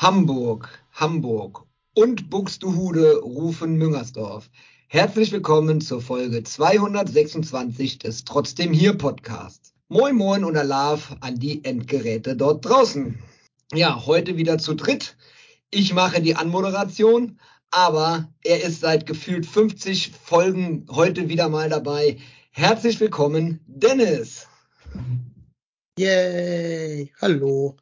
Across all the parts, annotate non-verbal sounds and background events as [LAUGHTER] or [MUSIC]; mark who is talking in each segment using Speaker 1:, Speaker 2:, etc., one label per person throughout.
Speaker 1: Hamburg, Hamburg und Buxtehude rufen Müngersdorf. Herzlich willkommen zur Folge 226 des Trotzdem hier Podcasts. Moin Moin und Alarv an die Endgeräte dort draußen. Ja, heute wieder zu dritt. Ich mache die Anmoderation, aber er ist seit gefühlt 50 Folgen heute wieder mal dabei. Herzlich willkommen, Dennis.
Speaker 2: Yay, hallo.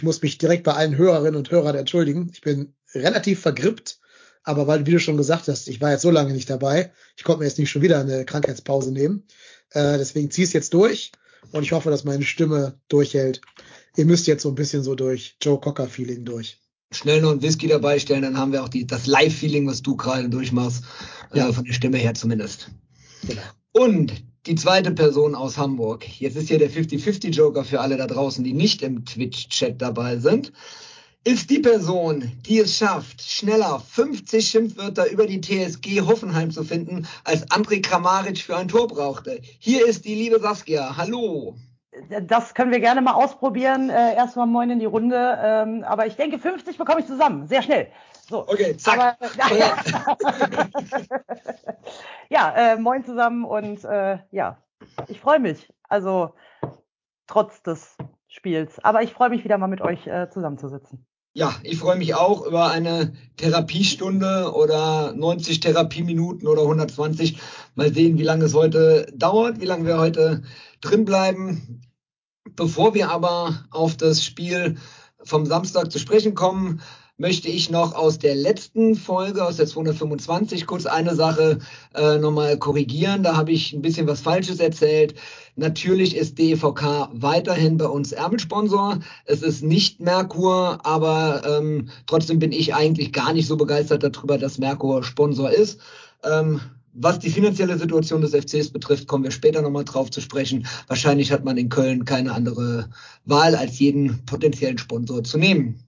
Speaker 2: Ich muss mich direkt bei allen Hörerinnen und Hörern entschuldigen. Ich bin relativ vergrippt, aber weil, wie du schon gesagt hast, ich war jetzt so lange nicht dabei, ich konnte mir jetzt nicht schon wieder eine Krankheitspause nehmen. Äh, deswegen zieh es jetzt durch und ich hoffe, dass meine Stimme durchhält. Ihr müsst jetzt so ein bisschen so durch Joe Cocker-Feeling durch.
Speaker 1: Schnell noch ein Whisky dabei stellen, dann haben wir auch die, das Live-Feeling, was du gerade durchmachst,
Speaker 2: Ja.
Speaker 1: äh, von der Stimme her zumindest.
Speaker 2: Genau.
Speaker 1: Und die zweite Person aus Hamburg. Jetzt ist hier der 50-50-Joker für alle da draußen, die nicht im Twitch-Chat dabei sind. Ist die Person, die es schafft, schneller 50 Schimpfwörter über die TSG Hoffenheim zu finden, als André Kramaric für ein Tor brauchte. Hier ist die liebe Saskia. Hallo.
Speaker 3: Das können wir gerne mal ausprobieren. Äh, erstmal moin in die Runde. Ähm, aber ich denke, 50 bekomme ich zusammen. Sehr schnell. So.
Speaker 1: Okay, zack.
Speaker 3: Aber, [LAUGHS] ja, äh, moin zusammen und äh, ja, ich freue mich. Also trotz des Spiels. Aber ich freue mich wieder mal mit euch äh, zusammenzusitzen.
Speaker 1: Ja, ich freue mich auch über eine Therapiestunde oder 90 Therapieminuten oder 120. Mal sehen, wie lange es heute dauert, wie lange wir heute drin bleiben. Bevor wir aber auf das Spiel vom Samstag zu sprechen kommen, möchte ich noch aus der letzten Folge, aus der 225, kurz eine Sache äh, nochmal korrigieren. Da habe ich ein bisschen was Falsches erzählt. Natürlich ist DEVK weiterhin bei uns Ärmelsponsor. Es ist nicht Merkur, aber ähm, trotzdem bin ich eigentlich gar nicht so begeistert darüber, dass Merkur Sponsor ist. Ähm, was die finanzielle Situation des FCs betrifft, kommen wir später nochmal drauf zu sprechen. Wahrscheinlich hat man in Köln keine andere Wahl, als jeden potenziellen Sponsor zu nehmen.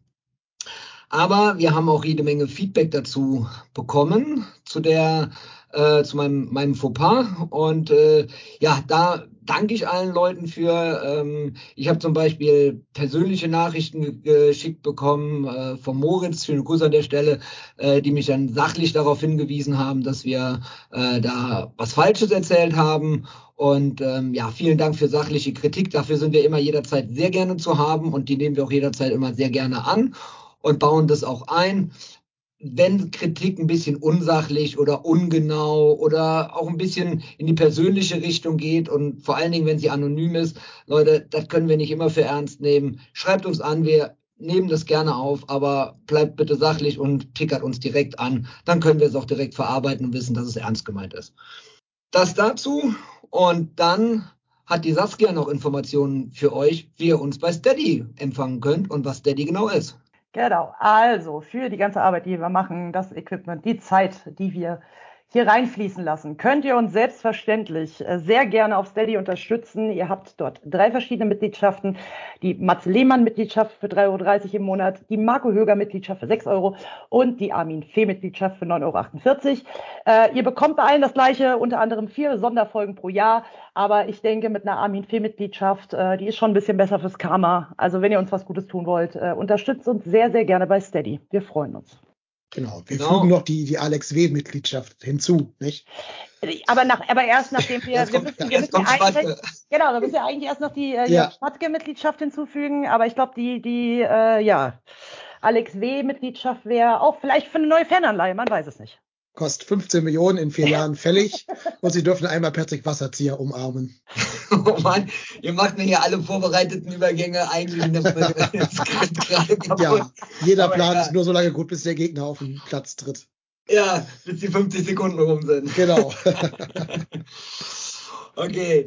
Speaker 1: Aber wir haben auch jede Menge Feedback dazu bekommen, zu der, äh, zu meinem, meinem Fauxpas. Und äh, ja, da danke ich allen Leuten für. Ähm, ich habe zum Beispiel persönliche Nachrichten geschickt bekommen äh, von Moritz, schöne Grüße an der Stelle, äh, die mich dann sachlich darauf hingewiesen haben, dass wir äh, da was Falsches erzählt haben. Und ähm, ja, vielen Dank für sachliche Kritik. Dafür sind wir immer jederzeit sehr gerne zu haben und die nehmen wir auch jederzeit immer sehr gerne an und bauen das auch ein. Wenn Kritik ein bisschen unsachlich oder ungenau oder auch ein bisschen in die persönliche Richtung geht und vor allen Dingen, wenn sie anonym ist, Leute, das können wir nicht immer für ernst nehmen. Schreibt uns an, wir nehmen das gerne auf, aber bleibt bitte sachlich und tickert uns direkt an. Dann können wir es auch direkt verarbeiten und wissen, dass es ernst gemeint ist. Das dazu und dann hat die Saskia noch Informationen für euch, wie ihr uns bei Steady empfangen könnt und was Steady genau ist.
Speaker 3: Genau, also für die ganze Arbeit, die wir machen, das Equipment, die Zeit, die wir hier reinfließen lassen, könnt ihr uns selbstverständlich äh, sehr gerne auf Steady unterstützen. Ihr habt dort drei verschiedene Mitgliedschaften. Die Mats Lehmann-Mitgliedschaft für 3,30 Euro im Monat, die Marco Höger-Mitgliedschaft für 6 Euro und die Armin Fee-Mitgliedschaft für 9,48 Euro. Äh, ihr bekommt bei allen das gleiche, unter anderem vier Sonderfolgen pro Jahr. Aber ich denke, mit einer Armin Fee-Mitgliedschaft, äh, die ist schon ein bisschen besser fürs Karma. Also wenn ihr uns was Gutes tun wollt, unterstützt uns sehr, sehr gerne bei Steady. Wir freuen uns.
Speaker 2: Genau. Wir
Speaker 1: Genau.
Speaker 2: fügen noch die, die Alex W-Mitgliedschaft hinzu, nicht?
Speaker 3: Aber, nach, aber erst nachdem wir, wir
Speaker 1: kommt-
Speaker 3: müssen, wir müssen eigentlich, genau, da müssen wir eigentlich erst noch die äh,
Speaker 2: Ja.
Speaker 3: ja. Schmatke-Mitgliedschaft hinzufügen, aber ich glaube, die, die, äh, ja, Alex W-Mitgliedschaft wäre auch vielleicht für eine neue Fernanleihe, man weiß es nicht.
Speaker 2: Kostet 15 Millionen in vier Jahren fällig und sie dürfen einmal Patrick Wasserzieher umarmen. [LAUGHS]
Speaker 1: Oh Mann, ihr macht mir hier alle vorbereiteten Übergänge eigentlich gerade kaputt.
Speaker 2: Ja, jeder
Speaker 1: Aber
Speaker 2: Plan
Speaker 1: egal.
Speaker 2: ist nur so lange gut, bis der Gegner auf den Platz tritt.
Speaker 1: Ja, bis die 50 Sekunden rum sind.
Speaker 2: Genau. [LAUGHS]
Speaker 1: Okay,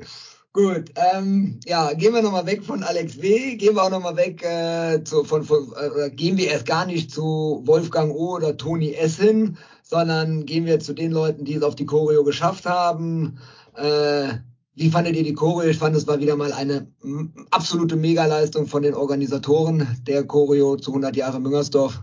Speaker 1: gut. Ähm, ja, gehen wir nochmal weg von Alex W. Gehen wir auch nochmal weg äh, zu, von, von äh, gehen wir erst gar nicht zu Wolfgang O. oder Toni S. hin, sondern gehen wir zu den Leuten, die es auf die Choreo geschafft haben. Äh, wie fandet ihr die Choreo? Ich fand, es war wieder mal eine absolute Megaleistung von den Organisatoren der Choreo zu 100 Jahre Müngersdorf.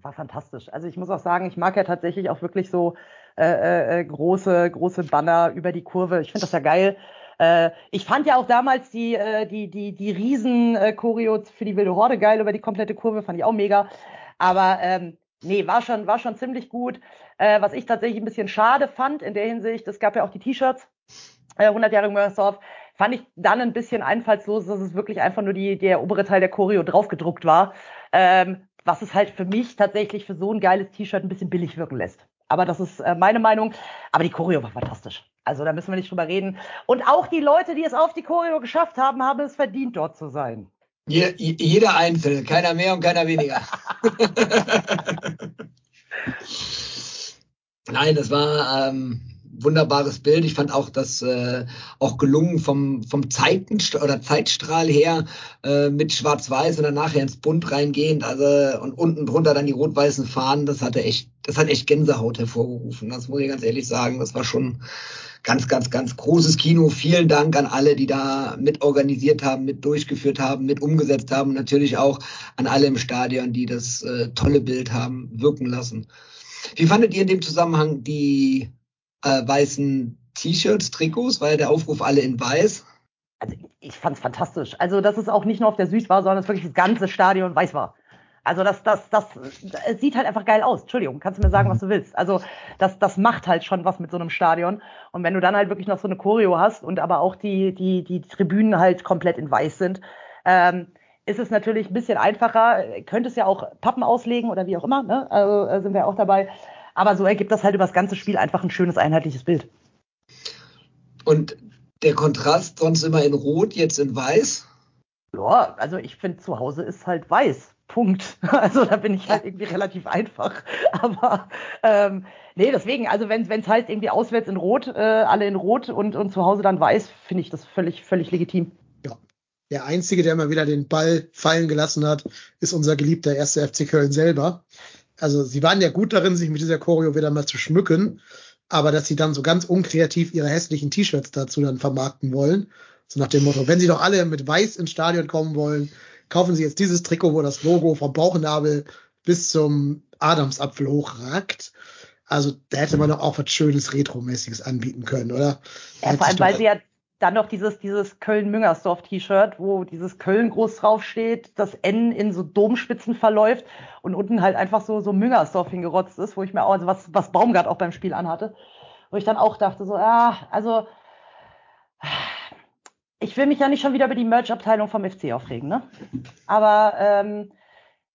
Speaker 3: war fantastisch. Also ich muss auch sagen, ich mag ja tatsächlich auch wirklich so äh, äh, große, große Banner über die Kurve. Ich finde das ja geil. Äh, ich fand ja auch damals die, äh, die, die, die riesen äh, Choreo für die wilde Horde geil über die komplette Kurve, fand ich auch mega. Aber ähm, nee, war schon, war schon ziemlich gut. Äh, was ich tatsächlich ein bisschen schade fand in der Hinsicht, es gab ja auch die T-Shirts, äh, 100 Jahre Möngersdorf, fand ich dann ein bisschen einfallslos, dass es wirklich einfach nur die, der obere Teil der Choreo draufgedruckt war. Ähm, was es halt für mich tatsächlich für so ein geiles T-Shirt ein bisschen billig wirken lässt. Aber das ist äh, meine Meinung. Aber die Choreo war fantastisch. Also da müssen wir nicht drüber reden. Und auch die Leute, die es auf die Choreo geschafft haben, haben es verdient, dort zu sein.
Speaker 1: Je, jeder Einzelne, keiner mehr und keiner weniger. [LAUGHS] Nein, das war ähm, wunderbares Bild. Ich fand auch das äh, auch gelungen vom vom Zeiten oder Zeitstrahl her äh, mit Schwarz-Weiß und dann nachher ins Bunt reingehend, also und unten drunter dann die rot-weißen Fahnen. Das hatte echt, das hat echt Gänsehaut hervorgerufen. Das muss ich ganz ehrlich sagen. Das war schon ganz, ganz, ganz großes Kino. Vielen Dank an alle, die da mit organisiert haben, mit durchgeführt haben, mit umgesetzt haben und natürlich auch an alle im Stadion, die das äh, tolle Bild haben wirken lassen. Wie fandet ihr in dem Zusammenhang die äh, weißen T-Shirts, Trikots? War ja der Aufruf alle in weiß?
Speaker 3: Also ich fand es fantastisch. Also dass es auch nicht nur auf der Süd war, sondern dass wirklich das ganze Stadion weiß war. Also das, das, das, es sieht halt einfach geil aus. Entschuldigung, kannst du mir sagen, was du willst. Also das, das macht halt schon was mit so einem Stadion. Und wenn du dann halt wirklich noch so eine Choreo hast und aber auch die, die, die Tribünen halt komplett in weiß sind, ähm, ist es natürlich ein bisschen einfacher. Könnte es ja auch Pappen auslegen oder wie auch immer, ne? Also äh, sind wir auch dabei. Aber so ergibt das halt über das ganze Spiel einfach ein schönes, einheitliches Bild.
Speaker 1: Und der Kontrast sonst immer in Rot, jetzt in Weiß?
Speaker 3: Ja, also ich finde, zu Hause ist halt weiß. Punkt. [LAUGHS] Also da bin ich halt irgendwie relativ einfach. [LAUGHS] Aber ähm, nee, deswegen, also wenn es heißt irgendwie auswärts in Rot, äh, alle in Rot und, und zu Hause dann weiß, finde ich das völlig, völlig legitim.
Speaker 2: Ja. Der Einzige, der mal wieder den Ball fallen gelassen hat, ist unser geliebter erste FC Köln selber. Also sie waren ja gut darin, sich mit dieser Choreo wieder mal zu schmücken, aber dass sie dann so ganz unkreativ ihre hässlichen T-Shirts dazu dann vermarkten wollen. So nach dem Motto, wenn sie doch alle mit weiß ins Stadion kommen wollen, kaufen sie jetzt dieses Trikot, wo das Logo vom Bauchnabel bis zum Adamsapfel hochragt. Also da hätte man doch auch was Schönes Retromäßiges anbieten können, oder?
Speaker 3: Ja, vor allem, weil sie ja dann noch dieses, dieses Köln-Müngersdorf-T-Shirt, wo dieses Köln groß draufsteht, das N in so Domspitzen verläuft und unten halt einfach so, so Müngersdorf hingerotzt ist, wo ich mir auch, also was, was Baumgart auch beim Spiel anhatte, wo ich dann auch dachte so, ja, also, ich will mich ja nicht schon wieder über die Merch-Abteilung vom FC aufregen, ne? Aber ähm,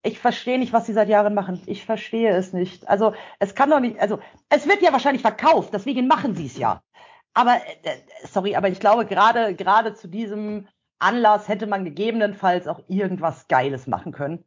Speaker 3: ich verstehe nicht, was sie seit Jahren machen. Ich verstehe es nicht. Also es kann doch nicht, also es wird ja wahrscheinlich verkauft, deswegen machen sie es ja. Aber äh, sorry, aber ich glaube gerade gerade zu diesem Anlass hätte man gegebenenfalls auch irgendwas Geiles machen können.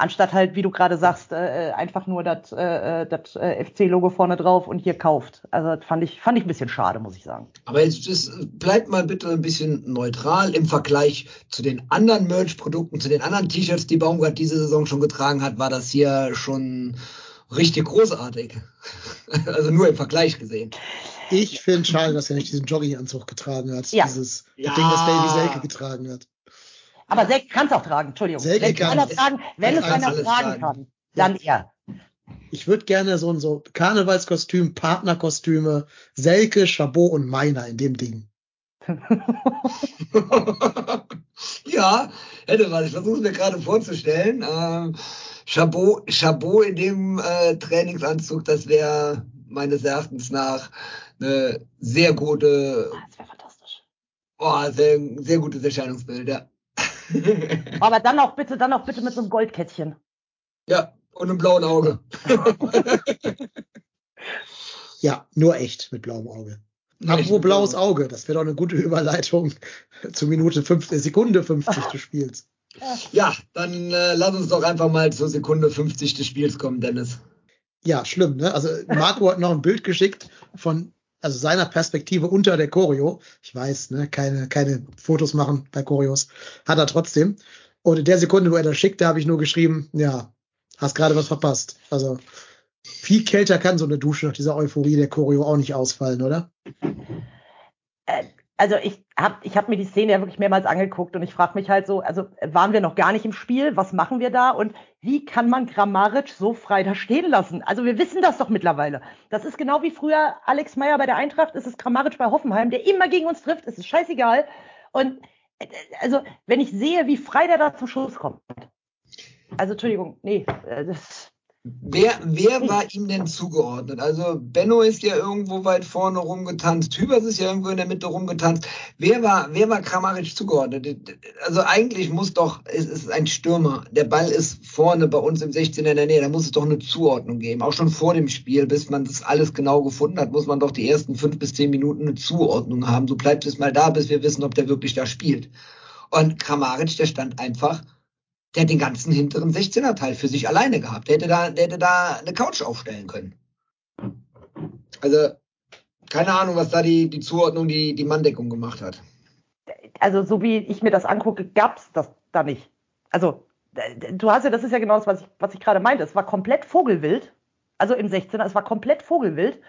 Speaker 3: Anstatt halt, wie du gerade sagst, äh, einfach nur das äh, das, äh, FC-Logo vorne drauf und hier kauft. Also das fand ich, fand ich ein bisschen schade, muss ich sagen.
Speaker 1: Aber jetzt das, bleibt mal bitte ein bisschen neutral im Vergleich zu den anderen Merch-Produkten, zu den anderen T-Shirts, die Baumgart diese Saison schon getragen hat, war das hier schon richtig großartig. [LAUGHS] Also nur im Vergleich gesehen.
Speaker 2: Ich finde schade, dass er nicht diesen Jogginganzug getragen hat.
Speaker 3: Ja.
Speaker 2: Dieses
Speaker 1: Ja.
Speaker 2: Ding, das Davy Selke getragen hat.
Speaker 3: Aber Selke kann es auch tragen, Entschuldigung.
Speaker 2: Selke
Speaker 3: wenn
Speaker 2: kann
Speaker 3: einer
Speaker 2: es.
Speaker 3: tragen, wenn es einer tragen kann, dann er.
Speaker 2: Ich würde gerne so ein so Karnevalskostüm, Partnerkostüme, Selke, Chabot und Meiner in dem Ding. [LAUGHS]
Speaker 1: ja, hätte was. Ich versuche es mir gerade vorzustellen. Ähm, Chabot, Chabot in dem äh, Trainingsanzug, das wäre meines Erachtens nach eine sehr gute,
Speaker 3: Das wäre fantastisch.
Speaker 1: oh, sehr, sehr gutes Erscheinungsbild, ja. [LAUGHS]
Speaker 3: Aber dann auch bitte, dann auch bitte mit so einem Goldkettchen.
Speaker 1: ja, und einem blauen Auge. [LAUGHS]
Speaker 2: Ja, nur echt mit blauem Auge. Apropos blaues Auge, das wäre doch eine gute Überleitung [LAUGHS] zur Minute 50, äh, Sekunde 50 des Spiels.
Speaker 1: Ja, dann äh, lass uns doch einfach mal zur Sekunde 50 des Spiels kommen, Dennis.
Speaker 2: Ja, schlimm, ne? Also Marco hat noch ein Bild geschickt von also seiner Perspektive unter der Choreo. Ich weiß, ne, keine, keine Fotos machen bei Choreos. Hat er trotzdem. Und in der Sekunde, wo er das schickt, da habe ich nur geschrieben, ja, hast gerade was verpasst. Also viel kälter kann so eine Dusche nach dieser Euphorie der Choreo auch nicht ausfallen, oder?
Speaker 3: Also ich habe ich hab mir die Szene ja wirklich mehrmals angeguckt und ich frage mich halt so, also waren wir noch gar nicht im Spiel? Was machen wir da? Und wie kann man Grammaric so frei da stehen lassen? Also wir wissen das doch mittlerweile. Das ist genau wie früher Alex Meyer bei der Eintracht, es ist Grammaric bei Hoffenheim, der immer gegen uns trifft, es ist scheißegal. Und äh, also wenn ich sehe, wie frei der da zum Schuss kommt. Also Entschuldigung, nee, äh, das
Speaker 1: Wer, wer war ihm denn zugeordnet? Also Benno ist ja irgendwo weit vorne rumgetanzt, Hübers ist ja irgendwo in der Mitte rumgetanzt. Wer war, wer war Kramaric zugeordnet? Also eigentlich muss doch, es ist ein Stürmer. Der Ball ist vorne bei uns im 16 in der Nähe. Da muss es doch eine Zuordnung geben. Auch schon vor dem Spiel, bis man das alles genau gefunden hat, muss man doch die ersten fünf bis zehn Minuten eine Zuordnung haben. So bleibt es mal da, bis wir wissen, ob der wirklich da spielt. Und Kramaric, der stand einfach der hat den ganzen hinteren 16er Teil für sich alleine gehabt. Der hätte da, der hätte da eine Couch aufstellen können. Also, keine Ahnung, was da die, die Zuordnung, die, die Manndeckung gemacht hat.
Speaker 3: Also, so wie ich mir das angucke, gab's das da nicht. Also, du hast ja, das ist ja genau das, was ich, was ich gerade meinte. Es war komplett Vogelwild. Also im 16er, es war komplett Vogelwild.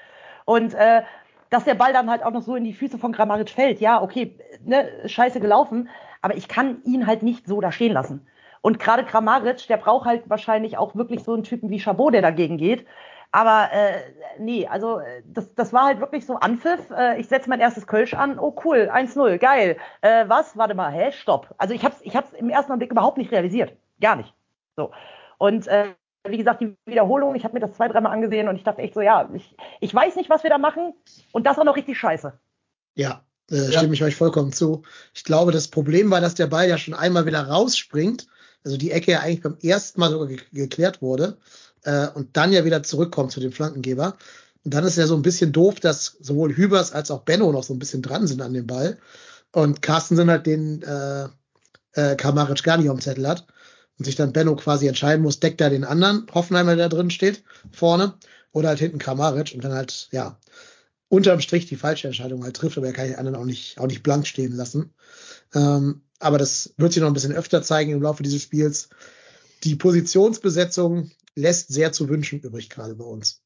Speaker 3: Und äh, dass der Ball dann halt auch noch so in die Füße von Grammaric fällt, ja, okay, ne, scheiße gelaufen, aber ich kann ihn halt nicht so da stehen lassen. Und gerade Kramaric, der braucht halt wahrscheinlich auch wirklich so einen Typen wie Chabot, der dagegen geht. Aber äh, nee, also äh, das, das war halt wirklich so Anpfiff. Äh, ich setze mein erstes Kölsch an. Oh cool, 1-0, geil. Äh, was? Warte mal, hä? Stopp. Also ich habe es ich hab's im ersten Augenblick überhaupt nicht realisiert. Gar nicht. So. Und äh, wie gesagt, die Wiederholung, ich habe mir das zwei, dreimal angesehen und ich dachte echt so, ja, ich, ich weiß nicht, was wir da machen. Und das war noch richtig scheiße.
Speaker 2: Ja, äh, stimme ich euch vollkommen zu. Ich glaube, das Problem war, dass der Ball ja schon einmal wieder rausspringt also die Ecke ja eigentlich beim ersten Mal sogar ge geklärt wurde äh, und dann ja wieder zurückkommt zu dem Flankengeber. Und dann ist ja so ein bisschen doof, dass sowohl Hübers als auch Benno noch so ein bisschen dran sind an dem Ball. Und Carsten sind halt den äh, äh, Kamaric gar nicht am Zettel hat und sich dann Benno quasi entscheiden muss, deckt er den anderen Hoffenheimer, der da drin steht, vorne, oder halt hinten Kramaric und dann halt, ja, unterm Strich die falsche Entscheidung halt trifft, aber er kann die anderen auch nicht, auch nicht blank stehen lassen. Ähm, aber das wird sich noch ein bisschen öfter zeigen im Laufe dieses Spiels. Die Positionsbesetzung lässt sehr zu wünschen übrig, gerade bei uns.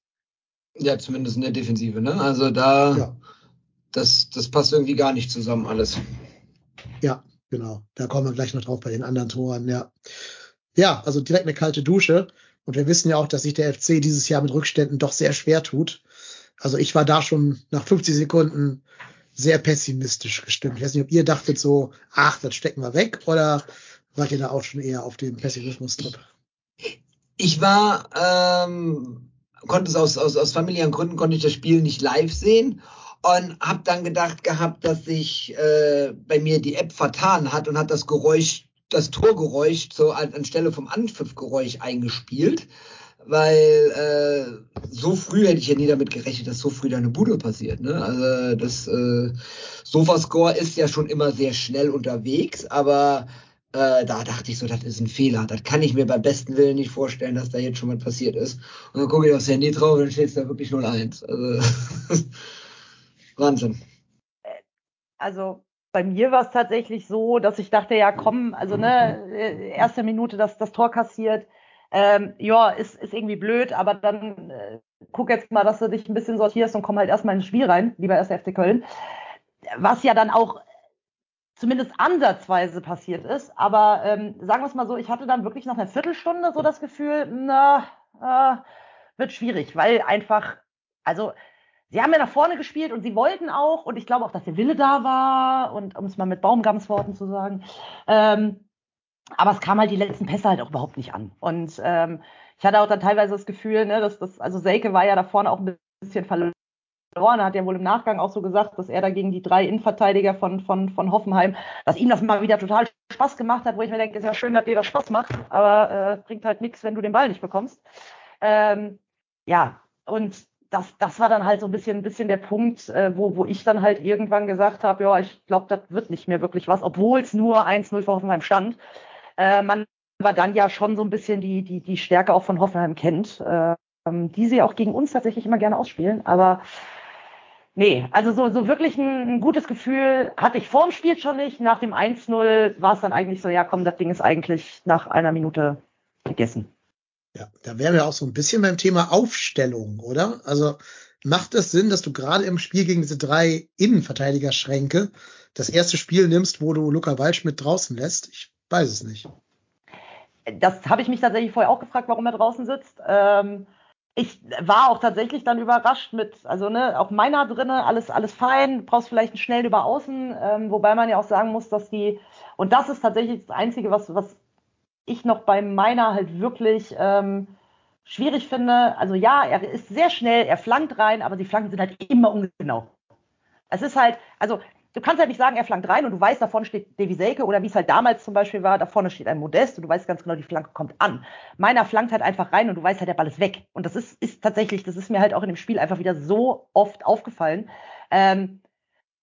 Speaker 1: Ja, zumindest in der Defensive, ne? Also da, ja. das, das passt irgendwie gar nicht zusammen alles.
Speaker 2: Ja, genau. Da kommen wir gleich noch drauf bei den anderen Toren, ja. Ja, also direkt eine kalte Dusche. Und wir wissen ja auch, dass sich der FC dieses Jahr mit Rückständen doch sehr schwer tut. Also ich war da schon nach 50 Sekunden sehr pessimistisch gestimmt. Ich weiß nicht, ob ihr dachtet so, ach, das stecken wir weg, oder wart ihr da auch schon eher auf dem Pessimismus-Trip?
Speaker 1: Ich war, ähm, konnte es aus, aus, aus familiären Gründen, konnte ich das Spiel nicht live sehen und habe dann gedacht gehabt, dass sich äh, bei mir die App vertan hat und hat das Geräusch, das Torgeräusch so an, anstelle vom Anpfiffgeräusch eingespielt weil äh, so früh hätte ich ja nie damit gerechnet, dass so früh da eine Bude passiert. Ne? Also das äh, Sofascore ist ja schon immer sehr schnell unterwegs, aber äh, da dachte ich so, das ist ein Fehler. Das kann ich mir beim besten Willen nicht vorstellen, dass da jetzt schon mal passiert ist. Und dann gucke ich aufs Handy drauf und dann steht es da wirklich 0-1. Also [LAUGHS] Wahnsinn.
Speaker 3: Also bei mir war es tatsächlich so, dass ich dachte, ja komm, also ne, äh, erste Minute das, das Tor kassiert, ähm, ja, ist, ist irgendwie blöd, aber dann äh, guck jetzt mal, dass du dich ein bisschen sortierst und komm halt erstmal ins Spiel rein, lieber erst FC Köln. Was ja dann auch zumindest ansatzweise passiert ist. Aber ähm, sagen wir es mal so, ich hatte dann wirklich nach einer Viertelstunde so das Gefühl, na, äh, wird schwierig, weil einfach, also sie haben ja nach vorne gespielt und sie wollten auch, und ich glaube auch, dass der Wille da war, und um es mal mit Baumgamsworten zu sagen, ähm, aber es kam halt die letzten Pässe halt auch überhaupt nicht an. Und ähm, ich hatte auch dann teilweise das Gefühl, ne, dass das, also Selke war ja da vorne auch ein bisschen verloren. Er hat ja wohl im Nachgang auch so gesagt, dass er da gegen die drei Innenverteidiger von, von, von Hoffenheim, dass ihm das mal wieder total Spaß gemacht hat, wo ich mir denke, ist ja schön, dass dir das Spaß macht, aber äh, bringt halt nichts, wenn du den Ball nicht bekommst. Ähm, ja, und das, das war dann halt so ein bisschen, ein bisschen der Punkt, äh, wo, wo ich dann halt irgendwann gesagt habe, ja, ich glaube, das wird nicht mehr wirklich was, obwohl es nur 1-0 für Hoffenheim stand. Äh, man aber dann ja schon so ein bisschen die, die, die Stärke auch von Hoffenheim kennt, äh, die sie auch gegen uns tatsächlich immer gerne ausspielen. Aber nee, also so, so wirklich ein, ein gutes Gefühl hatte ich vor dem Spiel schon nicht. Nach dem 1-0 war es dann eigentlich so, ja komm, das Ding ist eigentlich nach einer Minute gegessen.
Speaker 2: Ja, da wären wir auch so ein bisschen beim Thema Aufstellung, oder? Also macht es Sinn, dass du gerade im Spiel gegen diese drei Innenverteidigerschränke das erste Spiel nimmst, wo du Luca Waldschmidt draußen lässt? Ich weiß es nicht.
Speaker 3: Das habe ich mich tatsächlich vorher auch gefragt, warum er draußen sitzt. Ähm, ich war auch tatsächlich dann überrascht mit, also ne, auch meiner drinne, alles, alles fein, brauchst vielleicht einen schnellen über außen, ähm, wobei man ja auch sagen muss, dass die, und das ist tatsächlich das Einzige, was, was ich noch bei meiner halt wirklich ähm, schwierig finde. Also ja, er ist sehr schnell, er flankt rein, aber die Flanken sind halt immer ungenau. Es ist halt, also du kannst halt nicht sagen, er flankt rein und du weißt, da vorne steht Davy Selke oder wie es halt damals zum Beispiel war, da vorne steht ein Modest und du weißt ganz genau, die Flanke kommt an. Meiner flankt halt einfach rein und du weißt halt, der Ball ist weg. Und das ist, ist tatsächlich, das ist mir halt auch in dem Spiel einfach wieder so oft aufgefallen. Ähm,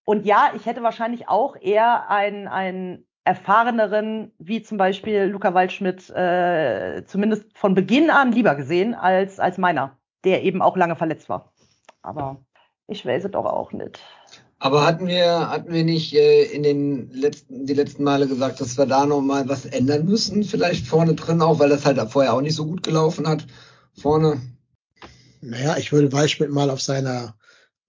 Speaker 3: und ja, ich hätte wahrscheinlich auch eher ein, ein erfahreneren, wie zum Beispiel Luca Waldschmidt, äh, zumindest von Beginn an lieber gesehen als, als meiner, der eben auch lange verletzt war. Aber ich weiß es doch auch nicht.
Speaker 1: Aber hatten wir, hatten wir nicht äh, in den letzten, die letzten Male gesagt, dass wir da noch mal was ändern müssen, vielleicht vorne drin auch, weil das halt vorher auch nicht so gut gelaufen hat, vorne?
Speaker 2: Naja, ich würde Waldschmidt mal auf seiner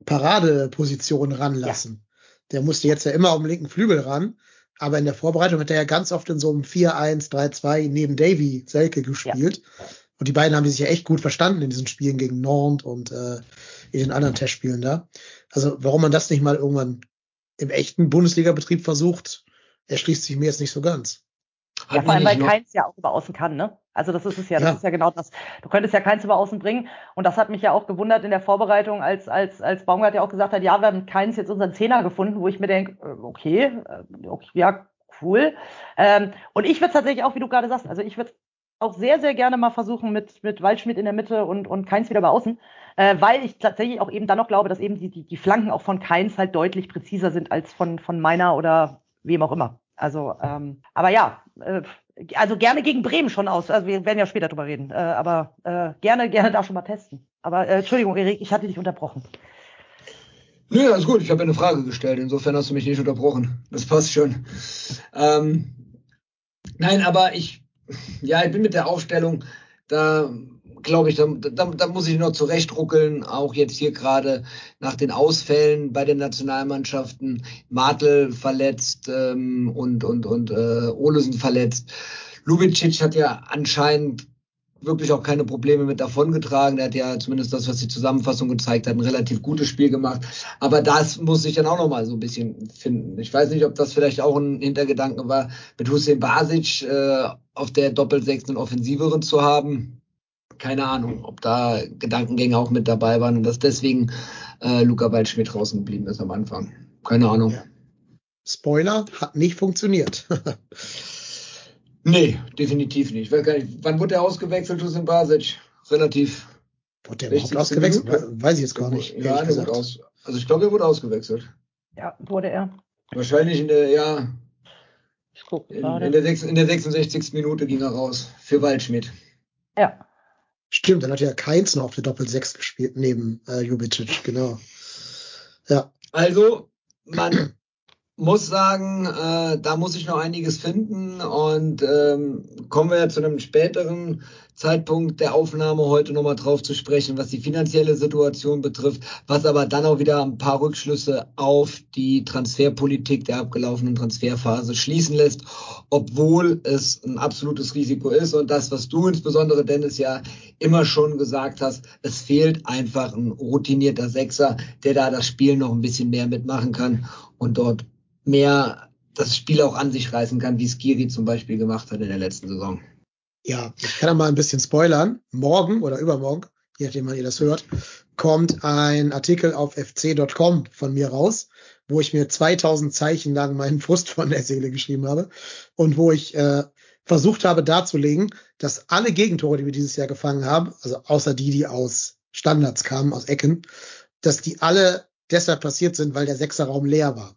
Speaker 2: Paradeposition ranlassen. Ja. Der musste jetzt ja immer auf den linken Flügel ran. Aber in der Vorbereitung hat er ja ganz oft in so einem 4-1, 3-2 neben Davy Selke gespielt. Ja. Und die beiden haben sich ja echt gut verstanden in diesen Spielen gegen Nantes und äh, in den anderen Testspielen da. Also warum man das nicht mal irgendwann im echten Bundesliga-Betrieb versucht, erschließt sich mir jetzt nicht so ganz.
Speaker 3: Ja, vor allem, weil Keins ja auch über außen kann, ne? Also das ist es ja, das ja. ist ja genau das. Du könntest ja Keins über außen bringen. Und das hat mich ja auch gewundert in der Vorbereitung, als, als, als Baumgart ja auch gesagt hat, ja, wir haben Keins jetzt unseren Zehner gefunden, wo ich mir denke, äh, okay, äh, okay ja, cool. Ähm, und ich würde tatsächlich auch, wie du gerade sagst, also ich würde auch sehr, sehr gerne mal versuchen mit, mit Waldschmidt in der Mitte und, und Keins wieder bei außen, äh, weil ich tatsächlich auch eben dann noch glaube, dass eben die, die, die Flanken auch von Keins halt deutlich präziser sind als von, von meiner oder wem auch immer. Also, ähm, aber ja, äh, also gerne gegen Bremen schon aus. Also wir werden ja später drüber reden. Äh, aber äh, gerne, gerne da schon mal testen. Aber äh, Entschuldigung, Erik, ich hatte dich unterbrochen.
Speaker 1: Nö, alles gut. Ich habe eine Frage gestellt. Insofern hast du mich nicht unterbrochen. Das passt schon. Ähm, nein, aber ich, ja, ich bin mit der Aufstellung da glaube ich, da, da, da muss ich noch zurechtruckeln, auch jetzt hier gerade nach den Ausfällen bei den Nationalmannschaften, Martel verletzt ähm, und, und, und äh, Olesen verletzt. Lubicic hat ja anscheinend wirklich auch keine Probleme mit davongetragen. Der hat ja zumindest das, was die Zusammenfassung gezeigt hat, ein relativ gutes Spiel gemacht. Aber das muss ich dann auch noch mal so ein bisschen finden. Ich weiß nicht, ob das vielleicht auch ein Hintergedanke war, mit Hussein Basic äh, auf der Doppelsechs einen offensiveren zu haben keine Ahnung, ob da Gedankengänge auch mit dabei waren und dass deswegen äh, Luca Waldschmidt draußen geblieben ist am Anfang. Keine Ahnung. Ja.
Speaker 2: Spoiler, hat nicht funktioniert. [LAUGHS]
Speaker 1: nee, definitiv nicht. nicht. Wann wurde er ausgewechselt, Husin Basic? Relativ.
Speaker 2: Wurde der überhaupt ausgewechselt? Minuten? Weiß ich jetzt gar nicht.
Speaker 1: Ja, der wurde aus, also ich glaube, er wurde ausgewechselt.
Speaker 3: Ja, wurde er.
Speaker 1: Wahrscheinlich in der, ja. Ich guck in, in, der 6, in der 66. Minute ging er raus für Waldschmidt.
Speaker 3: Ja.
Speaker 2: Stimmt, dann hat ja Keins noch auf der Doppel-6 gespielt, neben äh, Jubicic, genau. Ja.
Speaker 1: Also, man [CLEARS THROAT] muss sagen, äh, da muss ich noch einiges finden und ähm, kommen wir zu einem späteren Zeitpunkt der Aufnahme heute nochmal drauf zu sprechen, was die finanzielle Situation betrifft, was aber dann auch wieder ein paar Rückschlüsse auf die Transferpolitik der abgelaufenen Transferphase schließen lässt, obwohl es ein absolutes Risiko ist und das, was du insbesondere, Dennis, ja immer schon gesagt hast, es fehlt einfach ein routinierter Sechser, der da das Spiel noch ein bisschen mehr mitmachen kann und dort mehr das Spiel auch an sich reißen kann, wie Skiri zum Beispiel gemacht hat in der letzten Saison.
Speaker 2: Ja, ich kann da mal ein bisschen spoilern. Morgen oder übermorgen, je nachdem, wann ihr das hört, kommt ein Artikel auf fc.com von mir raus, wo ich mir 2000 Zeichen lang meinen Frust von der Seele geschrieben habe und wo ich äh, versucht habe darzulegen, dass alle Gegentore, die wir dieses Jahr gefangen haben, also außer die, die aus Standards kamen, aus Ecken, dass die alle deshalb passiert sind, weil der Sechserraum leer war.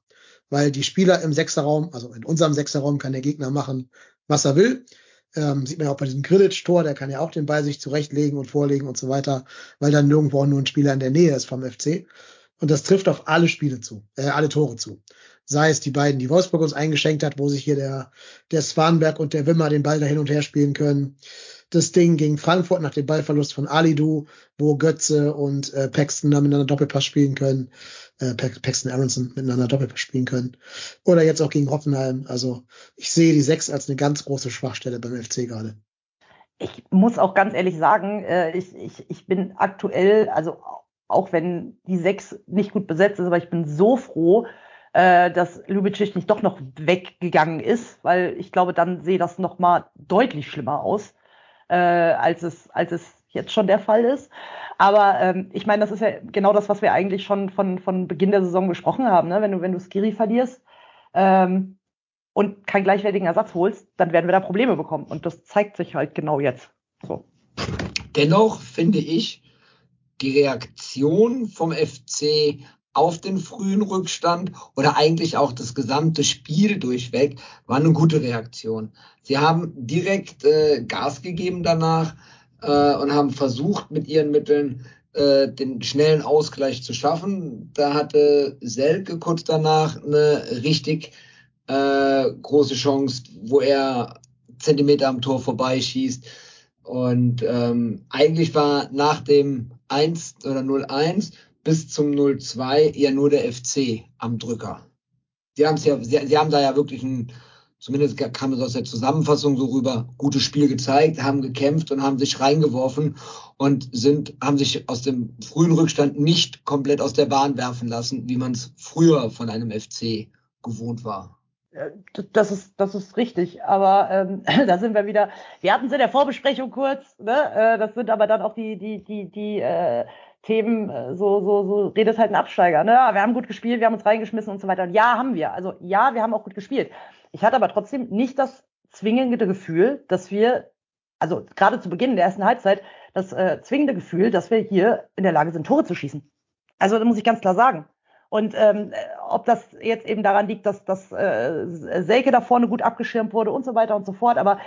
Speaker 2: Weil die Spieler im Sechserraum, also in unserem Sechserraum kann der Gegner machen, was er will. Ähm, sieht man ja auch bei diesem Grillitsch-Tor, der kann ja auch den Ball sich zurechtlegen und vorlegen und so weiter, weil dann nirgendwo auch nur ein Spieler in der Nähe ist vom FC. Und das trifft auf alle Spiele zu, äh, alle Tore zu. Sei es die beiden, die Wolfsburg uns eingeschenkt hat, wo sich hier der, der Swanberg und der Wimmer den Ball da hin und her spielen können. Das Ding gegen Frankfurt nach dem Ballverlust von Alidu, wo Götze und äh, Paxton da miteinander Doppelpass spielen können. Äh, Paxton Aronson miteinander Doppelpass spielen können. Oder jetzt auch gegen Hoffenheim. Also ich sehe die Sechs als eine ganz große Schwachstelle beim FC gerade.
Speaker 3: Ich muss auch ganz ehrlich sagen, äh, ich, ich, ich bin aktuell, also auch wenn die Sechs nicht gut besetzt ist, aber ich bin so froh, äh, dass Lubicic nicht doch noch weggegangen ist, weil ich glaube, dann sehe das noch mal deutlich schlimmer aus, äh, als es als es jetzt schon der Fall ist. Aber ähm, ich meine, das ist ja genau das, was wir eigentlich schon von von Beginn der Saison besprochen haben. Ne? Wenn du wenn du Skiri verlierst ähm, und keinen gleichwertigen Ersatz holst, dann werden wir da Probleme bekommen. Und das zeigt sich halt genau jetzt. So.
Speaker 1: Dennoch finde ich, die Reaktion vom FC auf den frühen Rückstand oder eigentlich auch das gesamte Spiel durchweg war eine gute Reaktion. Sie haben direkt äh, Gas gegeben danach äh, und haben versucht, mit ihren Mitteln äh, den schnellen Ausgleich zu schaffen. Da hatte Selke kurz danach eine richtig äh, große Chance, wo er Zentimeter am Tor vorbeischießt. Und ähm, eigentlich war nach dem 1 oder 0-1 bis zum 0-2 eher nur der FC am Drücker. Sie, haben's ja, sie, sie haben da ja wirklich ein, zumindest kam es aus der Zusammenfassung so rüber, gutes Spiel gezeigt, haben gekämpft und haben sich reingeworfen und sind, haben sich aus dem frühen Rückstand nicht komplett aus der Bahn werfen lassen, wie man es früher von einem FC gewohnt war.
Speaker 3: Das ist, das ist richtig, aber ähm, [CLEARS THROAT] da sind wir wieder. Wir hatten es in der Vorbesprechung kurz, ne? Äh, das sind aber dann auch die, die, die, die äh, Themen, äh, so, so, so redet halt ein Absteiger. Ne? Wir haben gut gespielt, wir haben uns reingeschmissen und so weiter. Und ja, haben wir. Also ja, wir haben auch gut gespielt. Ich hatte aber trotzdem nicht das zwingende Gefühl, dass wir, also gerade zu Beginn der ersten Halbzeit, das äh, zwingende Gefühl, dass wir hier in der Lage sind, Tore zu schießen. Also da muss ich ganz klar sagen. Und ähm, ob das jetzt eben daran liegt, dass, dass äh, Selke da vorne gut abgeschirmt wurde und so weiter und so fort, aber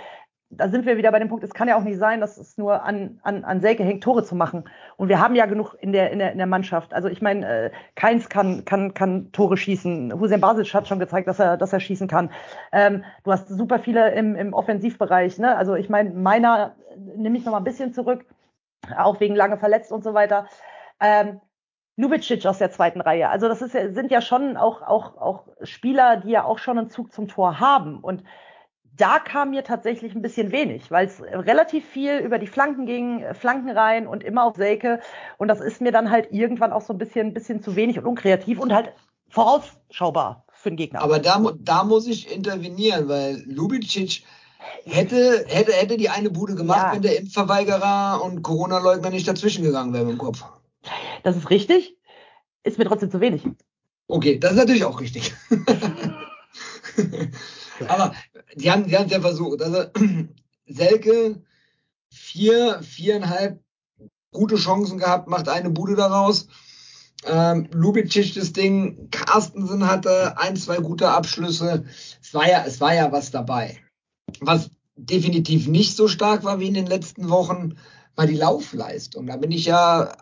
Speaker 3: da sind wir wieder bei dem Punkt, es kann ja auch nicht sein, dass es nur an, an, an Selke hängt, Tore zu machen. Und wir haben ja genug in der, in der, in der Mannschaft. Also ich meine, äh, Keins kann, kann, kann Tore schießen. Hussein Basic hat schon gezeigt, dass er, dass er schießen kann. Ähm, du hast super viele im, im Offensivbereich. Ne? Also ich meine, meiner nehme ich noch mal ein bisschen zurück, auch wegen lange verletzt und so weiter. Ähm, Lubicic aus der zweiten Reihe. Also das ist ja, sind ja schon auch, auch, auch Spieler, die ja auch schon einen Zug zum Tor haben. Und da kam mir tatsächlich ein bisschen wenig, weil es relativ viel über die Flanken ging, Flanken rein und immer auf Selke. Und das ist mir dann halt irgendwann auch so ein bisschen, ein bisschen zu wenig und unkreativ und halt vorausschaubar für den Gegner.
Speaker 1: Aber da, da muss ich intervenieren, weil Lubicic hätte, hätte, hätte die eine Bude gemacht, ja. wenn der Impfverweigerer und Corona-Leugner nicht dazwischen gegangen wäre im Kopf.
Speaker 3: Das ist richtig, ist mir trotzdem zu wenig.
Speaker 1: Okay, das ist natürlich auch richtig. [LAUGHS] Aber die haben, die haben es ja versucht. Also [CLEARS THROAT] Selke vier, viereinhalb gute Chancen gehabt, macht eine Bude daraus. Ähm, Lubicic das Ding, Carstensen hatte ein, zwei gute Abschlüsse. Es war ja, es war ja was dabei. Was definitiv nicht so stark war wie in den letzten Wochen, war die Laufleistung. Da bin ich ja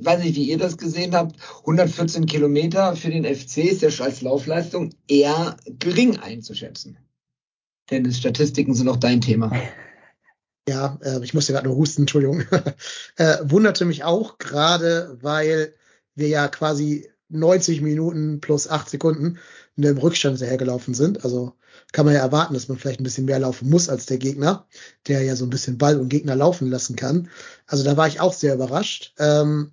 Speaker 1: weiß nicht, wie ihr das gesehen habt, 114 Kilometer für den FC ist ja als Laufleistung eher gering einzuschätzen. Denn die Statistiken sind auch dein Thema. [LAUGHS]
Speaker 2: Ja, äh, ich musste gerade nur husten, Entschuldigung. [LAUGHS] äh, wunderte mich auch gerade, weil wir ja quasi 90 Minuten plus 8 Sekunden in dem Rückstand hergelaufen sind. Also kann man ja erwarten, dass man vielleicht ein bisschen mehr laufen muss als der Gegner, der ja so ein bisschen Ball und Gegner laufen lassen kann. Also da war ich auch sehr überrascht. Ähm,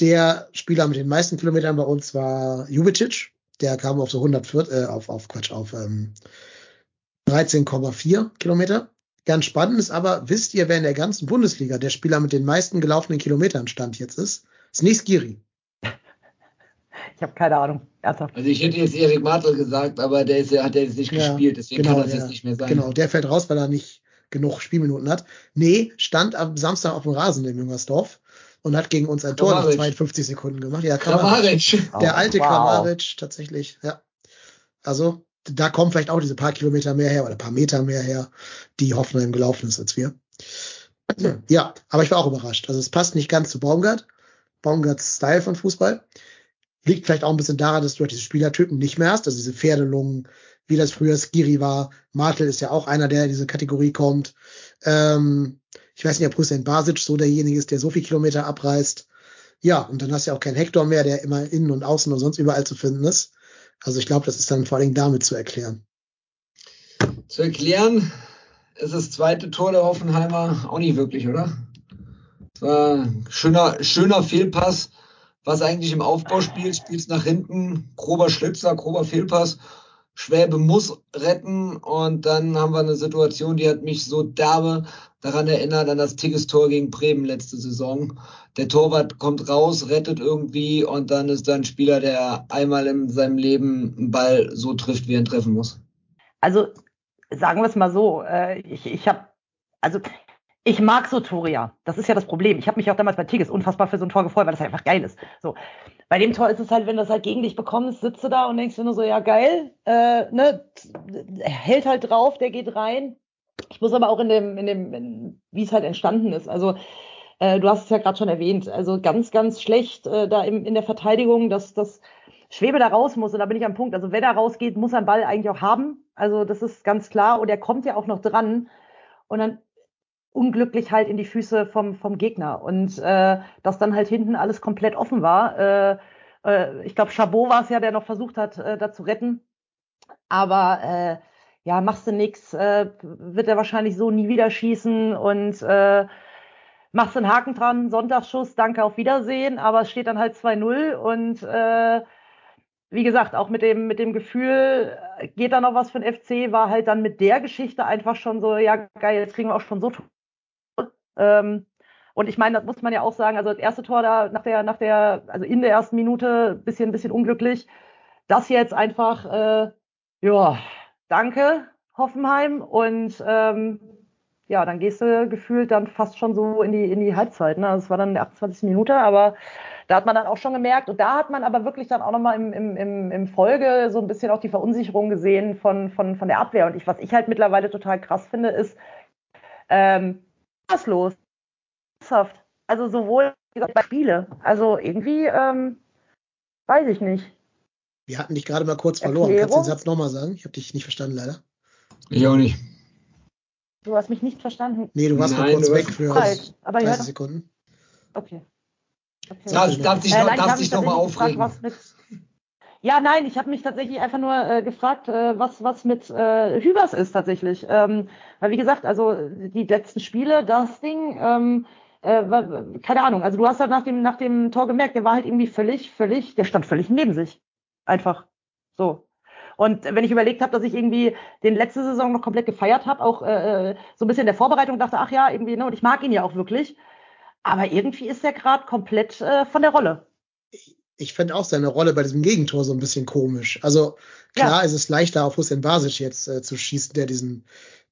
Speaker 2: der Spieler mit den meisten Kilometern bei uns war Jubicic. Der kam auf so 104, äh, auf, auf Quatsch, auf ähm, 13,4 Kilometer. Ganz spannend ist aber, wisst ihr, wer in der ganzen Bundesliga der Spieler mit den meisten gelaufenen Kilometern stand jetzt ist? Ist nicht Skiri.
Speaker 3: Ich habe keine Ahnung. Ernsthaft.
Speaker 1: Also ich hätte jetzt Erik Martel gesagt, aber der ist, hat ja jetzt nicht ja, gespielt, deswegen genau, kann das der, jetzt nicht mehr sein.
Speaker 2: Genau, der fällt raus, weil er nicht genug Spielminuten hat. Nee, stand am Samstag auf dem Rasen in Müngersdorf. und hat gegen uns ein Tor nach 52 Sekunden gemacht. Ja, Kramaric. [LAUGHS] Der alte wow. Kramaric, tatsächlich, ja. Also, da kommen vielleicht auch diese paar Kilometer mehr her oder paar Meter mehr her, die Hoffenheim gelaufen ist als wir. Ja, aber ich war auch überrascht. Also es passt nicht ganz zu Baumgart. Baumgarts Style von Fußball. Liegt vielleicht auch ein bisschen daran, dass du halt diese Spielertypen nicht mehr hast, also diese Pferdelungen, wie das früher Skiri war. Martel ist ja auch einer, der in diese Kategorie kommt. Ähm, ich weiß nicht, ob Hussein Basic so derjenige ist, der so viel Kilometer abreißt. Ja, und dann hast du ja auch keinen Hector mehr, der immer innen und außen und sonst überall zu finden ist. Also ich glaube, das ist dann vor allem damit zu erklären.
Speaker 1: Zu erklären ist das zweite Tor der Hoffenheimer auch nicht wirklich, oder? Es war ein schöner, schöner Fehlpass, was eigentlich im Aufbauspiel spielst nach hinten, grober Schlitzer, grober Fehlpass Schwäbe muss retten und dann haben wir eine Situation, die hat mich so derbe daran erinnert an das Tigges-Tor gegen Bremen letzte Saison. Der Torwart kommt raus, rettet irgendwie und dann ist da ein Spieler, der einmal in seinem Leben einen Ball so trifft, wie er ihn treffen muss.
Speaker 3: Also sagen wir es mal so, äh, ich, ich habe, also ich mag so Tore. Das ist ja das Problem. Ich habe mich auch damals bei Tigges unfassbar für so ein Tor gefreut, weil das einfach geil ist. So. Bei dem Tor ist es halt, wenn du das halt gegen dich bekommst, sitzt du da und denkst dir nur so, ja geil, äh, ne, hält halt drauf, der geht rein. Ich muss aber auch in dem, in dem, wie es halt entstanden ist. Also äh, du hast es ja gerade schon erwähnt. Also ganz, ganz schlecht äh, da im, in der Verteidigung, dass das Schwebe da raus muss. Und da bin ich am Punkt. Also wer da rausgeht, muss er einen Ball eigentlich auch haben. Also das ist ganz klar. Und er kommt ja auch noch dran. Und dann unglücklich halt in die Füße vom, vom Gegner. Und äh, dass dann halt hinten alles komplett offen war. Äh, äh, ich glaube, Chabot war es ja, der noch versucht hat, äh, da zu retten. Aber äh, ja, machst du nix, äh, wird er wahrscheinlich so nie wieder schießen und äh, machst einen Haken dran, Sonntagsschuss, danke, auf Wiedersehen, aber es steht dann halt 2-0 und äh, wie gesagt, auch mit dem, mit dem Gefühl, geht da noch was für den FC, war halt dann mit der Geschichte einfach schon so, ja geil, jetzt kriegen wir auch schon so ähm, und ich meine, das muss man ja auch sagen, also das erste Tor da nach der, nach der, also in der ersten Minute, bisschen, bisschen unglücklich. Das jetzt einfach, äh, ja, danke, Hoffenheim. Und ähm, ja, dann gehst du gefühlt dann fast schon so in die, in die Halbzeit. Ne? Also es war dann die 28. Minute, aber da hat man dann auch schon gemerkt, und da hat man aber wirklich dann auch nochmal im, im, im, im Folge so ein bisschen auch die Verunsicherung gesehen von, von, von der Abwehr. Und ich, was ich halt mittlerweile total krass finde, ist, ähm, los. Also sowohl bei Spiele. Also irgendwie, ähm, weiß ich nicht.
Speaker 2: Wir hatten dich gerade mal kurz verloren. Erklärung? Kannst du den Satz nochmal sagen? Ich habe dich nicht verstanden, leider.
Speaker 1: Ich auch nicht.
Speaker 3: Du hast mich nicht verstanden.
Speaker 2: Nee, du warst Nein, mal kurz weg für
Speaker 3: aber
Speaker 2: 30 Sekunden.
Speaker 3: Okay. okay.
Speaker 1: Darf, darf, dich, äh, noch, darf dich noch mal aufregen?
Speaker 3: Gefragt, mit, ja, nein, ich habe mich tatsächlich einfach nur äh, gefragt, äh, was was mit äh, Hübers ist tatsächlich. Ähm, weil wie gesagt, also die letzten Spiele, das Ding, ähm, äh, keine Ahnung. Also du hast halt nach dem nach dem Tor gemerkt, der war halt irgendwie völlig, völlig, der stand völlig neben sich, einfach so. Und wenn ich überlegt habe, dass ich irgendwie den letzte Saison noch komplett gefeiert habe, auch äh, äh, so ein bisschen in der Vorbereitung dachte, ach ja, irgendwie, ne, und ich mag ihn ja auch wirklich. Aber irgendwie ist er gerade komplett äh, von der Rolle
Speaker 2: ich finde auch seine Rolle bei diesem Gegentor so ein bisschen komisch. Also klar ja. ist es leichter auf Hussein Basic jetzt äh, zu schießen, der diesen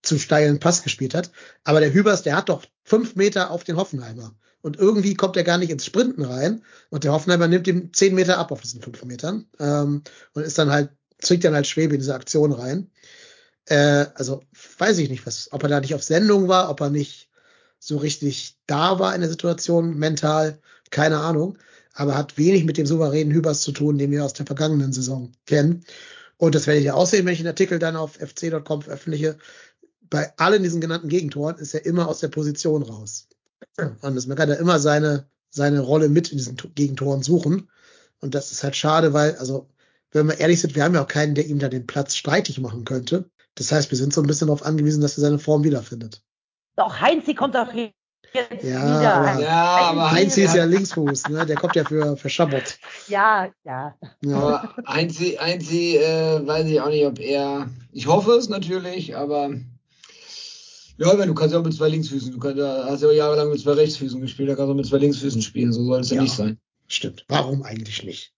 Speaker 2: zu steilen Pass gespielt hat. Aber der Hübers, der hat doch fünf Meter auf den Hoffenheimer. Und irgendwie kommt er gar nicht ins Sprinten rein. Und der Hoffenheimer nimmt ihm zehn Meter ab auf diesen fünf Metern. Ähm, und ist dann halt, zwingt dann halt Schwebe in diese Aktion rein. Äh, also weiß ich nicht, was, ob er da nicht auf Sendung war, ob er nicht so richtig da war in der Situation, mental, keine Ahnung aber hat wenig mit dem souveränen Hübers zu tun, den wir aus der vergangenen Saison kennen. Und das werde ich ja aussehen, wenn ich den Artikel dann auf fc.com veröffentliche. Bei allen diesen genannten Gegentoren ist er immer aus der Position raus. Und man kann ja immer seine, seine Rolle mit in diesen Gegentoren suchen. Und das ist halt schade, weil, also, wenn wir ehrlich sind, wir haben ja auch keinen, der ihm da den Platz streitig machen könnte. Das heißt, wir sind so ein bisschen darauf angewiesen, dass er seine Form wiederfindet.
Speaker 3: Doch, Heinz, kommt doch
Speaker 2: jetzt ja, wieder. Aber, ja, aber Heinz ist ja Linksfuß, ne? Der kommt ja für, für Schabot.
Speaker 3: Ja, ja.
Speaker 1: ja. Aber Heinzi, Heinzi äh, weiß ich auch nicht, ob er. Ich hoffe es natürlich, aber. Ja, du kannst ja auch mit zwei Linksfüßen, du kannst, hast ja auch jahrelang mit zwei Rechtsfüßen gespielt, da kannst du auch mit zwei Linksfüßen spielen, so soll es ja, ja nicht sein.
Speaker 2: Stimmt. Warum eigentlich nicht?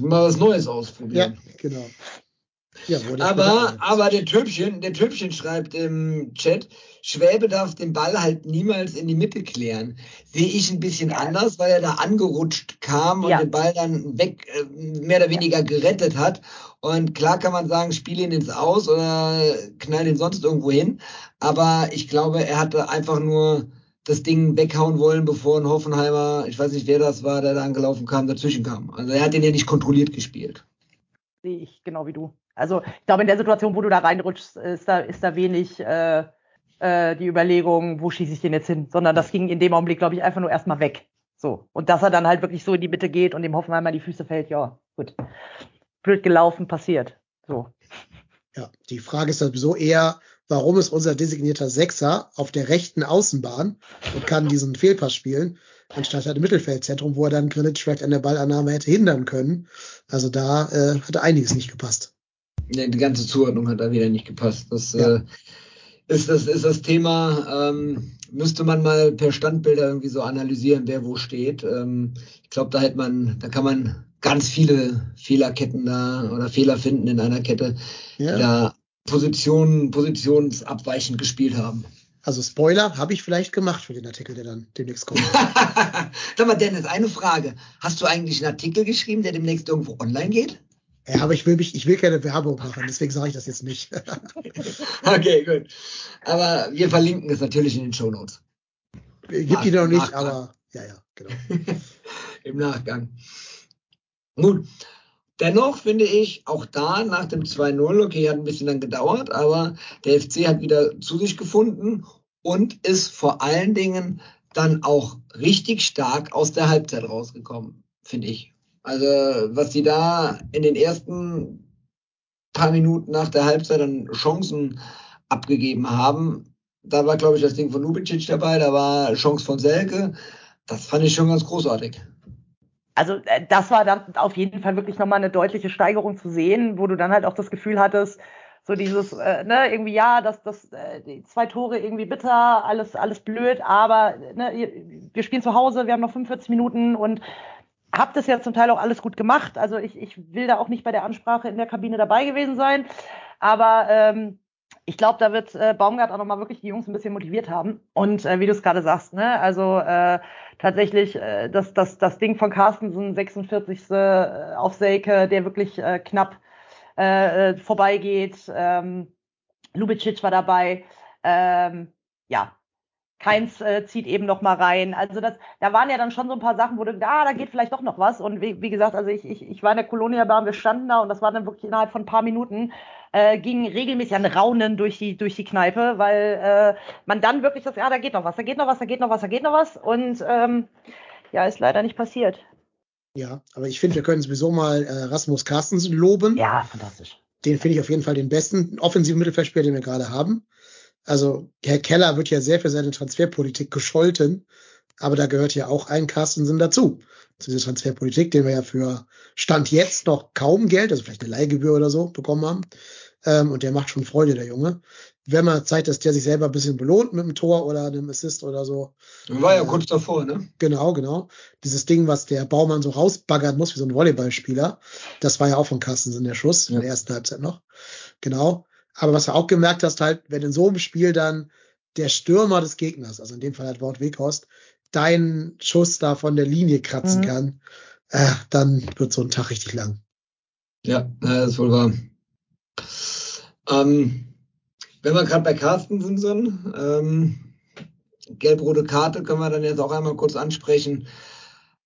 Speaker 1: Mal was Neues ausprobieren.
Speaker 2: Ja, genau.
Speaker 1: Ja, aber, aber der Töpfchen, der Töpfchen schreibt im Chat, Schwäbe darf den Ball halt niemals in die Mitte klären. Sehe ich ein bisschen anders, weil er da angerutscht kam und ja. den Ball dann weg, äh, mehr oder weniger gerettet hat. Und klar kann man sagen, spiel ihn ins Aus oder knall ihn sonst irgendwo hin. Aber ich glaube, er hatte einfach nur das Ding weghauen wollen, bevor ein Hoffenheimer, ich weiß nicht, wer das war, der da angelaufen kam, dazwischen kam. Also er hat den ja nicht kontrolliert gespielt.
Speaker 3: Sehe ich genau wie du. Also ich glaube, in der Situation, wo du da reinrutschst, ist da, ist da wenig äh, äh, die Überlegung, wo schieße ich den jetzt hin, sondern das ging in dem Augenblick, glaube ich, einfach nur erstmal weg. So. Und dass er dann halt wirklich so in die Mitte geht und dem Hoffenheimer die Füße fällt, ja, gut. Blöd gelaufen, passiert. So.
Speaker 2: Ja, die Frage ist sowieso eher, warum ist unser designierter Sechser auf der rechten Außenbahn und kann diesen Fehlpass spielen, anstatt halt im Mittelfeldzentrum, wo er dann Grillitsch vielleicht an der Ballannahme hätte hindern können. Also da äh, hatte einiges nicht gepasst.
Speaker 1: Die ganze Zuordnung hat da wieder nicht gepasst. Das ja. äh, ist, das ist das Thema, ähm, müsste man mal per Standbilder irgendwie so analysieren, wer wo steht. Ähm, ich glaube, da hätte man, da kann man ganz viele Fehlerketten da oder Fehler finden in einer Kette, ja. die da Positionen, positionsabweichend gespielt haben.
Speaker 2: Also Spoiler habe ich vielleicht gemacht für den Artikel, der dann demnächst kommt. [LAUGHS]
Speaker 1: Sag mal, Dennis, eine Frage. Hast du eigentlich einen Artikel geschrieben, der demnächst irgendwo online geht?
Speaker 2: Ja, aber ich will mich, ich will keine Werbung machen, deswegen sage ich das jetzt nicht. [LAUGHS]
Speaker 1: okay, gut. Aber wir verlinken es natürlich in den Show Notes.
Speaker 2: Gibt die noch nicht, Nachgang. aber ja, ja, genau. [LAUGHS]
Speaker 1: Im Nachgang. Gut. Dennoch finde ich, auch da nach dem 2-0, okay, hat ein bisschen dann gedauert, aber der FC hat wieder zu sich gefunden und ist vor allen Dingen dann auch richtig stark aus der Halbzeit rausgekommen, finde ich. Also, was die da in den ersten paar Minuten nach der Halbzeit dann Chancen abgegeben haben, da war, glaube ich, das Ding von Lubicic dabei, da war Chance von Selke. Das fand ich schon ganz großartig.
Speaker 3: Also äh, das war dann auf jeden Fall wirklich nochmal eine deutliche Steigerung zu sehen, wo du dann halt auch das Gefühl hattest, so dieses, äh, ne, irgendwie, ja, das, das, äh, die zwei Tore irgendwie bitter, alles, alles blöd, aber ne, wir spielen zu Hause, wir haben noch 45 Minuten und habe das ja zum Teil auch alles gut gemacht. Also ich, ich will da auch nicht bei der Ansprache in der Kabine dabei gewesen sein. Aber ähm, ich glaube, da wird äh, Baumgart auch nochmal wirklich die Jungs ein bisschen motiviert haben. Und äh, wie du es gerade sagst, ne, also äh, tatsächlich äh, das, das, das Ding von Carstensen, 46. Äh, auf Selke, der wirklich äh, knapp äh, äh, vorbeigeht. Ähm, Lubicic war dabei. Ähm, ja, Keins äh, zieht eben noch mal rein. Also das, da waren ja dann schon so ein paar Sachen, wo du, ah, da geht vielleicht doch noch was. Und wie, wie gesagt, also ich, ich, ich war in der Kolonia Bar, wir standen da und das war dann wirklich innerhalb von ein paar Minuten, äh, ging regelmäßig ein Raunen durch die, durch die Kneipe, weil äh, man dann wirklich das, ja, da geht noch was, da geht noch was, da geht noch was, da geht noch was. Und ähm, ja, ist leider nicht passiert.
Speaker 2: Ja, aber ich finde, wir können sowieso mal äh, Rasmus Carstens loben.
Speaker 3: Ja, fantastisch.
Speaker 2: Den finde ich auf jeden Fall den besten offensiven Mittelfeldspieler, den wir gerade haben. Also Herr Keller wird ja sehr für seine Transferpolitik gescholten, aber da gehört ja auch ein Carstensen dazu. Zu dieser Transferpolitik, den wir ja für Stand jetzt noch kaum Geld, also vielleicht eine Leihgebühr oder so, bekommen haben. Ähm, und der macht schon Freude, der Junge. Wenn man zeigt, dass der sich selber ein bisschen belohnt mit einem Tor oder einem Assist oder so.
Speaker 1: War ja äh, kurz davor, ne?
Speaker 2: Genau, genau. Dieses Ding, was der Baumann so rausbaggern muss, wie so ein Volleyballspieler, das war ja auch von Carstensen der Schuss, ja. in der ersten Halbzeit noch. Genau. Aber was du auch gemerkt hast, halt, wenn in so einem Spiel dann der Stürmer des Gegners, also in dem Fall halt Wort Weghorst, deinen Schuss da von der Linie kratzen mhm. kann, äh, dann wird so ein Tag richtig lang.
Speaker 1: Ja, das ist wohl wahr. Ähm, wenn wir gerade bei Carsten sind, ähm, gelb-rote Karte können wir dann jetzt auch einmal kurz ansprechen.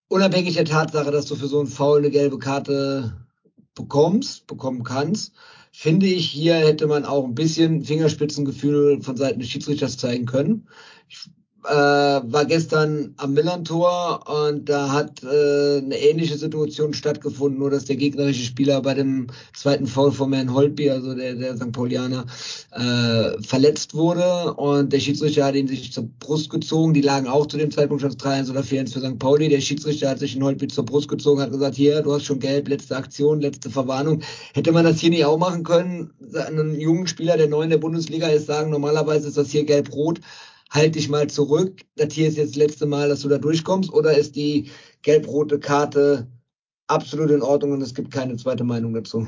Speaker 1: Unabhängig der Tatsache, dass du für so einen Foul eine gelbe Karte bekommst, bekommen kannst, finde ich, hier hätte man auch ein bisschen Fingerspitzengefühl von Seiten des Schiedsrichters zeigen können. Ich äh, war gestern am Millantor und da hat äh, eine ähnliche Situation stattgefunden, nur dass der gegnerische Spieler bei dem zweiten Foul von Herrn Holtby, also der, der St. Paulianer, äh, verletzt wurde und der Schiedsrichter hat ihn sich zur Brust gezogen. Die lagen auch zu dem Zeitpunkt schon 3-1 oder 4-1 für St. Pauli. Der Schiedsrichter hat sich den Holtby zur Brust gezogen, hat gesagt, hier, du hast schon gelb, letzte Aktion, letzte Verwarnung. Hätte man das hier nicht auch machen können? Einen jungen Spieler, der neu in der Bundesliga ist, sagen, normalerweise ist das hier gelb-rot halt dich mal zurück, das hier ist jetzt das letzte Mal, dass du da durchkommst, oder ist die gelb-rote Karte absolut in Ordnung und es gibt keine zweite Meinung dazu?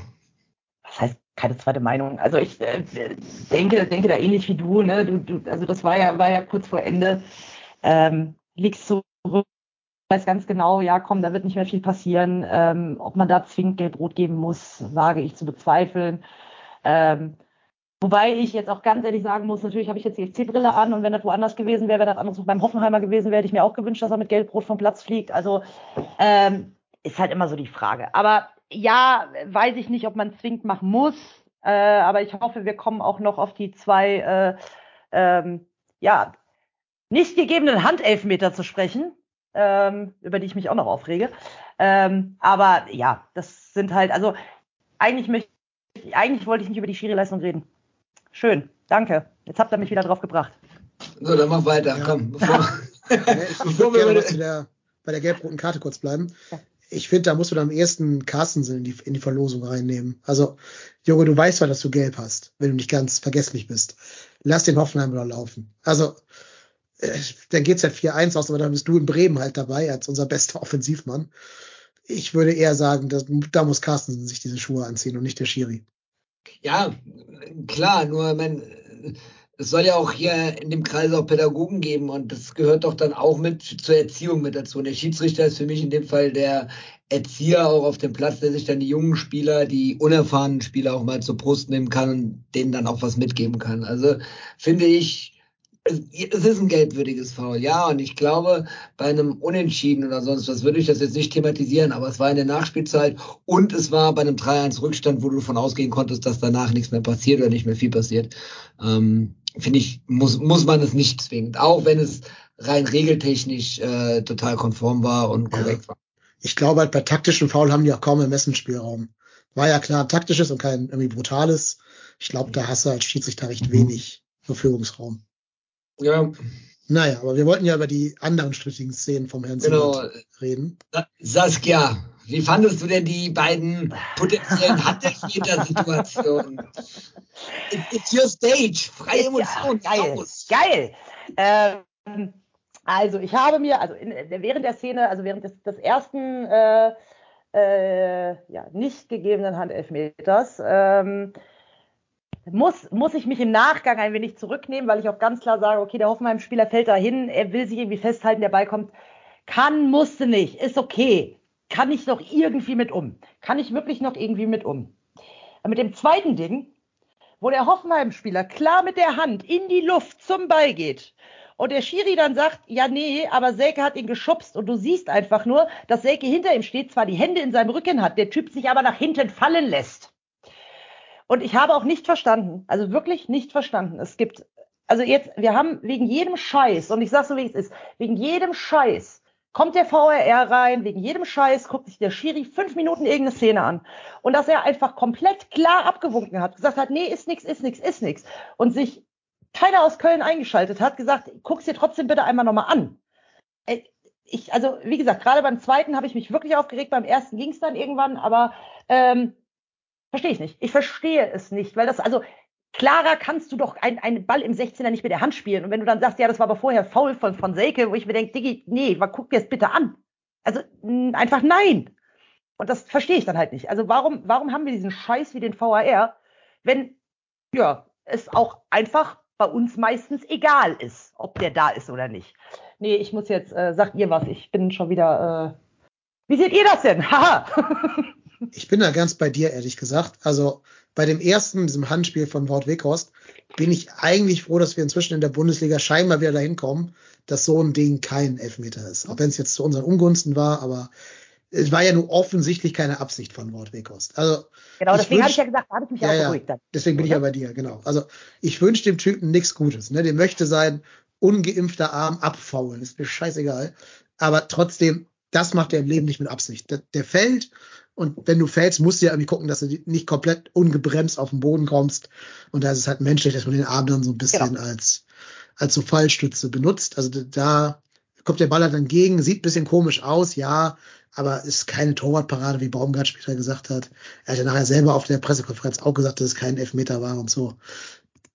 Speaker 3: Was heißt keine zweite Meinung. Also ich äh, denke, denke da ähnlich wie du, ne? Du, du, also das war ja, war ja kurz vor Ende. Ähm, liegst zurück, weiß ganz genau, ja komm, da wird nicht mehr viel passieren. Ähm, ob man da zwingend Gelb-Rot geben muss, wage ich zu bezweifeln. Ähm, wobei ich jetzt auch ganz ehrlich sagen muss, natürlich habe ich jetzt die FC-Brille an und wenn das woanders gewesen wäre, wenn das anderes beim Hoffenheimer gewesen wäre, hätte ich mir auch gewünscht, dass er mit Gelb-Rot vom Platz fliegt. Also ähm, ist halt immer so die Frage. Aber ja, weiß ich nicht, ob man zwingend machen muss. Äh, aber ich hoffe, wir kommen auch noch auf die zwei, äh, ähm, ja, nicht gegebenen Handelfmeter zu sprechen, ähm, über die ich mich auch noch aufrege. Ähm, aber ja, das sind halt, also eigentlich möchte eigentlich wollte ich nicht über die Schiri-Leistung reden. Schön, danke. Jetzt habt ihr mich wieder drauf gebracht.
Speaker 1: So, dann mach weiter, ja. komm. Bevor, [LAUGHS]
Speaker 2: ich, [LAUGHS] bevor wir gerne bei der, bei der gelb-roten Karte kurz bleiben. Ja ich finde, da musst du dann am ersten Carstensen in die, in die Verlosung reinnehmen. Also, Junge, du weißt zwar, dass du gelb hast, wenn du nicht ganz vergesslich bist. Lass den Hoffenheim doch laufen. Also, äh, dann geht's halt 4-1 aus, aber dann bist du in Bremen halt dabei als unser bester [LAUGHS] Offensivmann. Ich würde eher sagen, dass, da muss Carstensen sich diese Schuhe anziehen und nicht der Schiri.
Speaker 1: Ja, klar, nur, mein, es soll ja auch hier in dem Kreis auch Pädagogen geben und das gehört doch dann auch mit zur Erziehung mit dazu. Und der Schiedsrichter ist für mich in dem Fall der Erzieher auch auf dem Platz, der sich dann die jungen Spieler, die unerfahrenen Spieler auch mal zur Brust nehmen kann und denen dann auch was mitgeben kann. Also finde ich, es, es ist ein geldwürdiges Foul, ja. Und ich glaube, bei einem Unentschieden oder sonst was würde ich das jetzt nicht thematisieren, aber es war in der Nachspielzeit und es war bei einem 3-1 Rückstand, wo du davon ausgehen konntest, dass danach nichts mehr passiert oder nicht mehr viel passiert. Ähm, Finde ich, muss, muss man es nicht zwingend, auch wenn es rein regeltechnisch äh, total konform war und korrekt ja. war.
Speaker 2: Ich glaube halt, bei taktischen Foul haben die auch kaum Ermessensspielraum. War ja klar taktisches und kein irgendwie brutales. Ich glaube, da hast du als Schiedsrichter recht wenig Verfügungsraum.
Speaker 1: Ja.
Speaker 2: Naja, aber wir wollten ja über die anderen strittigen Szenen vom Herrn genau. reden.
Speaker 1: Saskia, wie fandest du denn die beiden potenziellen Handelfmeter-Situationen? It's your stage, freie Emotion.
Speaker 3: Ja, geil, raus. geil. Ähm, also ich habe mir, also in, während der Szene, also während des, des ersten äh, äh, ja, nicht gegebenen Handelfmeters, ähm, muss, muss ich mich im Nachgang ein wenig zurücknehmen, weil ich auch ganz klar sage, okay, der Hoffenheim-Spieler fällt da hin, er will sich irgendwie festhalten, der Ball kommt. Kann, musste nicht, ist okay. Kann ich noch irgendwie mit um. Kann ich wirklich noch irgendwie mit um. Aber mit dem zweiten Ding, wo der Hoffenheim-Spieler klar mit der Hand in die Luft zum Ball geht und der Schiri dann sagt, ja, nee, aber Selke hat ihn geschubst und du siehst einfach nur, dass Selke hinter ihm steht, zwar die Hände in seinem Rücken hat, der Typ sich aber nach hinten fallen lässt. Und ich habe auch nicht verstanden, also wirklich nicht verstanden. Es gibt, also jetzt, wir haben wegen jedem Scheiß, und ich sag so, wie es ist, wegen jedem Scheiß kommt der VRR rein, wegen jedem Scheiß guckt sich der Schiri fünf Minuten irgendeine Szene an. Und dass er einfach komplett klar abgewunken hat, gesagt hat, nee, ist nix, ist nix, ist nix. Und sich keiner aus Köln eingeschaltet hat, gesagt, guck's dir trotzdem bitte einmal nochmal an. Äh, ich, also, wie gesagt, gerade beim zweiten habe ich mich wirklich aufgeregt, beim ersten ging es dann irgendwann, aber ähm, Verstehe ich nicht. Ich verstehe es nicht, weil das, also klarer kannst du doch einen, einen Ball im 16er nicht mit der Hand spielen. Und wenn du dann sagst, ja, das war aber vorher faul von, von Selke, wo ich mir denke, Diggi, nee, guck dir das bitte an. Also einfach nein. Und das verstehe ich dann halt nicht. Also warum, warum haben wir diesen Scheiß wie den VAR, wenn ja, es auch einfach bei uns meistens egal ist, ob der da ist oder nicht. Nee, ich muss jetzt, äh, sagt ihr was, ich bin schon wieder. Äh, wie seht ihr das denn? Haha. [LAUGHS]
Speaker 2: Ich bin da ganz bei dir, ehrlich gesagt. Also bei dem ersten, diesem Handspiel von Wort Weghorst, bin ich eigentlich froh, dass wir inzwischen in der Bundesliga scheinbar wieder dahin kommen, dass so ein Ding kein Elfmeter ist. Auch wenn es jetzt zu unseren Ungunsten war, aber es war ja nur offensichtlich keine Absicht von Wort Weghorst. Also
Speaker 3: genau, deswegen habe ich ja gesagt, da habe ich mich ja, auch beruhigt. Dann.
Speaker 2: Deswegen bin ich ja bei dir, genau. Also ich wünsche dem Typen nichts Gutes. Ne? Dem möchte sein ungeimpfter Arm abfaulen. Ist mir scheißegal. Aber trotzdem, das macht er im Leben nicht mit Absicht. Der, der fällt und wenn du fällst, musst du ja irgendwie gucken, dass du nicht komplett ungebremst auf den Boden kommst. Und da ist es halt menschlich, dass man den Arm dann so ein bisschen genau. als, als so Fallstütze benutzt. Also da kommt der Ball halt entgegen, sieht ein bisschen komisch aus, ja, aber ist keine Torwartparade, wie Baumgart später gesagt hat. Er hat ja nachher selber auf der Pressekonferenz auch gesagt, dass es kein Elfmeter war und so.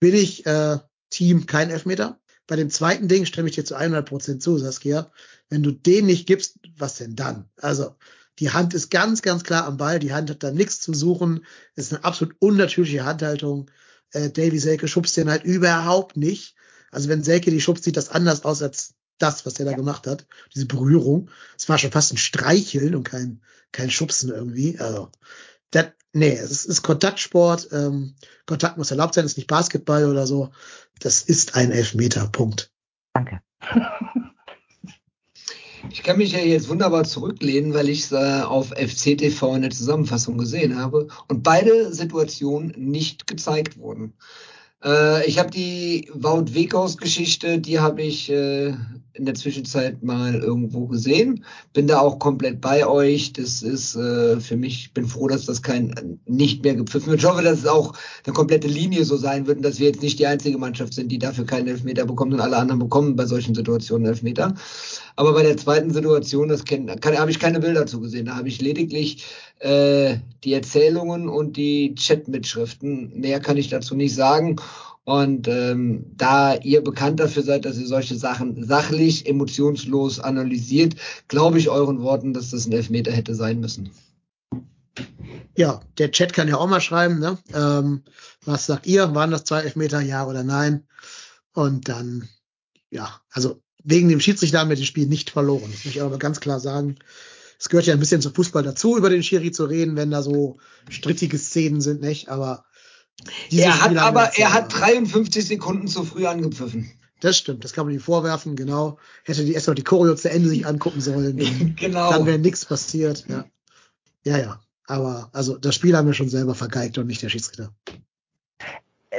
Speaker 2: Bin ich äh, Team kein Elfmeter? Bei dem zweiten Ding stimme ich dir zu 100 Prozent zu, Saskia. Wenn du den nicht gibst, was denn dann? Also Die Hand ist ganz, ganz klar am Ball. Die Hand hat da nichts zu suchen. Das ist eine absolut unnatürliche Handhaltung. Äh, Davy Selke schubst den halt überhaupt nicht. Also wenn Selke die schubst, sieht das anders aus als das, was der da gemacht hat. Diese Berührung. Es war schon fast ein Streicheln und kein, kein Schubsen irgendwie. Also, das, nee, es ist Kontaktsport. Ähm, Kontakt muss erlaubt sein, ist nicht Basketball oder so. Das ist ein Elfmeter. Punkt.
Speaker 3: Danke. [LAUGHS]
Speaker 1: Ich kann mich ja jetzt wunderbar zurücklehnen, weil ich es äh, auf FCTV in der Zusammenfassung gesehen habe und beide Situationen nicht gezeigt wurden. Äh, ich habe die Wout Weghaus Geschichte, die habe ich äh, in der Zwischenzeit mal irgendwo gesehen. Bin da auch komplett bei euch. Das ist äh, für mich, bin froh, dass das kein nicht mehr gepfiffen wird. Ich hoffe, dass es auch eine komplette Linie so sein wird und dass wir jetzt nicht die einzige Mannschaft sind, die dafür keinen Elfmeter bekommt und alle anderen bekommen bei solchen Situationen Elfmeter. Aber bei der zweiten Situation, das habe ich keine Bilder zu gesehen. Da habe ich lediglich äh, die Erzählungen und die Chatmitschriften. Mehr kann ich dazu nicht sagen. Und ähm, da ihr bekannt dafür seid, dass ihr solche Sachen sachlich, emotionslos analysiert, glaube ich euren Worten, dass das ein Elfmeter hätte sein müssen.
Speaker 2: Ja, der Chat kann ja auch mal schreiben, ne? Ähm, was sagt ihr? Waren das zwei Elfmeter, ja oder nein? Und dann, ja, also wegen dem Schiedsrichter haben wir das Spiel nicht verloren. Das muss ich aber ganz klar sagen. Es gehört ja ein bisschen zum Fußball dazu, über den Schiri zu reden, wenn da so strittige Szenen sind, nicht? Aber
Speaker 1: er hat aber, er hat 53 Sekunden zu früh angepfiffen.
Speaker 2: Das stimmt, das kann man ihm vorwerfen, genau. Hätte die erstmal die Choreo zu Ende sich angucken sollen. [LAUGHS]
Speaker 1: genau.
Speaker 2: Dann wäre nichts passiert, ja. Ja, ja. Aber, also, das Spiel haben wir schon selber vergeigt und nicht der Schiedsrichter.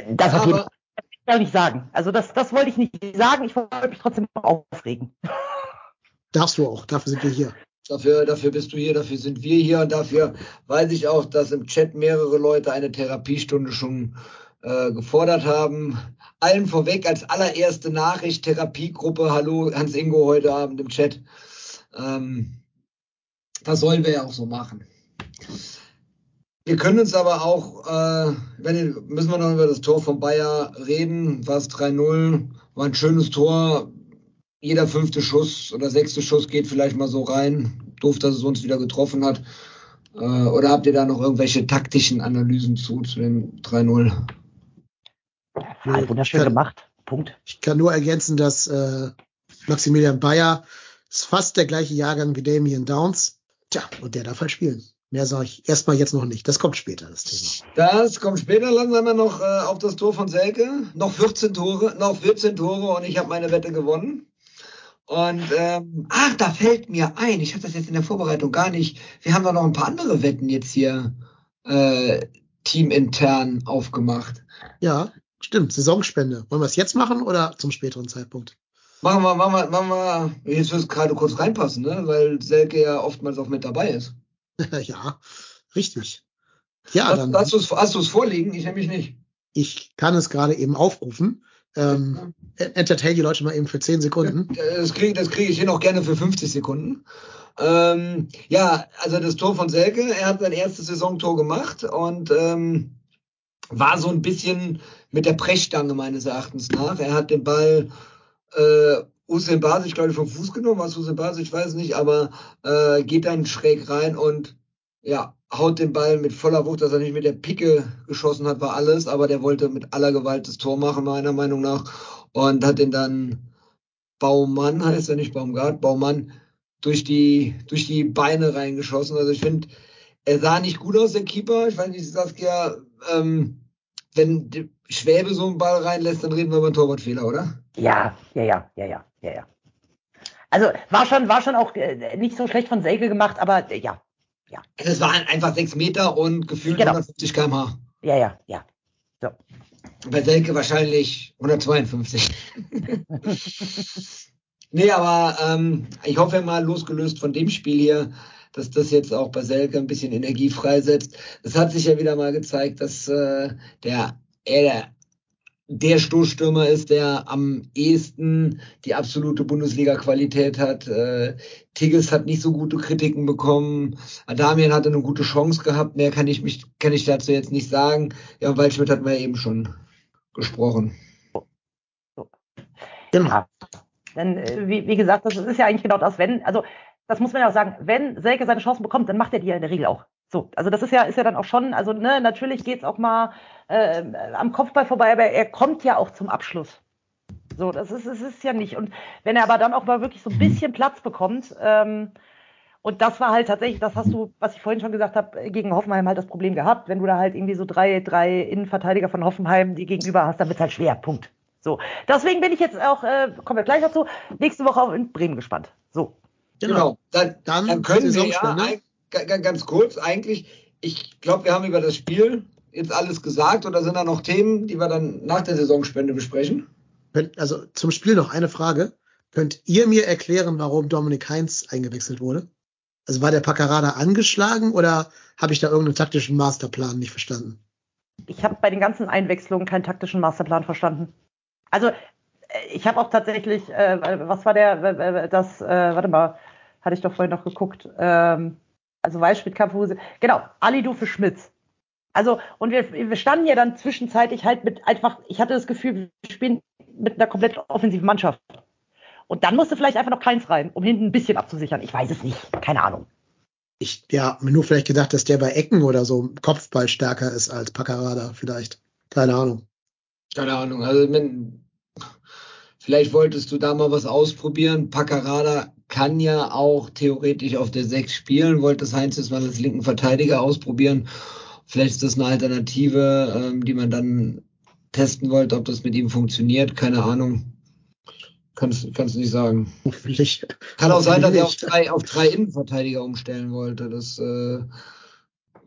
Speaker 3: Das aber, ich auch nicht sagen. Also, das, das wollte ich nicht sagen. Ich wollte mich trotzdem aufregen.
Speaker 2: Darfst du auch. Dafür sind wir hier.
Speaker 1: Dafür, dafür bist du hier, dafür sind wir hier und dafür weiß ich auch, dass im Chat mehrere Leute eine Therapiestunde schon äh, gefordert haben. Allen vorweg als allererste Nachricht, Therapiegruppe, hallo Hans Ingo heute Abend im Chat. Ähm, das sollen wir ja auch so machen. Wir können uns aber auch, äh, wenn, müssen wir noch über das Tor von Bayer reden, war es 3-0, war ein schönes Tor, jeder fünfte Schuss oder sechste Schuss geht vielleicht mal so rein. Doof, dass es uns wieder getroffen hat. Äh, oder habt ihr da noch irgendwelche taktischen Analysen zu, zu dem 3-0?
Speaker 3: Ja, wunderschön kann, gemacht. Punkt.
Speaker 2: Ich kann nur ergänzen, dass äh, Maximilian Bayer ist fast der gleiche Jahrgang wie Damien Downs. Tja, und der darf halt spielen. Mehr sage ich erstmal jetzt noch nicht. Das kommt später, das Thema.
Speaker 1: Das kommt später. Langsam wir noch äh, auf das Tor von Selke. Noch 14 Tore, noch 14 Tore und ich habe meine Wette gewonnen. Und ähm, ach, da fällt mir ein, ich hatte das jetzt in der Vorbereitung gar nicht. Wir haben da noch ein paar andere Wetten jetzt hier äh, teamintern aufgemacht.
Speaker 2: Ja, stimmt. Saisonspende. Wollen wir es jetzt machen oder zum späteren Zeitpunkt?
Speaker 1: Machen wir, machen wir, machen wir. Jetzt wird es gerade kurz reinpassen, ne? Weil Selke ja oftmals auch mit dabei ist. [LAUGHS]
Speaker 2: ja, richtig. Ja,
Speaker 1: hast,
Speaker 2: dann.
Speaker 1: Hast du es vorliegen? Ich nämlich nicht.
Speaker 2: Ich kann es gerade eben aufrufen. Ähm, entertain die Leute mal eben für 10 Sekunden.
Speaker 1: Das kriege krieg ich hin auch gerne für 50 Sekunden. Ähm, ja, also das Tor von Selke, er hat sein erstes Saisontor gemacht und ähm, war so ein bisschen mit der Brechstange meines Erachtens nach. Er hat den Ball äh, Usain Basic, glaube ich, vom Fuß genommen, was Usain Basic, ich weiß nicht, aber äh, geht dann schräg rein und ja, haut den Ball mit voller Wucht, dass er nicht mit der Picke geschossen hat, war alles, aber der wollte mit aller Gewalt das Tor machen, meiner Meinung nach, und hat den dann Baumann, heißt er nicht Baumgart, Baumann, durch die, durch die Beine reingeschossen. Also ich finde, er sah nicht gut aus, der Keeper. Ich weiß nicht, Saskia, ähm, wenn Schwäbe so einen Ball reinlässt, dann reden wir über einen Torwartfehler, oder?
Speaker 3: Ja, ja, ja, ja, ja, ja, ja. Also war schon, war schon auch äh, nicht so schlecht von Selke gemacht, aber äh, ja, ja.
Speaker 1: Es waren einfach sechs Meter und gefühlt genau. 150 km/h.
Speaker 3: Ja, ja, ja. So.
Speaker 1: Bei Selke wahrscheinlich 152. [LAUGHS] nee, aber ähm, ich hoffe mal, losgelöst von dem Spiel hier, dass das jetzt auch bei Selke ein bisschen Energie freisetzt. Es hat sich ja wieder mal gezeigt, dass äh, der, er der Stoßstürmer ist, der am ehesten die absolute Bundesliga-Qualität hat. Äh, Tigges hat nicht so gute Kritiken bekommen. Adamian hatte eine gute Chance gehabt. Mehr kann ich mich, kann ich dazu jetzt nicht sagen. Ja, Waldschmidt hatten wir eben schon gesprochen.
Speaker 3: Genau. Denn, äh, wie, wie gesagt, das ist ja eigentlich genau das, wenn, also das muss man ja auch sagen, wenn Selke seine Chancen bekommt, dann macht er die ja in der Regel auch. So, also das ist ja, ist ja dann auch schon, also ne, natürlich geht's auch mal äh, am Kopfball vorbei, aber er kommt ja auch zum Abschluss. So, das ist, es ist ja nicht. Und wenn er aber dann auch mal wirklich so ein bisschen Platz bekommt, ähm, und das war halt tatsächlich, das hast du, was ich vorhin schon gesagt habe, gegen Hoffenheim halt das Problem gehabt. Wenn du da halt irgendwie so drei, drei Innenverteidiger von Hoffenheim, die gegenüber hast, dann wird's halt schwer. Punkt. So. Deswegen bin ich jetzt auch, äh, kommen wir gleich dazu, nächste Woche in Bremen gespannt. So.
Speaker 1: Genau. genau. Dann, dann, dann können wir ja ein, ganz kurz eigentlich, ich glaube, wir haben über das Spiel jetzt alles gesagt oder sind da noch Themen, die wir dann nach der Saisonspende besprechen?
Speaker 2: Also zum Spiel noch eine Frage. Könnt ihr mir erklären, warum Dominik Heinz eingewechselt wurde? Also war der Paccarada angeschlagen oder habe ich da irgendeinen taktischen Masterplan nicht verstanden?
Speaker 3: Ich habe bei den ganzen Einwechslungen keinen taktischen Masterplan verstanden. Also äh, ich habe auch tatsächlich, äh, was war der, das, äh, warte mal, hatte ich doch vorhin noch geguckt, ähm, also Weißschmidt, Kampfhuse, genau, Alidu für Schmitz. Also, und wir, wir standen ja dann zwischenzeitlich halt mit einfach, ich hatte das Gefühl, wir spielen mit einer komplett offensiven Mannschaft. Und dann musste vielleicht einfach noch keins rein, um hinten ein bisschen abzusichern. Ich weiß es nicht. Keine Ahnung.
Speaker 2: Ich, ja, mir nur vielleicht gedacht, dass der bei Ecken oder so Kopfball stärker ist als Paccarada vielleicht. Keine Ahnung.
Speaker 1: Keine Ahnung. Also, wenn, vielleicht wolltest du da mal was ausprobieren. Paccarada kann ja auch theoretisch auf der 6 spielen. Wolltest Heinz jetzt mal als linken Verteidiger ausprobieren. Vielleicht ist das eine Alternative, ähm, die man dann testen wollte, ob das mit ihm funktioniert. Keine Ahnung. Kannst, kannst du nicht sagen.
Speaker 2: Hoffentlich.
Speaker 1: Kann auch sein, dass er auf drei, auf drei Innenverteidiger umstellen wollte. Das, äh,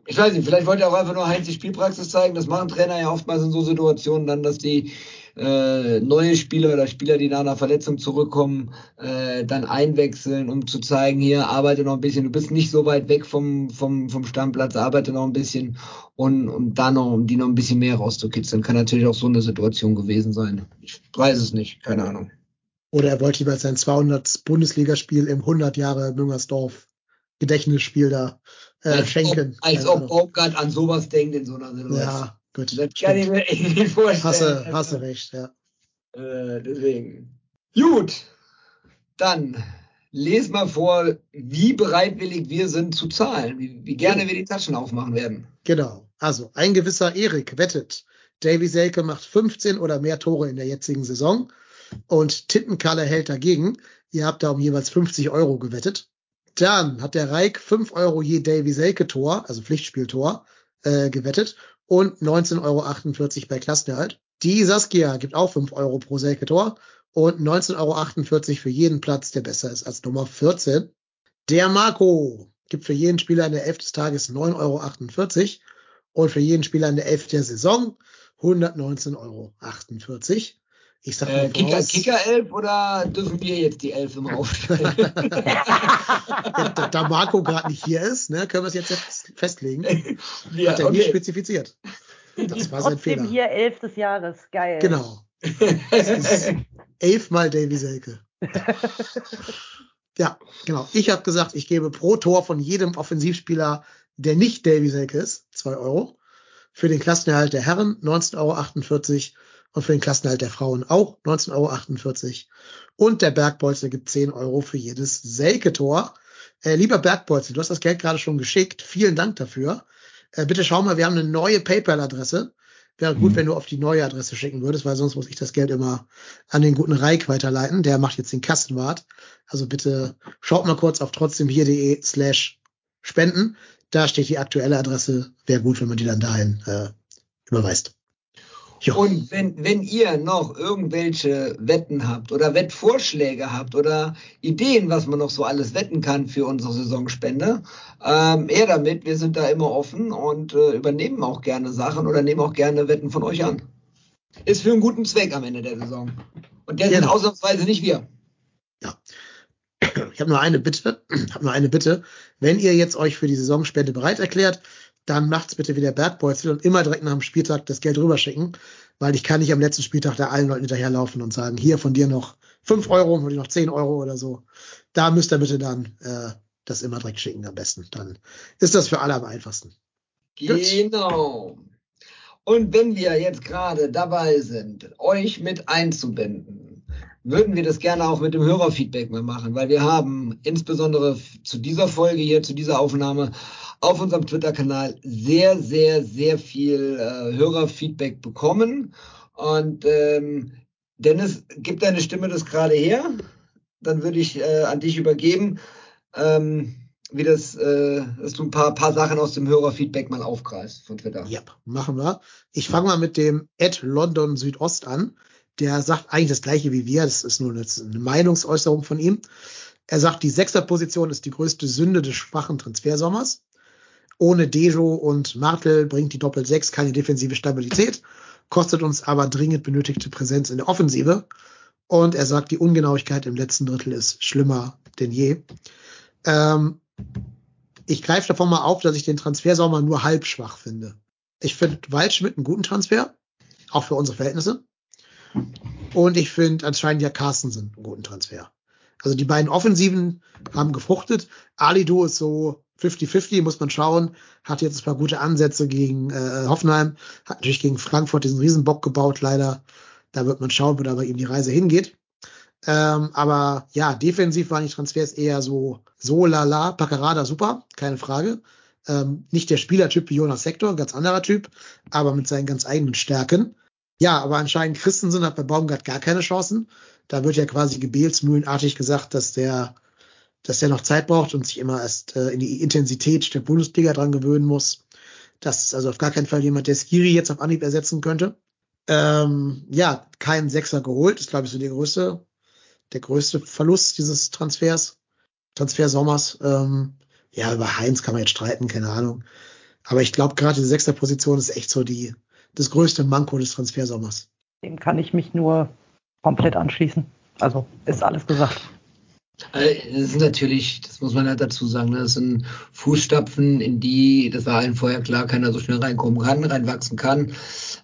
Speaker 1: ich weiß nicht, vielleicht wollte er auch einfach nur Heinz die Spielpraxis zeigen. Das machen Trainer ja oftmals in so Situationen dann, dass die äh, neue Spieler oder Spieler, die nach einer Verletzung zurückkommen, äh, dann einwechseln, um zu zeigen, hier arbeite noch ein bisschen, du bist nicht so weit weg vom, vom, vom Stammplatz, arbeite noch ein bisschen und um da noch, um die noch ein bisschen mehr rauszukitzeln. Kann natürlich auch so eine Situation gewesen sein. Ich weiß es nicht, keine Ahnung.
Speaker 2: Oder er wollte lieber sein 200 Bundesligaspiel im 100 Jahre Müngersdorf Gedächtnisspiel da äh, als schenken.
Speaker 1: Ob, als ob Baumgart an sowas denkt in so einer Situation.
Speaker 2: Ja, gut.
Speaker 1: Das kann ich mir nicht vorstellen.
Speaker 2: Hasse, hasse recht, ja.
Speaker 1: Äh, deswegen. Gut. Dann les mal vor, wie bereitwillig wir sind zu zahlen, wie, wie gerne wir die Taschen aufmachen werden.
Speaker 2: Genau. Also ein gewisser Erik wettet, Davy Selke macht 15 oder mehr Tore in der jetzigen Saison und Tittenkalle hält dagegen. Ihr habt da um jeweils 50 Euro gewettet. Dann hat der Reik 5 Euro je Davy Selke Tor, also Pflichtspieltor, äh, gewettet und 19,48 Euro bei Klassenerhalt. Die Saskia gibt auch 5 Euro pro Selke Tor und 19,48 Euro für jeden Platz, der besser ist als Nummer 14. Der Marco gibt für jeden Spieler in der Elf des Tages 9,48 Euro und für jeden Spieler in der Elf der Saison 119,48 Euro.
Speaker 1: Ich sag äh, Kicker, Kicker Elf oder dürfen wir jetzt die Elf immer aufstellen?
Speaker 2: ja, [LAUGHS] da Marco gerade nicht hier ist, ne, können [LAUGHS] wir es jetzt festlegen. Ja, Hat er okay. nicht spezifiziert.
Speaker 3: Das war sein Fehler. hier Elf des Jahres. Geil.
Speaker 2: Genau. elfmal Davy Selke. ja, genau. Ich habe gesagt, ich gebe pro Tor von jedem Offensivspieler, der nicht Davy Selke ist, zwei Euro. Für den Klassenerhalt der Herren 19,48 Euro und für den Klassenhalt der Frauen auch 19,48 Euro. Und der Bergbolzer gibt 10 Euro für jedes Selke-Tor. Äh, lieber Bergbolzer, du hast das Geld gerade schon geschickt. Vielen Dank dafür. Äh, bitte schau mal, wir haben eine neue PayPal-Adresse. Wäre gut, mhm. wenn du auf die neue Adresse schicken würdest, weil sonst muss ich das Geld immer an den guten Reik weiterleiten. Der macht jetzt den Kassenwart. Also bitte schaut mal kurz auf trotzdemhier.de slash spenden. Da steht die aktuelle Adresse. Wäre gut, wenn man die dann dahin äh, überweist.
Speaker 1: Jo. Und wenn, wenn ihr noch irgendwelche Wetten habt oder Wettvorschläge habt oder Ideen, was man noch so alles wetten kann für unsere Saisonspende, ähm, eher damit. Wir sind da immer offen und äh, übernehmen auch gerne Sachen oder nehmen auch gerne Wetten von euch an. Ist für einen guten Zweck am Ende der Saison. Und der ja. sind ausnahmsweise nicht wir.
Speaker 2: Ja. Ich habe nur eine Bitte, [CLEARS THROAT] habe nur eine Bitte. Wenn ihr jetzt euch für die Saisonspende bereit erklärt, dann macht's bitte wie der Bad Boys und immer direkt nach dem Spieltag das Geld rüberschicken, weil ich kann nicht am letzten Spieltag da allen Leuten hinterherlaufen und sagen, hier von dir noch fünf Euro, dir noch zehn Euro oder so. Da müsst ihr bitte dann äh, das immer direkt schicken am besten. Dann ist das für alle am einfachsten.
Speaker 1: Genau. Und wenn wir jetzt gerade dabei sind, euch mit einzubinden, würden wir das gerne auch mit dem Hörerfeedback mal machen, weil wir haben insbesondere zu dieser Folge hier, zu dieser Aufnahme auf unserem Twitter-Kanal sehr, sehr, sehr viel äh, Hörerfeedback bekommen. Und ähm, Dennis, gib deine Stimme das gerade her. Dann würde ich äh, an dich übergeben, ähm, wie das, äh, dass du ein paar, paar Sachen aus dem Hörerfeedback mal aufgreifst von Twitter.
Speaker 2: Ja, machen wir. Ich fange mal mit dem Ed London Südost an. Der sagt eigentlich das gleiche wie wir. Das ist nur eine, eine Meinungsäußerung von ihm. Er sagt, die Sechserposition ist die größte Sünde des schwachen Transfersommers. Ohne Dejo und Martel bringt die Doppel-6 keine defensive Stabilität, kostet uns aber dringend benötigte Präsenz in der Offensive. Und er sagt, die Ungenauigkeit im letzten Drittel ist schlimmer denn je. Ähm, ich greife davon mal auf, dass ich den Transfersommer nur halb schwach finde. Ich finde Waldschmidt einen guten Transfer, auch für unsere Verhältnisse. Und ich finde anscheinend ja Carstensen einen guten Transfer. Also die beiden Offensiven haben gefruchtet. Alido ist so 50-50, muss man schauen. Hat jetzt ein paar gute Ansätze gegen äh, Hoffenheim. Hat natürlich gegen Frankfurt diesen Riesenbock gebaut, leider. Da wird man schauen, wo da bei ihm die Reise hingeht. Ähm, aber ja, defensiv waren die Transfers eher so, so lala. Paccarada super, keine Frage. Ähm, nicht der Spielertyp wie Jonas Sektor, ganz anderer Typ, aber mit seinen ganz eigenen Stärken. Ja, aber anscheinend Christensen hat bei Baumgart gar keine Chancen. Da wird ja quasi gebetsmühlenartig gesagt, dass der, dass der noch Zeit braucht und sich immer erst äh, in die Intensität der Bundesliga dran gewöhnen muss. Das ist also auf gar keinen Fall jemand, der Skiri jetzt auf Anhieb ersetzen könnte. Ähm, ja, keinen Sechser geholt, ist glaube ich so die größte, der größte Verlust dieses Transfers, Transfersommers. Ähm, ja, über Heinz kann man jetzt streiten, keine Ahnung. Aber ich glaube, gerade die Sechser-Position ist echt so die, das größte Manko des Transfersommers.
Speaker 3: Dem kann ich mich nur komplett anschließen. Also ist alles gesagt.
Speaker 1: Das ist natürlich, das muss man halt dazu sagen, ne, das sind Fußstapfen, in die, das war allen vorher klar, keiner so schnell reinkommen kann, reinwachsen kann.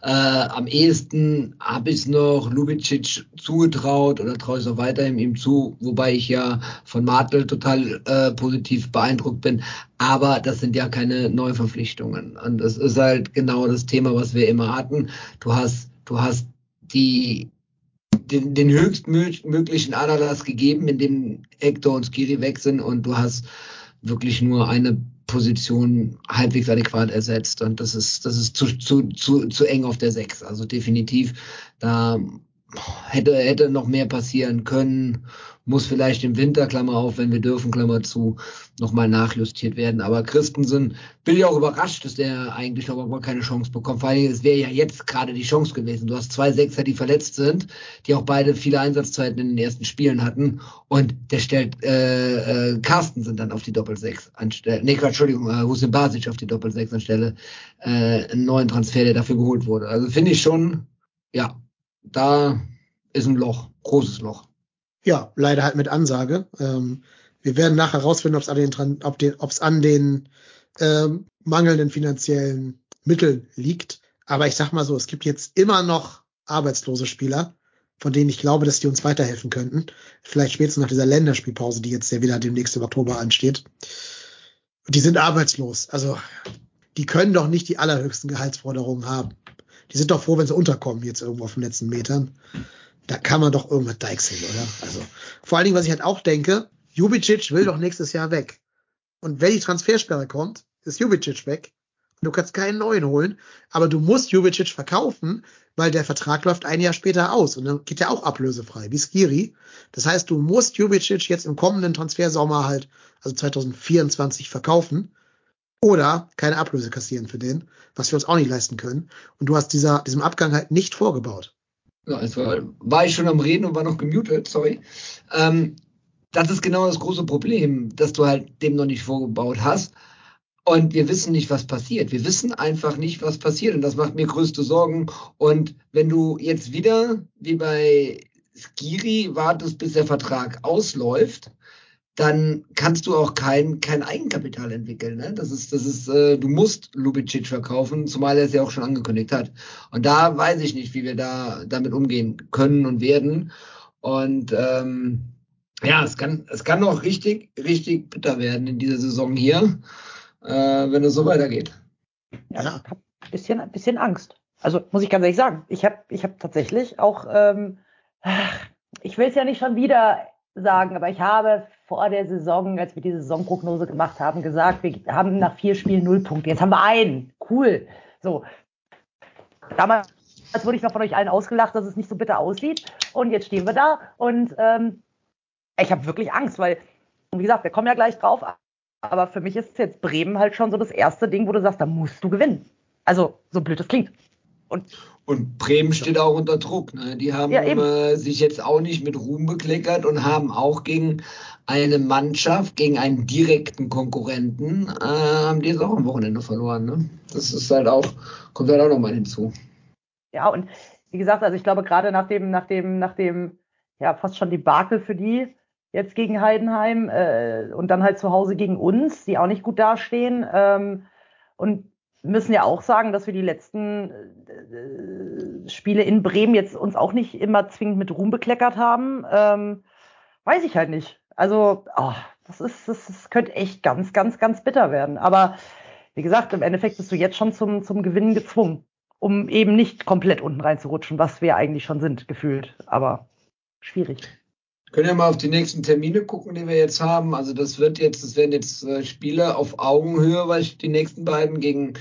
Speaker 1: Äh, am ehesten habe ich es noch Lubicic zugetraut oder traue ich es auch weiterhin ihm zu, wobei ich ja von Martel total äh, positiv beeindruckt bin. Aber das sind ja keine Neuverpflichtungen. Und das ist halt genau das Thema, was wir immer hatten. Du hast, du hast die den, den höchstmöglichen Aderlass gegeben, in dem Hector und Skiri weg sind und du hast wirklich nur eine Position halbwegs adäquat ersetzt. Und das ist, das ist zu, zu, zu, zu eng auf der Sechs. Also definitiv, da hätte, hätte noch mehr passieren können muss vielleicht im Winter, Klammer auf, wenn wir dürfen, Klammer zu, nochmal nachjustiert werden. Aber Christensen bin ich auch überrascht, dass der eigentlich noch mal keine Chance bekommt. Vor allem, es wäre ja jetzt gerade die Chance gewesen. Du hast zwei Sechser, die verletzt sind, die auch beide viele Einsatzzeiten in den ersten Spielen hatten. Und der stellt äh, äh, Carstensen dann auf die Doppelsechs anstelle. Nee, Entschuldigung, äh, Hussein Basic auf die Doppelsechs anstelle äh, einen neuen Transfer, der dafür geholt wurde. Also finde ich schon, ja, da ist ein Loch, großes Loch.
Speaker 2: Ja, leider halt mit Ansage. Ähm, wir werden nachher rausfinden, ob es an den, ob den, ob's an den ähm, mangelnden finanziellen Mitteln liegt. Aber ich sag mal so, es gibt jetzt immer noch arbeitslose Spieler, von denen ich glaube, dass die uns weiterhelfen könnten. Vielleicht spätestens nach dieser Länderspielpause, die jetzt ja wieder demnächst im Oktober ansteht. Die sind arbeitslos. Also, die können doch nicht die allerhöchsten Gehaltsforderungen haben. Die sind doch froh, wenn sie unterkommen jetzt irgendwo auf den letzten Metern da kann man doch irgendwas deichseln, oder? Also, vor allen Dingen, was ich halt auch denke, Jubicic will doch nächstes Jahr weg. Und wenn die Transfersperre kommt, ist Jubicic weg. Du kannst keinen neuen holen, aber du musst Jubicic verkaufen, weil der Vertrag läuft ein Jahr später aus und dann geht er auch ablösefrei, wie Skiri. Das heißt, du musst Jubicic jetzt im kommenden Transfersommer halt, also 2024 verkaufen oder keine Ablöse kassieren für den, was wir uns auch nicht leisten können. Und du hast dieser, diesem Abgang halt nicht vorgebaut.
Speaker 1: Ja, war, war ich schon am Reden und war noch gemutet, sorry. Ähm, das ist genau das große Problem, dass du halt dem noch nicht vorgebaut hast. Und wir wissen nicht, was passiert. Wir wissen einfach nicht, was passiert. Und das macht mir größte Sorgen. Und wenn du jetzt wieder, wie bei Skiri, wartest, bis der Vertrag ausläuft, dann kannst du auch kein, kein Eigenkapital entwickeln. Ne? Das ist, das ist, äh, du musst Lubicic verkaufen, zumal er es ja auch schon angekündigt hat. Und da weiß ich nicht, wie wir da damit umgehen können und werden. Und ähm, ja, es kann, es kann noch richtig, richtig bitter werden in dieser Saison hier, äh, wenn es so weitergeht.
Speaker 3: Ja, ich habe ein bisschen, ein bisschen Angst. Also muss ich ganz ehrlich sagen, ich habe ich hab tatsächlich auch ähm, ich will es ja nicht schon wieder sagen, aber ich habe vor der Saison, als wir diese Saisonprognose gemacht haben, gesagt, wir haben nach vier Spielen null Punkte. Jetzt haben wir einen. Cool. So. Damals wurde ich noch von euch allen ausgelacht, dass es nicht so bitter aussieht. Und jetzt stehen wir da und ähm, ich habe wirklich Angst, weil, wie gesagt, wir kommen ja gleich drauf, aber für mich ist jetzt Bremen halt schon so das erste Ding, wo du sagst, da musst du gewinnen. Also, so blöd es klingt.
Speaker 1: Und, und Bremen steht auch unter Druck. Ne? Die haben ja, äh, sich jetzt auch nicht mit Ruhm bekleckert und haben auch gegen eine Mannschaft, gegen einen direkten Konkurrenten, äh, haben die jetzt auch am Wochenende verloren. Ne? Das ist halt auch, kommt halt auch nochmal hinzu.
Speaker 3: Ja, und wie gesagt, also ich glaube, gerade nach dem, nach dem, nach dem, ja, fast schon die Bakel für die, jetzt gegen Heidenheim äh, und dann halt zu Hause gegen uns, die auch nicht gut dastehen. Ähm, und müssen ja auch sagen, dass wir die letzten äh, Spiele in Bremen jetzt uns auch nicht immer zwingend mit Ruhm bekleckert haben. Ähm, weiß ich halt nicht. Also, oh, das ist, das, das könnte echt ganz, ganz, ganz bitter werden. Aber wie gesagt, im Endeffekt bist du jetzt schon zum, zum Gewinnen gezwungen, um eben nicht komplett unten reinzurutschen, was wir eigentlich schon sind, gefühlt. Aber schwierig.
Speaker 1: Können ja mal auf die nächsten Termine gucken, die wir jetzt haben. Also das wird jetzt, das werden jetzt äh, Spiele auf Augenhöhe, weil ich die nächsten beiden gegen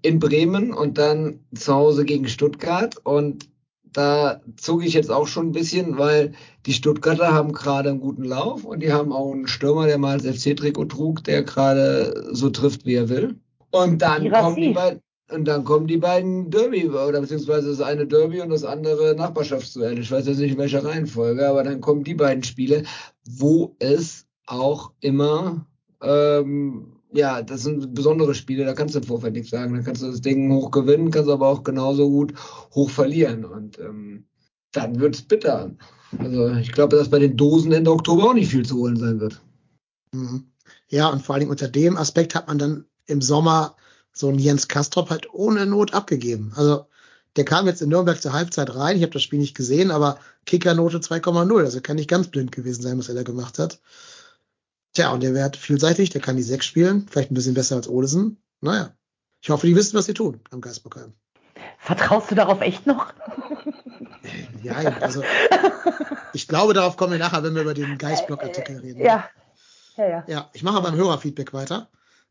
Speaker 1: in Bremen und dann zu Hause gegen Stuttgart. Und da zuge ich jetzt auch schon ein bisschen, weil die Stuttgarter haben gerade einen guten Lauf und die haben auch einen Stürmer, der mal das FC-Trikot trug, der gerade so trifft, wie er will. Und dann kommen die beiden. Und dann kommen die beiden Derby, oder beziehungsweise das eine Derby und das andere Nachbarschaftsduell. Ich weiß jetzt nicht in welcher Reihenfolge, aber dann kommen die beiden Spiele, wo es auch immer, ähm, ja, das sind besondere Spiele, da kannst du im Vorfeld nichts sagen. Da kannst du das Ding hoch gewinnen, kannst aber auch genauso gut hoch verlieren. Und ähm, dann wird's bitter. Also ich glaube, dass bei den Dosen Ende Oktober auch nicht viel zu holen sein wird.
Speaker 2: Mhm. Ja, und vor allen Dingen unter dem Aspekt hat man dann im Sommer so ein Jens Kastrop halt ohne Not abgegeben. Also der kam jetzt in Nürnberg zur Halbzeit rein. Ich habe das Spiel nicht gesehen, aber Kickernote 2,0. Also kann nicht ganz blind gewesen sein, was er da gemacht hat. Tja, und der wird vielseitig, der kann die sechs spielen, vielleicht ein bisschen besser als Olesen. Naja, ich hoffe, die wissen, was sie tun am Geistbockheim.
Speaker 3: Vertraust du darauf echt noch?
Speaker 2: ja, also ich glaube, darauf kommen wir nachher, wenn wir über den Geistblock-Artikel reden.
Speaker 3: Ja.
Speaker 2: Ja, ja. ja ich mache beim Hörerfeedback weiter.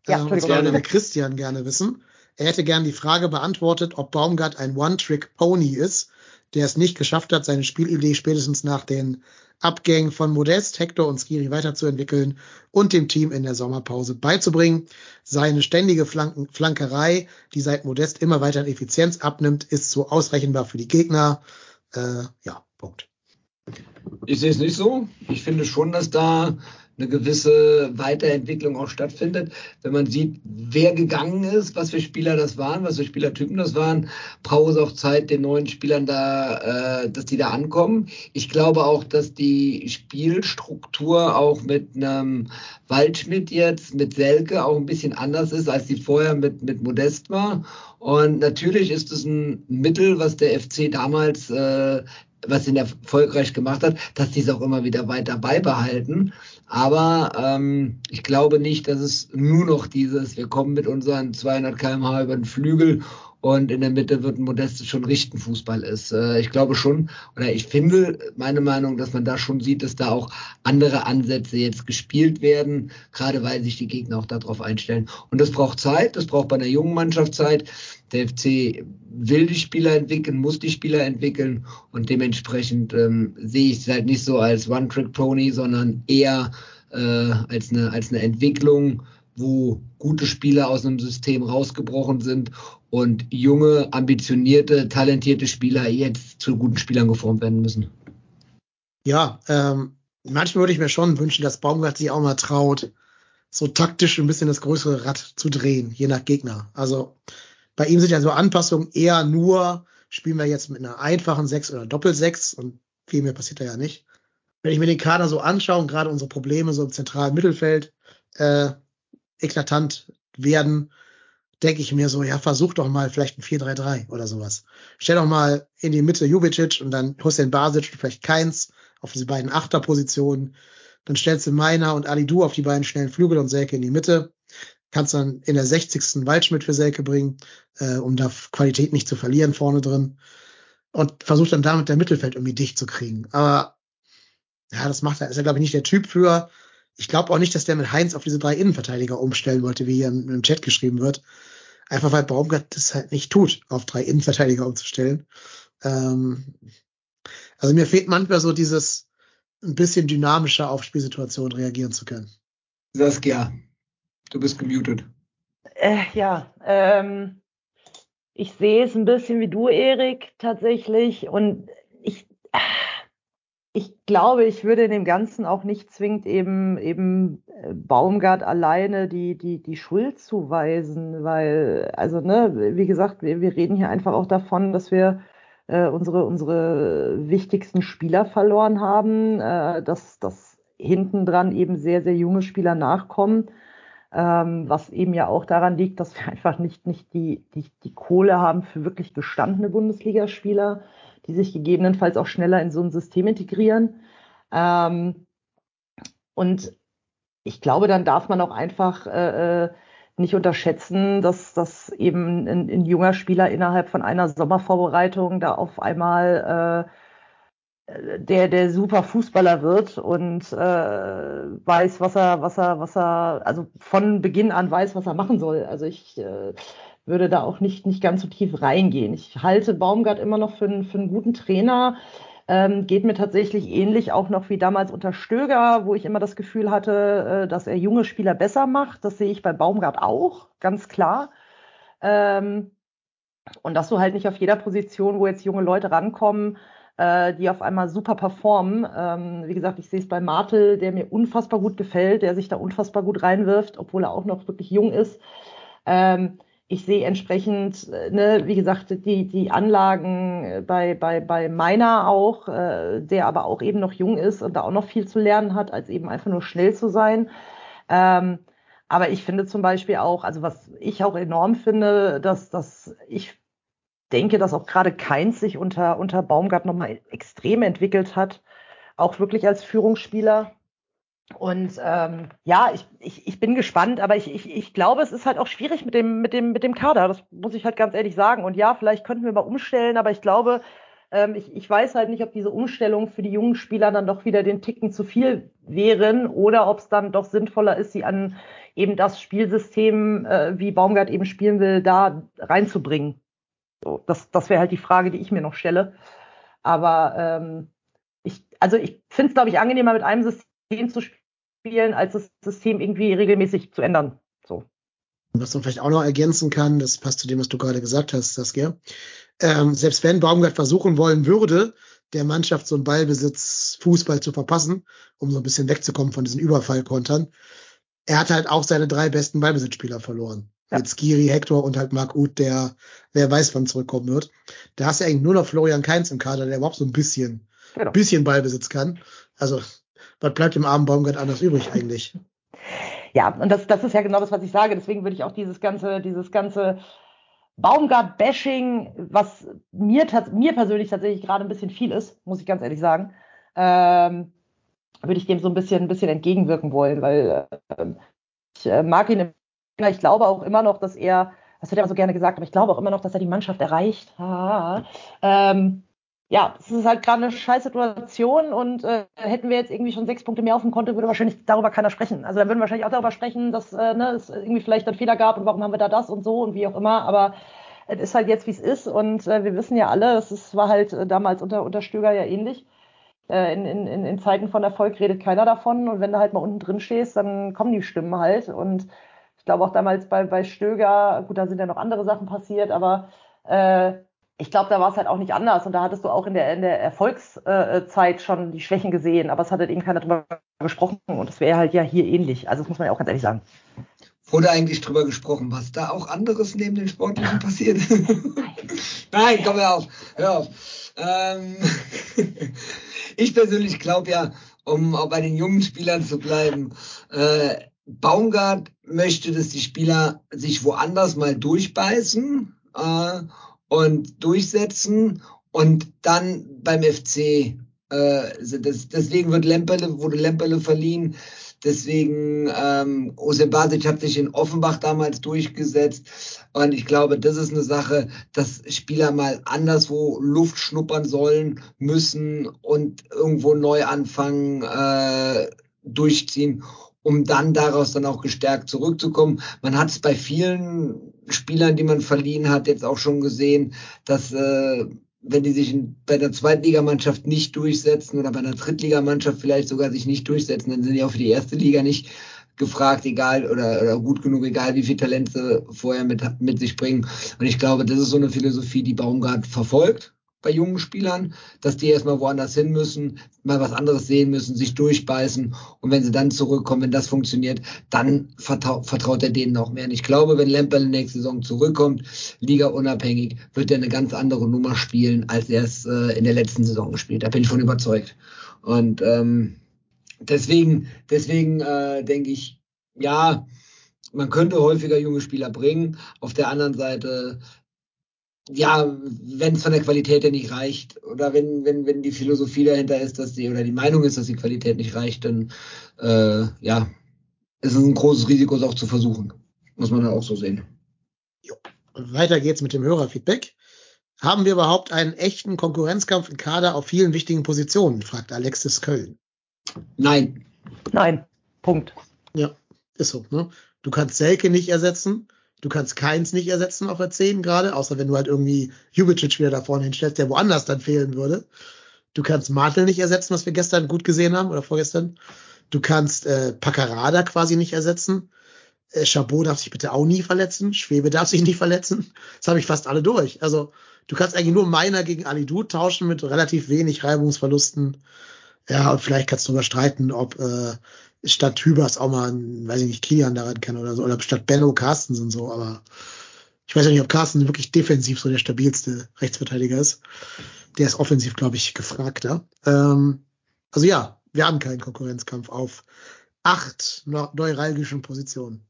Speaker 2: Ja, ähm, und zwar würde Christian gerne wissen. Er hätte gern die Frage beantwortet, ob Baumgart ein One-Trick-Pony ist, der es nicht geschafft hat, seine Spielidee spätestens nach den Abgängen von Modest, Hector und Skiri weiterzuentwickeln und dem Team in der Sommerpause beizubringen. Seine ständige Flanken Flankerei, die seit Modest immer weiter an Effizienz abnimmt, ist so ausrechenbar für die Gegner. Äh, ja, Punkt.
Speaker 1: Ich sehe es nicht so. Ich finde schon, dass da eine gewisse Weiterentwicklung auch stattfindet. Wenn man sieht, wer gegangen ist, was für Spieler das waren, was für Spielertypen das waren, braucht es auch Zeit, den neuen Spielern da, äh, dass die da ankommen. Ich glaube auch, dass die Spielstruktur auch mit einem Waldschmidt jetzt, mit Selke auch ein bisschen anders ist, als die vorher mit, mit Modest war. Und natürlich ist es ein Mittel, was der FC damals äh, was ihn erfolgreich gemacht hat, dass die es auch immer wieder weiter beibehalten. Aber ähm, ich glaube nicht, dass es nur noch dieses, wir kommen mit unseren 200 kmh über den Flügel und in der Mitte wird ein Modestes schon richten Fußball ist. Äh, ich glaube schon, oder ich finde meine Meinung, dass man da schon sieht, dass da auch andere Ansätze jetzt gespielt werden, gerade weil sich die Gegner auch darauf einstellen. Und das braucht Zeit, das braucht bei einer jungen Mannschaft Zeit. Der FC will die Spieler entwickeln, muss die Spieler entwickeln und dementsprechend ähm, sehe ich es halt nicht so als One-Trick-Pony, sondern eher äh, als, eine, als eine Entwicklung, wo gute Spieler aus einem System rausgebrochen sind und junge, ambitionierte, talentierte Spieler jetzt zu guten Spielern geformt werden müssen.
Speaker 2: Ja, ähm, manchmal würde ich mir schon wünschen, dass Baumgart sich auch mal traut, so taktisch ein bisschen das größere Rad zu drehen, je nach Gegner. Also bei ihm sind ja so Anpassungen eher nur, spielen wir jetzt mit einer einfachen Sechs oder Doppelsechs und viel mehr passiert da ja nicht. Wenn ich mir den Kader so anschaue und gerade unsere Probleme so im zentralen Mittelfeld äh, eklatant werden, denke ich mir so, ja, versuch doch mal vielleicht ein 4-3-3 oder sowas. Stell doch mal in die Mitte Jubicic und dann Hussein Basic und vielleicht Keins auf diese beiden Achterpositionen. Dann stellst du Meiner und Ali Du auf die beiden schnellen Flügel und Selke in die Mitte kannst dann in der 60. Waldschmidt für Selke bringen, äh, um da Qualität nicht zu verlieren vorne drin. Und versucht dann damit der Mittelfeld irgendwie dicht zu kriegen. Aber Ja, das macht er, ist er, glaube ich, nicht der Typ für. Ich glaube auch nicht, dass der mit Heinz auf diese drei Innenverteidiger umstellen wollte, wie hier im, im Chat geschrieben wird. Einfach weil Baumgart das halt nicht tut, auf drei Innenverteidiger umzustellen. Ähm, also mir fehlt manchmal so dieses ein bisschen dynamischer auf Spielsituationen reagieren zu können.
Speaker 1: Saskia, du bist gemutet.
Speaker 3: Äh, ja, ähm, ich sehe es ein bisschen wie du, Erik, tatsächlich. Und ich, ich glaube, ich würde in dem Ganzen auch nicht zwingend eben, eben äh, Baumgart alleine die, die, die Schuld zuweisen, weil, also, ne, wie gesagt, wir, wir reden hier einfach auch davon, dass wir äh, unsere, unsere wichtigsten Spieler verloren haben, äh, dass, dass hinten dran eben sehr, sehr junge Spieler nachkommen. Ähm, was eben ja auch daran liegt, dass wir [LAUGHS] einfach nicht, nicht die, die, die Kohle haben für wirklich gestandene Bundesligaspieler, die sich gegebenenfalls auch schneller in so ein System integrieren. Ähm, und ich glaube, dann darf man auch einfach äh, äh nicht unterschätzen, dass, dass eben ein, ein, junger Spieler innerhalb von einer Sommervorbereitung da auf einmal äh, der, der super Fußballer wird und äh, weiß, was er, was er, was er, also von Beginn an weiß, was er machen soll. Also ich äh, würde da auch nicht, nicht ganz so tief reingehen. Ich halte Baumgart immer noch für, für einen guten Trainer. Ähm, geht mir tatsächlich ähnlich auch noch wie damals unter Stöger, wo ich immer das Gefühl hatte, äh, dass er junge Spieler besser macht. Das sehe ich bei Baumgart auch, ganz klar. Ähm, und dass du halt nicht auf jeder Position, wo jetzt junge Leute rankommen, äh, die auf einmal super performen. Ähm, wie gesagt, ich sehe es bei Martel, der mir unfassbar gut gefällt, der sich da unfassbar gut reinwirft, obwohl er auch noch wirklich jung ist. Ähm, ich sehe entsprechend, äh, ne, wie gesagt, die, die Anlagen äh, bei, bei, bei meiner auch, äh, der aber auch eben noch jung ist und da auch noch viel zu lernen hat, als eben einfach nur schnell zu sein. Ähm, aber ich finde zum Beispiel auch, also was ich auch enorm finde, dass, dass ich denke, dass auch gerade Keins sich unter, unter Baumgart nochmal extrem entwickelt hat, auch wirklich als Führungsspieler. Und ähm, ja, ich, ich, ich bin gespannt, aber ich, ich, ich glaube, es ist halt auch schwierig mit dem, mit, dem, mit dem Kader. Das muss ich halt ganz ehrlich sagen. Und ja, vielleicht könnten wir mal umstellen, aber ich glaube, ähm, ich, ich weiß halt nicht, ob diese Umstellung für die jungen Spieler dann doch wieder den Ticken zu viel wären oder ob es dann doch sinnvoller ist, sie an eben das Spielsystem, äh, wie Baumgart eben spielen will, da reinzubringen. So, das das wäre halt die Frage, die ich mir noch stelle. Aber ähm, ich, also ich finde es, glaube ich, angenehmer mit einem System zu spielen, als das System irgendwie regelmäßig zu ändern. So.
Speaker 2: Was man vielleicht auch noch ergänzen kann, das passt zu dem, was du gerade gesagt hast, Saskia. Ähm, selbst wenn Baumgart versuchen wollen würde, der Mannschaft so einen Ballbesitz Fußball zu verpassen, um so ein bisschen wegzukommen von diesen Überfallkontern, er hat halt auch seine drei besten Ballbesitzspieler verloren. Ja. Mit Skiri, Hector und halt Marc Uth, der wer weiß wann zurückkommen wird. Da hast du eigentlich nur noch Florian Kainz im Kader, der überhaupt so ein bisschen, genau. bisschen Ballbesitz kann. Also was bleibt dem armen Baumgart anders übrig eigentlich?
Speaker 3: Ja, und das, das ist ja genau das, was ich sage. Deswegen würde ich auch dieses ganze, dieses ganze Baumgart-Bashing, was mir, mir persönlich tatsächlich gerade ein bisschen viel ist, muss ich ganz ehrlich sagen, ähm, würde ich dem so ein bisschen, ein bisschen entgegenwirken wollen, weil äh, ich äh, mag ihn, ich glaube auch immer noch, dass er, das wird ja so gerne gesagt, aber ich glaube auch immer noch, dass er die Mannschaft erreicht. Ähm, ja, es ist halt gerade eine scheiß Situation und äh, hätten wir jetzt irgendwie schon sechs Punkte mehr auf dem Konto, würde wahrscheinlich darüber keiner sprechen. Also dann würden wir wahrscheinlich auch darüber sprechen, dass äh, ne, es irgendwie vielleicht einen Fehler gab und warum haben wir da das und so und wie auch immer. Aber es ist halt jetzt, wie es ist und äh, wir wissen ja alle, es war halt äh, damals unter, unter Stöger ja ähnlich. Äh, in, in, in Zeiten von Erfolg redet keiner davon und wenn du halt mal unten drin stehst, dann kommen die Stimmen halt und ich glaube auch damals bei, bei Stöger, gut, da sind ja noch andere Sachen passiert, aber äh, ich glaube, da war es halt auch nicht anders. Und da hattest du auch in der, in der Erfolgszeit schon die Schwächen gesehen, aber es hat halt eben keiner drüber gesprochen. Und das wäre halt ja hier ähnlich. Also das muss man ja auch ganz ehrlich sagen.
Speaker 1: Wurde eigentlich drüber gesprochen, was da auch anderes neben den Sportlichen passiert? [LAUGHS] Nein, komm hör auf. Hör auf. Ähm, [LAUGHS] ich persönlich glaube ja, um auch bei den jungen Spielern zu bleiben, äh, Baumgart möchte, dass die Spieler sich woanders mal durchbeißen äh, und durchsetzen und dann beim FC äh, das, deswegen wird Lemperle, wurde Lemperle verliehen. Deswegen, ähm, Osem Basic hat sich in Offenbach damals durchgesetzt. Und ich glaube, das ist eine Sache, dass Spieler mal anderswo Luft schnuppern sollen, müssen und irgendwo neu anfangen, äh, durchziehen, um dann daraus dann auch gestärkt zurückzukommen. Man hat es bei vielen Spielern, die man verliehen hat, jetzt auch schon gesehen, dass äh, wenn die sich in, bei der Zweitligamannschaft nicht durchsetzen oder bei einer Drittligamannschaft vielleicht sogar sich nicht durchsetzen, dann sind die auch für die erste Liga nicht gefragt, egal oder, oder gut genug, egal wie viel Talent sie vorher mit, mit sich bringen. Und ich glaube, das ist so eine Philosophie, die Baumgart verfolgt bei jungen Spielern, dass die erstmal woanders hin müssen, mal was anderes sehen müssen, sich durchbeißen und wenn sie dann zurückkommen, wenn das funktioniert, dann vertraut, vertraut er denen auch mehr. Und ich glaube, wenn Lemperl nächste Saison zurückkommt, Liga unabhängig, wird er eine ganz andere Nummer spielen, als er es äh, in der letzten Saison gespielt. Da bin ich von überzeugt. Und ähm, deswegen, deswegen äh, denke ich, ja, man könnte häufiger junge Spieler bringen. Auf der anderen Seite ja, wenn es von der Qualität her nicht reicht oder wenn, wenn, wenn die Philosophie dahinter ist, dass die oder die Meinung ist, dass die Qualität nicht reicht, dann äh, ja, ist es ein großes Risiko, es auch zu versuchen. Muss man ja auch so sehen.
Speaker 2: Jo. Weiter geht's mit dem Hörerfeedback. Haben wir überhaupt einen echten Konkurrenzkampf im Kader auf vielen wichtigen Positionen? fragt Alexis Köln.
Speaker 1: Nein.
Speaker 3: Nein. Punkt.
Speaker 2: Ja, ist so. Ne? Du kannst Selke nicht ersetzen. Du kannst Keins nicht ersetzen auf der 10 gerade, außer wenn du halt irgendwie Jubicic wieder da vorne hinstellst, der woanders dann fehlen würde. Du kannst Martel nicht ersetzen, was wir gestern gut gesehen haben oder vorgestern. Du kannst äh, Paccarada quasi nicht ersetzen. Äh, Chabot darf sich bitte auch nie verletzen. Schwebe darf sich nicht verletzen. Das habe ich fast alle durch. Also du kannst eigentlich nur Meiner gegen Alidu tauschen mit relativ wenig Reibungsverlusten. Ja, und vielleicht kannst du darüber streiten, ob äh, statt Hübers auch mal, weiß ich nicht, Kilian daran kann oder so, oder statt Benno Carstens und so, aber ich weiß ja nicht, ob Carsten wirklich defensiv so der stabilste Rechtsverteidiger ist. Der ist offensiv, glaube ich, gefragter. Ähm, also ja, wir haben keinen Konkurrenzkampf auf acht neuralgischen Positionen.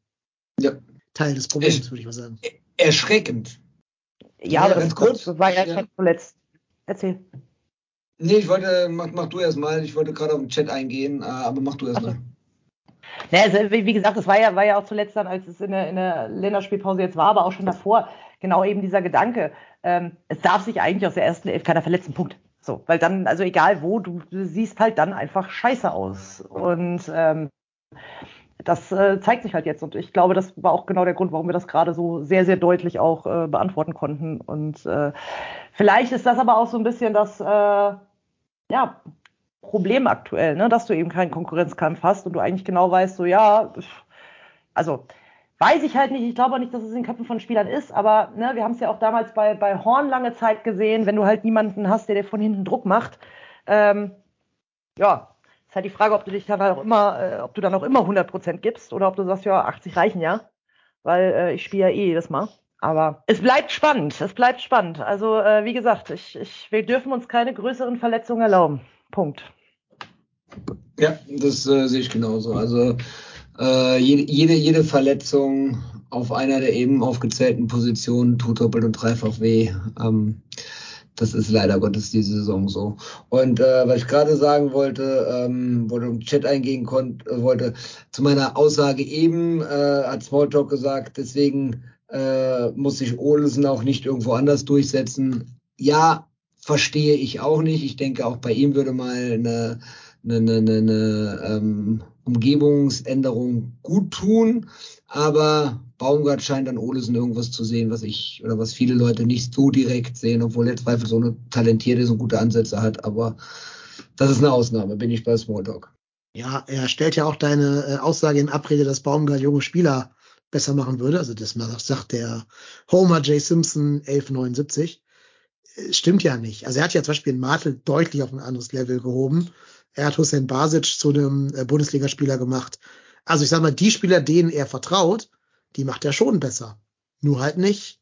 Speaker 1: Ja.
Speaker 2: Teil des Problems, würde ich mal sagen.
Speaker 1: Erschreckend.
Speaker 3: Ja, aber das, kurz, das war ja, ja. schon zuletzt. Erzähl.
Speaker 1: Nee, ich wollte, mach, mach du erst mal. Ich wollte gerade auf den Chat eingehen, aber mach du erst mal.
Speaker 3: Ja, also, wie gesagt, das war ja, war ja auch zuletzt dann, als es in der, in der Länderspielpause jetzt war, aber auch schon davor, genau eben dieser Gedanke, ähm, es darf sich eigentlich aus der ersten Elf keiner verletzen, Punkt. So, weil dann, also egal wo, du, du siehst halt dann einfach scheiße aus. Und ähm, das äh, zeigt sich halt jetzt. Und ich glaube, das war auch genau der Grund, warum wir das gerade so sehr, sehr deutlich auch äh, beantworten konnten. Und äh, vielleicht ist das aber auch so ein bisschen das, äh, ja, Problem aktuell, ne? dass du eben keinen Konkurrenzkampf hast und du eigentlich genau weißt, so ja, also weiß ich halt nicht, ich glaube auch nicht, dass es in den Köpfen von Spielern ist, aber ne, wir haben es ja auch damals bei, bei Horn lange Zeit gesehen, wenn du halt niemanden hast, der dir von hinten Druck macht, ähm, ja, ist halt die Frage, ob du dich dann auch immer, äh, ob du dann auch immer 100% gibst oder ob du sagst, ja, 80 reichen ja, weil äh, ich spiele ja eh jedes Mal. Aber es bleibt spannend, es bleibt spannend. Also äh, wie gesagt, ich, ich, wir dürfen uns keine größeren Verletzungen erlauben. Punkt.
Speaker 1: Ja, das äh, sehe ich genauso. Also äh, jede, jede, Verletzung auf einer der eben aufgezählten Positionen tut doppelt und dreifach weh. Ähm, das ist leider Gottes diese Saison so. Und äh, was ich gerade sagen wollte, ähm, wo du im Chat eingehen konnt, äh, wollte, zu meiner Aussage eben, äh, hat Smalltalk gesagt, deswegen äh, muss sich Olsen auch nicht irgendwo anders durchsetzen. Ja, verstehe ich auch nicht. Ich denke, auch bei ihm würde mal eine, eine, eine, eine ähm, Umgebungsänderung gut tun. Aber Baumgart scheint an Olesen irgendwas zu sehen, was ich oder was viele Leute nicht so direkt sehen, obwohl er zweifelsohne talentiert ist und gute Ansätze hat. Aber das ist eine Ausnahme, bin ich bei Smalltalk.
Speaker 2: Ja, er stellt ja auch deine äh, Aussage in Abrede, dass Baumgart junge Spieler besser machen würde. Also das sagt der Homer J. Simpson 1179 stimmt ja nicht. Also er hat ja zum Beispiel den Martel deutlich auf ein anderes Level gehoben. Er hat Hussein Basic zu einem äh, Bundesligaspieler gemacht. Also ich sag mal, die Spieler, denen er vertraut, die macht er schon besser. Nur halt nicht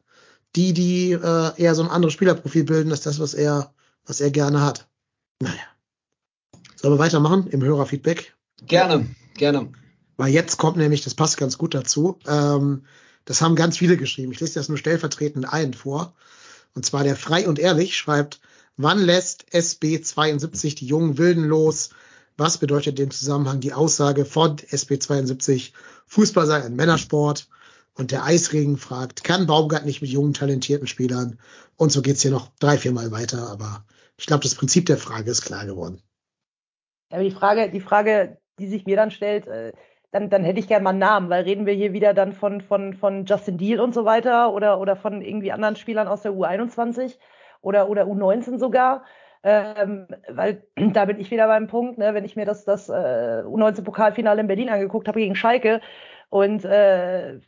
Speaker 2: die, die äh, eher so ein anderes Spielerprofil bilden, als das, was er, was er gerne hat. Naja. Sollen wir weitermachen im Hörerfeedback?
Speaker 1: Gerne, gerne.
Speaker 2: Weil jetzt kommt nämlich, das passt ganz gut dazu, ähm, das haben ganz viele geschrieben. Ich lese das nur stellvertretend ein vor. Und zwar der Frei und Ehrlich schreibt, wann lässt SB72 die jungen Wilden los? Was bedeutet in dem Zusammenhang die Aussage von SP72, Fußball sei ein Männersport? Und der Eisregen fragt, kann Baumgart nicht mit jungen, talentierten Spielern? Und so geht's hier noch drei, vier Mal weiter. Aber ich glaube, das Prinzip der Frage ist klar geworden.
Speaker 3: Aber die Frage, die Frage, die sich mir dann stellt, äh, dann, dann hätte ich gerne mal einen Namen, weil reden wir hier wieder dann von, von, von Justin Deal und so weiter oder, oder von irgendwie anderen Spielern aus der U21 oder, oder U19 sogar. Ähm, weil [CLEARS THROAT] da bin ich wieder beim Punkt, ne, wenn ich mir das, das äh, U19-Pokalfinale in Berlin angeguckt habe gegen Schalke und äh,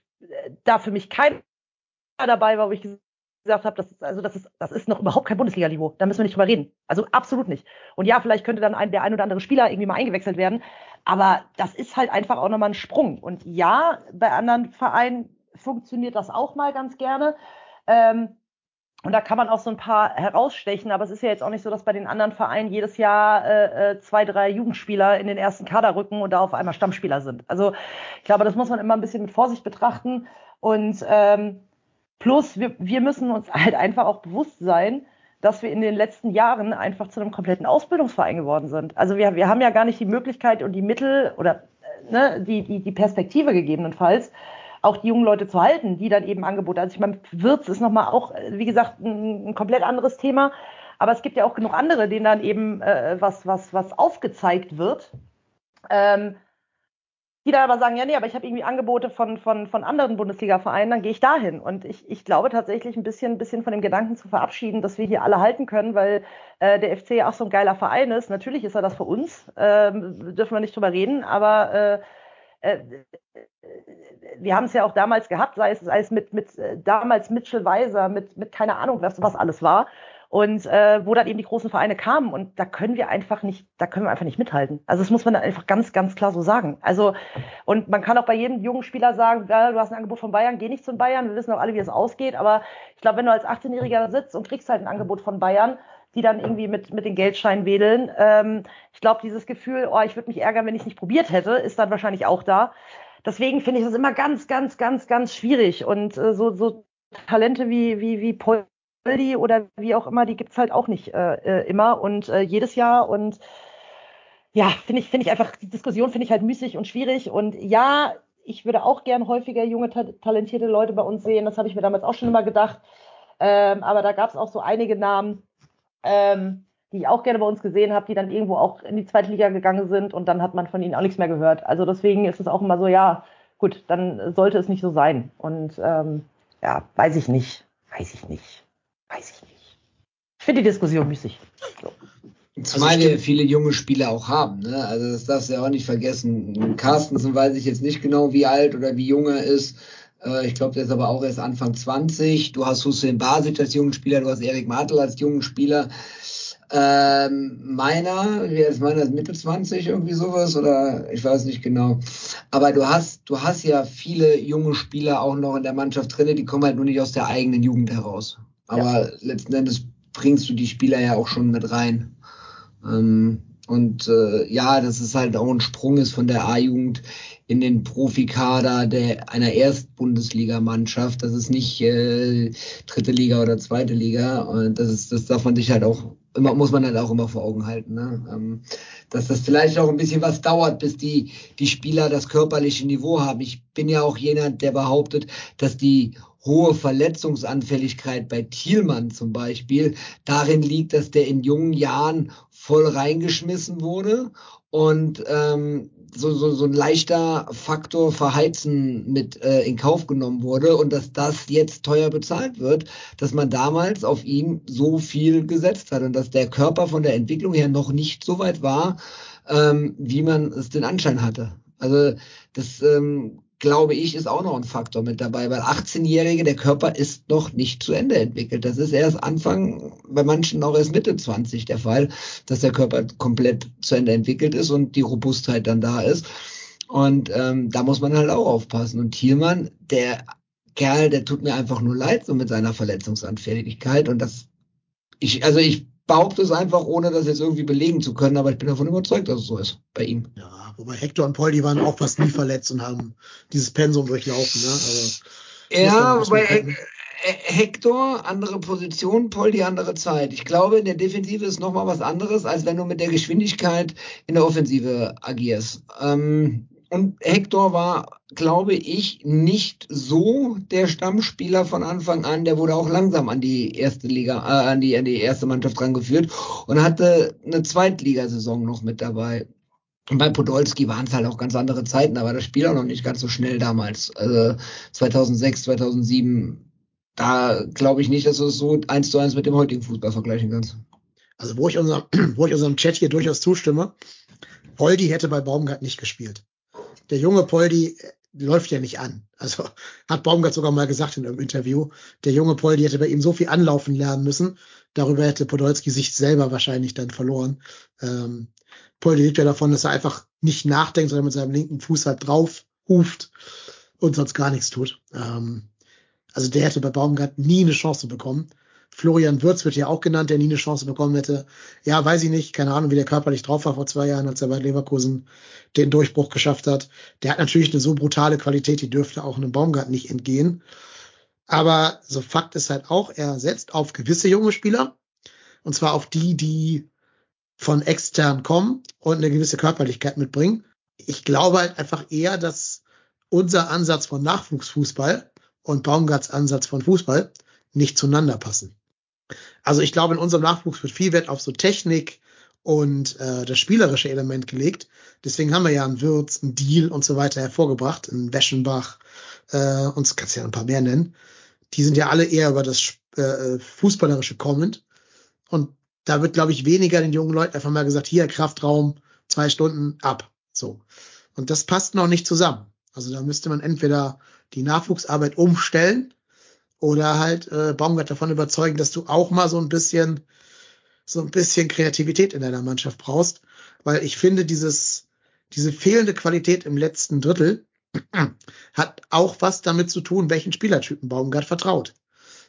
Speaker 3: da für mich keiner dabei war, wo ich gesagt habe, das ist, also das ist, das ist noch überhaupt kein Bundesliga-Niveau. Da müssen wir nicht drüber reden. Also absolut nicht. Und ja, vielleicht könnte dann ein, der ein oder andere Spieler irgendwie mal eingewechselt werden. Aber das ist halt einfach auch nochmal ein Sprung. Und ja, bei anderen Vereinen funktioniert das auch mal ganz gerne. Ähm, und da kann man auch so ein paar herausstechen, aber es ist ja jetzt auch nicht so, dass bei den anderen Vereinen jedes Jahr äh, äh zwei, drei Jugendspieler in den ersten Kader rücken und da auf einmal Stammspieler sind. Also ich glaube, das muss man immer ein bisschen mit Vorsicht betrachten. Und ähm, plus, wir, wir müssen uns halt einfach auch bewusst sein, dass wir in den letzten Jahren einfach zu einem kompletten Ausbildungsverein geworden sind. Also wir, wir haben ja gar nicht die Möglichkeit und die Mittel oder äh, ne, die, die, die Perspektive gegebenenfalls, auch die jungen Leute zu halten, die dann eben Angebote. Also ich meine, Wirts ist nochmal auch, äh, wie gesagt, ein, ein, komplett anderes Thema. Aber es gibt ja auch genug andere, denen dann eben äh, was, was, was aufgezeigt wird. Ähm, die dann aber sagen, ja, nee, aber ich habe irgendwie Angebote von, von, von anderen Bundesliga-Vereinen, dann gehe ich dahin. Und ich, ich glaube tatsächlich ein bisschen, ein bisschen von dem Gedanken zu verabschieden, dass wir hier alle halten können, weil äh, der FC ja auch so ein geiler Verein ist. Natürlich ist er das für uns, ähm, dürfen wir nicht drüber reden, aber äh, äh, wir haben es ja auch damals gehabt, sei es, sei es mit, mit äh, damals Mitchell Weiser, mit, mit keine Ahnung, was, was alles war und äh, wo dann eben die großen Vereine kamen und da können wir einfach nicht, da können wir einfach nicht mithalten. Also das muss man dann einfach ganz, ganz klar so sagen. Also und man kann auch bei jedem jungen Spieler sagen, ja, du hast ein Angebot von Bayern, geh nicht zu Bayern. Wir wissen auch alle, wie es ausgeht. Aber ich glaube, wenn du als 18-Jähriger da sitzt und kriegst halt ein Angebot von Bayern, die dann irgendwie mit mit den Geldscheinen wedeln, ähm, ich glaube, dieses Gefühl, oh, ich würde mich ärgern, wenn ich es nicht probiert hätte, ist dann wahrscheinlich auch da. Deswegen finde ich das immer ganz, ganz, ganz, ganz schwierig und äh, so so Talente wie wie wie Paul Aldi oder wie auch immer, die gibt es halt auch nicht äh, äh, immer und äh, jedes Jahr. Und ja, finde ich, finde ich einfach, die Diskussion finde ich halt müßig und schwierig. Und ja, ich würde auch gern häufiger junge, ta talentierte Leute bei uns sehen. Das habe ich mir damals auch schon immer gedacht. Ähm, aber da gab es auch so einige Namen, ähm, die ich auch gerne bei uns gesehen habe, die dann irgendwo auch in die zweite Liga gegangen sind und dann hat man von ihnen auch nichts mehr gehört. Also deswegen ist es auch immer so, ja, gut, dann sollte es nicht so sein. Und ähm, ja, weiß ich nicht. Weiß ich nicht. Weiß ich nicht. Ich finde die Diskussion müßig. So.
Speaker 1: Zumal also wir viele junge Spieler auch haben. Ne? Also das darfst du ja auch nicht vergessen. Carstensen weiß ich jetzt nicht genau, wie alt oder wie jung er ist. Äh, ich glaube, der ist aber auch erst Anfang 20. Du hast Hussein Basic als jungen Spieler, du hast Erik Martel als jungen Spieler. Ähm, meiner, wie ist meiner, Mitte 20, irgendwie sowas, oder ich weiß nicht genau. Aber du hast, du hast ja viele junge Spieler auch noch in der Mannschaft drinne, die kommen halt nur nicht aus der eigenen Jugend heraus. Aber ja. letzten Endes bringst du die Spieler ja auch schon mit rein. Ähm, und äh, ja, das ist halt auch ein Sprung ist von der A-Jugend in den Profikader der einer Erstbundesligamannschaft. Das ist nicht äh, dritte Liga oder zweite Liga. Und das ist, das darf man sich halt auch immer, muss man halt auch immer vor Augen halten. Ne? Ähm, dass das vielleicht auch ein bisschen was dauert, bis die, die Spieler das körperliche Niveau haben. Ich bin ja auch jener, der behauptet, dass die hohe Verletzungsanfälligkeit bei Thielmann zum Beispiel darin liegt, dass der in jungen Jahren voll reingeschmissen wurde und ähm, so, so, so ein leichter Faktor Verheizen mit äh, in Kauf genommen wurde und dass das jetzt teuer bezahlt wird, dass man damals auf ihn so viel gesetzt hat und dass der Körper von der Entwicklung her noch nicht so weit war, ähm, wie man es den Anschein hatte. Also das ähm, glaube ich, ist auch noch ein Faktor mit dabei, weil 18-Jährige, der Körper ist noch nicht zu Ende entwickelt. Das ist erst Anfang, bei manchen auch erst Mitte 20 der Fall, dass der Körper komplett zu Ende entwickelt ist und die Robustheit dann da ist. Und ähm, da muss man halt auch aufpassen. Und Thielmann, der Kerl, der tut mir einfach nur leid, so mit seiner Verletzungsanfälligkeit. Und das, ich, also ich behaupte es einfach, ohne das jetzt irgendwie belegen zu können, aber ich bin davon überzeugt, dass es so ist bei ihm.
Speaker 2: Ja, wobei Hector und Paul, die waren auch fast nie verletzt und haben dieses Pensum durchlaufen. Ne?
Speaker 1: Also, ja, wobei Hector, andere Position, Poldi, andere Zeit. Ich glaube, in der Defensive ist nochmal was anderes, als wenn du mit der Geschwindigkeit in der Offensive agierst. Ähm, und Hector war, glaube ich, nicht so der Stammspieler von Anfang an. Der wurde auch langsam an die erste Liga, äh, an die, an die erste Mannschaft rangeführt und hatte eine Zweitligasaison noch mit dabei. Und bei Podolski waren es halt auch ganz andere Zeiten, da war das Spiel auch noch nicht ganz so schnell damals. Also 2006, 2007, da glaube ich nicht, dass du es so eins zu eins mit dem heutigen Fußball vergleichen kannst.
Speaker 2: Also wo ich, unserem, [CLEARS THROAT] wo ich unserem Chat hier durchaus zustimme, Poldi hätte bei Baumgart nicht gespielt der junge Poldi äh, läuft ja nicht an. Also [LAUGHS] hat Baumgart sogar mal gesagt in einem Interview, der junge Poldi hätte bei ihm so viel anlaufen lernen müssen, darüber hätte Podolski sich selber wahrscheinlich dann verloren. Ähm, Poldi lebt ja davon, dass er einfach nicht nachdenkt, sondern mit seinem linken Fuß halt drauf ruft und sonst gar nichts tut. Ähm, also der hätte bei Baumgart nie eine Chance bekommen. Florian Würz wird ja auch genannt, der nie eine Chance bekommen hätte. Ja, weiß ich nicht, keine Ahnung, wie der körperlich drauf war vor zwei Jahren, als er bei Leverkusen den Durchbruch geschafft hat. Der hat natürlich eine so brutale Qualität, die dürfte auch einem Baumgart nicht entgehen. Aber so Fakt ist halt auch, er setzt auf gewisse junge Spieler. Und zwar auf die, die von extern kommen und eine gewisse Körperlichkeit mitbringen. Ich glaube halt einfach eher, dass unser Ansatz von Nachwuchsfußball und Baumgarts Ansatz von Fußball nicht zueinander passen. Also ich glaube, in unserem Nachwuchs wird viel Wert auf so Technik und äh, das spielerische Element gelegt. Deswegen haben wir ja einen Würz, einen Deal und so weiter hervorgebracht, einen Weschenbach, äh, uns kannst du ja ein paar mehr nennen. Die sind ja alle eher über das äh, Fußballerische kommend. Und da wird, glaube ich, weniger den jungen Leuten einfach mal gesagt, hier Kraftraum, zwei Stunden ab. So. Und das passt noch nicht zusammen. Also da müsste man entweder die Nachwuchsarbeit umstellen oder halt äh, Baumgart davon überzeugen, dass du auch mal so ein bisschen so ein bisschen Kreativität in deiner Mannschaft brauchst, weil ich finde dieses diese fehlende Qualität im letzten Drittel [CLEARS THROAT] hat auch was damit zu tun, welchen Spielertypen Baumgart vertraut.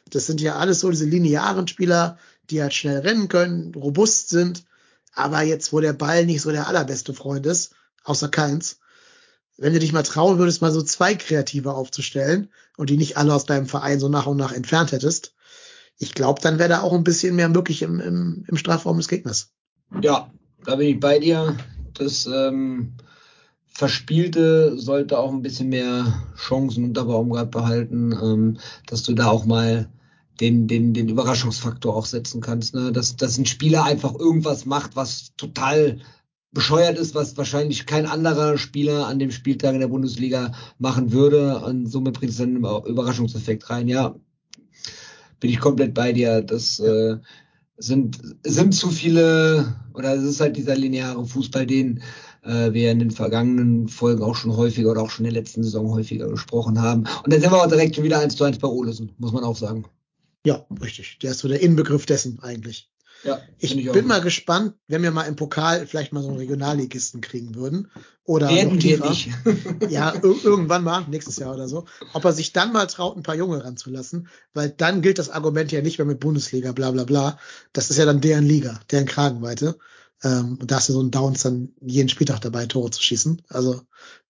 Speaker 2: Das sind ja alles so diese linearen Spieler, die halt schnell rennen können, robust sind, aber jetzt, wo der Ball nicht so der allerbeste Freund ist, außer keins, wenn du dich mal trauen würdest, mal so zwei Kreative aufzustellen und die nicht alle aus deinem Verein so nach und nach entfernt hättest, ich glaube, dann wäre da auch ein bisschen mehr möglich im, im, im Strafraum des Gegners.
Speaker 1: Ja, da bin ich bei dir. Das ähm, Verspielte sollte auch ein bisschen mehr Chancen unter Baumgart behalten, ähm, dass du da auch mal den, den, den Überraschungsfaktor auch setzen kannst. Ne? Dass, dass ein Spieler einfach irgendwas macht, was total bescheuert ist, was wahrscheinlich kein anderer Spieler an dem Spieltag in der Bundesliga machen würde. Und somit bringt es dann einen Überraschungseffekt rein. Ja, bin ich komplett bei dir. Das äh, sind, sind zu viele, oder es ist halt dieser lineare Fußball, den äh, wir in den vergangenen Folgen auch schon häufiger oder auch schon in der letzten Saison häufiger gesprochen haben. Und dann sind wir auch direkt schon wieder eins zu eins bei Olesen, muss man auch sagen.
Speaker 2: Ja, richtig. Der ist so der Inbegriff dessen eigentlich. Ja, ich, ich bin mal gespannt, wenn wir mal im Pokal vielleicht mal so einen Regionalligisten kriegen würden. Oder
Speaker 1: Werden wir nicht. [LAUGHS]
Speaker 2: ja, irgendwann mal, nächstes Jahr oder so. Ob er sich dann mal traut, ein paar Junge ranzulassen, weil dann gilt das Argument ja nicht mehr mit Bundesliga, bla bla bla. Das ist ja dann deren Liga, deren Kragenweite. Ähm, und da hast du so einen Downs dann jeden Spieltag dabei, Tore zu schießen. Also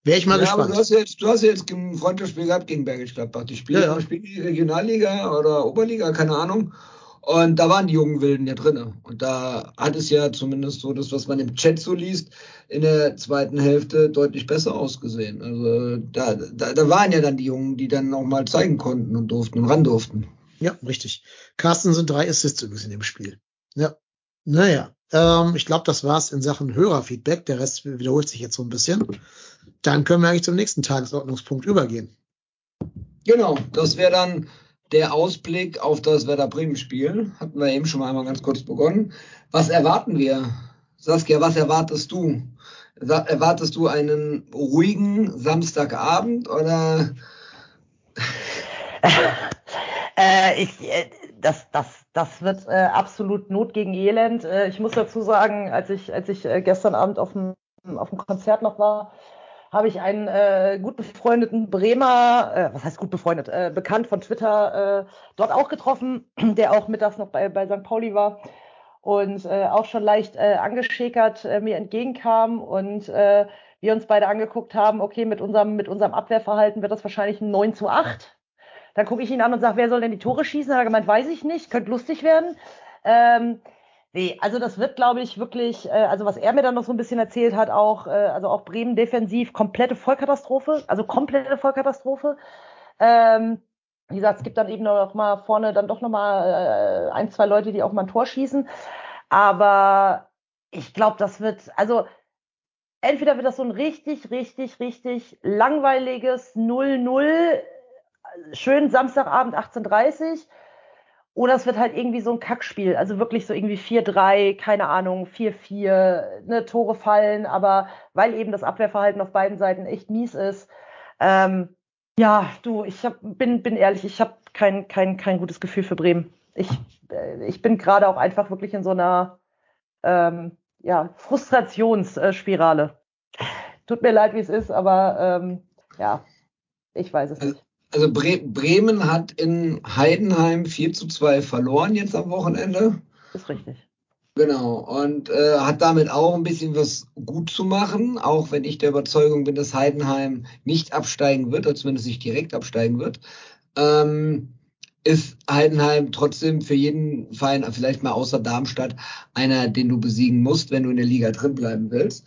Speaker 2: wäre ich mal ja, gespannt.
Speaker 1: Aber du hast jetzt, du hast jetzt ein Freundschaftsspiel gehabt gegen Bergisch Gladbach. Die spielen, ja, ja. spielen die Regionalliga oder Oberliga, keine Ahnung. Und da waren die jungen Wilden ja drinne. Und da hat es ja zumindest so das, was man im Chat so liest, in der zweiten Hälfte deutlich besser ausgesehen. Also da, da, da waren ja dann die Jungen, die dann auch mal zeigen konnten und durften und ran durften.
Speaker 2: Ja, richtig. Carsten sind drei Assists übrigens in dem Spiel. Ja. Naja, ähm, ich glaube, das war's in Sachen Hörerfeedback. Der Rest wiederholt sich jetzt so ein bisschen. Dann können wir eigentlich zum nächsten Tagesordnungspunkt übergehen.
Speaker 1: Genau, das wäre dann der Ausblick auf das Werder Bremen Spiel. Hatten wir eben schon mal einmal ganz kurz begonnen. Was erwarten wir? Saskia, was erwartest du? Erwartest du einen ruhigen Samstagabend oder? [LAUGHS]
Speaker 3: äh, ich, äh, das, das, das wird äh, absolut Not gegen Elend. Äh, ich muss dazu sagen, als ich, als ich äh, gestern Abend auf dem, auf dem Konzert noch war, habe ich einen äh, gut befreundeten Bremer, äh, was heißt gut befreundet, äh, bekannt von Twitter, äh, dort auch getroffen, [CLEARS THROAT] der auch mittags noch bei, bei St. Pauli war und äh, auch schon leicht äh, angeschäkert äh, mir entgegenkam und äh, wir uns beide angeguckt haben, okay, mit unserem, mit unserem Abwehrverhalten wird das wahrscheinlich ein 9 zu 8. Dann gucke ich ihn an und sage, wer soll denn die Tore schießen? Hat er gemeint, weiß ich nicht, könnte lustig werden. Ähm, nee, also das wird, glaube ich, wirklich, äh, also was er mir dann noch so ein bisschen erzählt hat, auch, äh, also auch Bremen defensiv, komplette Vollkatastrophe, also komplette Vollkatastrophe. Ähm, wie gesagt, es gibt dann eben noch mal vorne dann doch noch mal äh, ein, zwei Leute, die auch mal ein Tor schießen. Aber ich glaube, das wird, also entweder wird das so ein richtig, richtig, richtig langweiliges 0-0, schön Samstagabend 18.30 oder es wird halt irgendwie so ein Kackspiel, also wirklich so irgendwie 4-3, keine Ahnung, 4-4, ne, Tore fallen, aber weil eben das Abwehrverhalten auf beiden Seiten echt mies ist. Ähm, ja, du, ich hab, bin, bin ehrlich, ich habe kein, kein, kein gutes Gefühl für Bremen. Ich, äh, ich bin gerade auch einfach wirklich in so einer ähm, ja, Frustrationsspirale. Tut mir leid, wie es ist, aber ähm, ja, ich weiß es nicht.
Speaker 1: Also Bre Bremen hat in Heidenheim 4 zu 2 verloren jetzt am Wochenende.
Speaker 3: Ist richtig.
Speaker 1: Genau, und äh, hat damit auch ein bisschen was gut zu machen, auch wenn ich der Überzeugung bin, dass Heidenheim nicht absteigen wird, oder zumindest nicht direkt absteigen wird. Ähm, ist Heidenheim trotzdem für jeden Verein, vielleicht mal außer Darmstadt, einer, den du besiegen musst, wenn du in der Liga drin bleiben willst.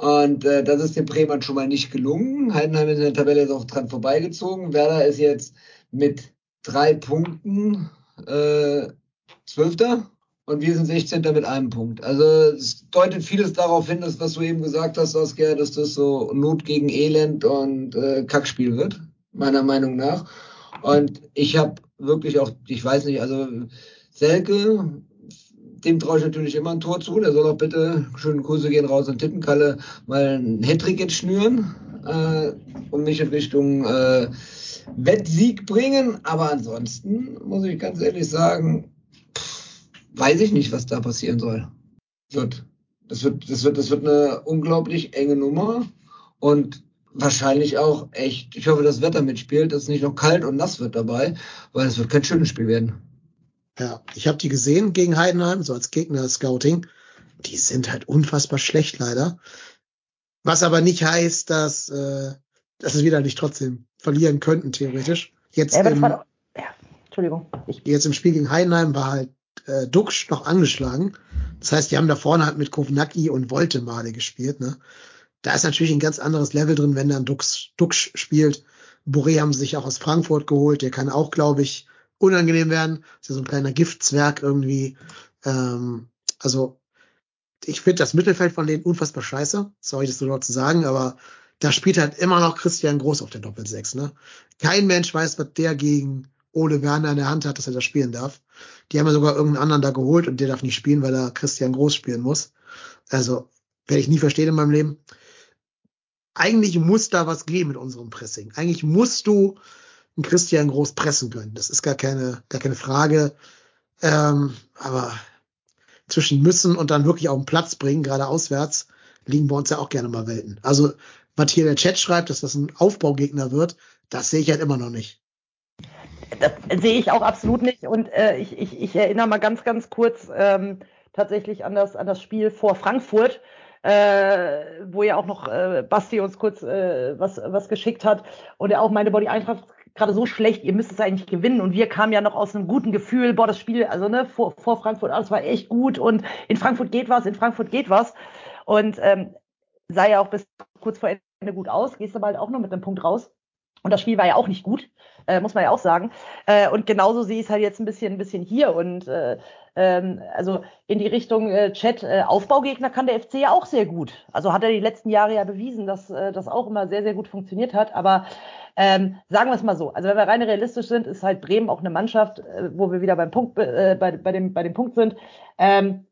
Speaker 1: Und äh, das ist dem Bremen schon mal nicht gelungen. Heidenheim ist in der Tabelle jetzt auch dran vorbeigezogen. Werder ist jetzt mit drei Punkten äh, Zwölfter und wir sind 16. mit einem Punkt. Also es deutet vieles darauf hin, dass was du eben gesagt hast, Saskia, dass das so Not gegen Elend und äh, Kackspiel wird, meiner Meinung nach. Und ich habe wirklich auch, ich weiß nicht, also Selke, dem traue ich natürlich immer ein Tor zu. Der soll auch bitte, schöne Kurse gehen raus und Tippenkalle, mal einen Hattrick jetzt schnüren äh, und mich in Richtung äh, Wettsieg bringen. Aber ansonsten muss ich ganz ehrlich sagen, pff, weiß ich nicht, was da passieren soll. Wird. Das wird, das wird, das wird eine unglaublich enge Nummer und wahrscheinlich auch echt, ich hoffe, das Wetter mitspielt, dass es nicht noch kalt und nass wird dabei, weil es wird kein schönes Spiel werden.
Speaker 2: Ja, ich habe die gesehen gegen Heidenheim, so als Gegner-Scouting. Die sind halt unfassbar schlecht leider. Was aber nicht heißt, dass, äh, dass es wieder nicht trotzdem verlieren könnten, theoretisch. Jetzt,
Speaker 3: Ja,
Speaker 2: im,
Speaker 3: war, ja, Entschuldigung. Ich,
Speaker 2: jetzt im Spiel gegen Heidenheim war halt äh, Duxch noch angeschlagen. Das heißt, die haben da vorne halt mit Kovnacki und Woltemade gespielt. Ne? Da ist natürlich ein ganz anderes Level drin, wenn dann Dux, Dux spielt. Boré haben sie sich auch aus Frankfurt geholt. Der kann auch, glaube ich, unangenehm werden. Ist ja so ein kleiner Giftzwerg irgendwie. Ähm, also ich finde das Mittelfeld von denen unfassbar scheiße. Sorry, das so laut zu sagen, aber da spielt halt immer noch Christian Groß auf der Doppelsechs. Ne? Kein Mensch weiß, was der gegen Ole Werner in der Hand hat, dass er das spielen darf. Die haben ja sogar irgendeinen anderen da geholt und der darf nicht spielen, weil er Christian Groß spielen muss. Also werde ich nie verstehen in meinem Leben. Eigentlich muss da was gehen mit unserem Pressing. Eigentlich musst du einen Christian Groß pressen können. Das ist gar keine, gar keine Frage. Ähm, aber zwischen müssen und dann wirklich auf den Platz bringen, gerade auswärts, liegen bei uns ja auch gerne mal Welten. Also, was hier der Chat schreibt, dass das ein Aufbaugegner wird, das sehe ich halt immer noch nicht.
Speaker 3: das sehe ich auch absolut nicht. Und äh, ich, ich, ich erinnere mal ganz, ganz kurz ähm, tatsächlich an das, an das Spiel vor Frankfurt, äh, wo ja auch noch äh, Basti uns kurz äh, was, was geschickt hat und er auch meinte, boah, die Eintracht gerade so schlecht, ihr müsst es eigentlich gewinnen. Und wir kamen ja noch aus einem guten Gefühl, boah, das Spiel, also ne, vor, vor Frankfurt, alles war echt gut und in Frankfurt geht was, in Frankfurt geht was. Und ähm, sah ja auch bis kurz vor Ende gut aus, gehst aber halt auch noch mit einem Punkt raus. Und das Spiel war ja auch nicht gut, äh, muss man ja auch sagen. Äh, und genauso sehe ich es halt jetzt ein bisschen, ein bisschen hier. Und äh, ähm, also in die Richtung äh, Chat, äh, Aufbaugegner kann der FC ja auch sehr gut. Also hat er die letzten Jahre ja bewiesen, dass äh, das auch immer sehr, sehr gut funktioniert hat. Aber ähm, sagen wir es mal so, also wenn wir rein realistisch sind, ist halt Bremen auch eine Mannschaft, äh, wo wir wieder beim Punkt, äh, bei, bei, dem, bei dem Punkt sind. Ähm,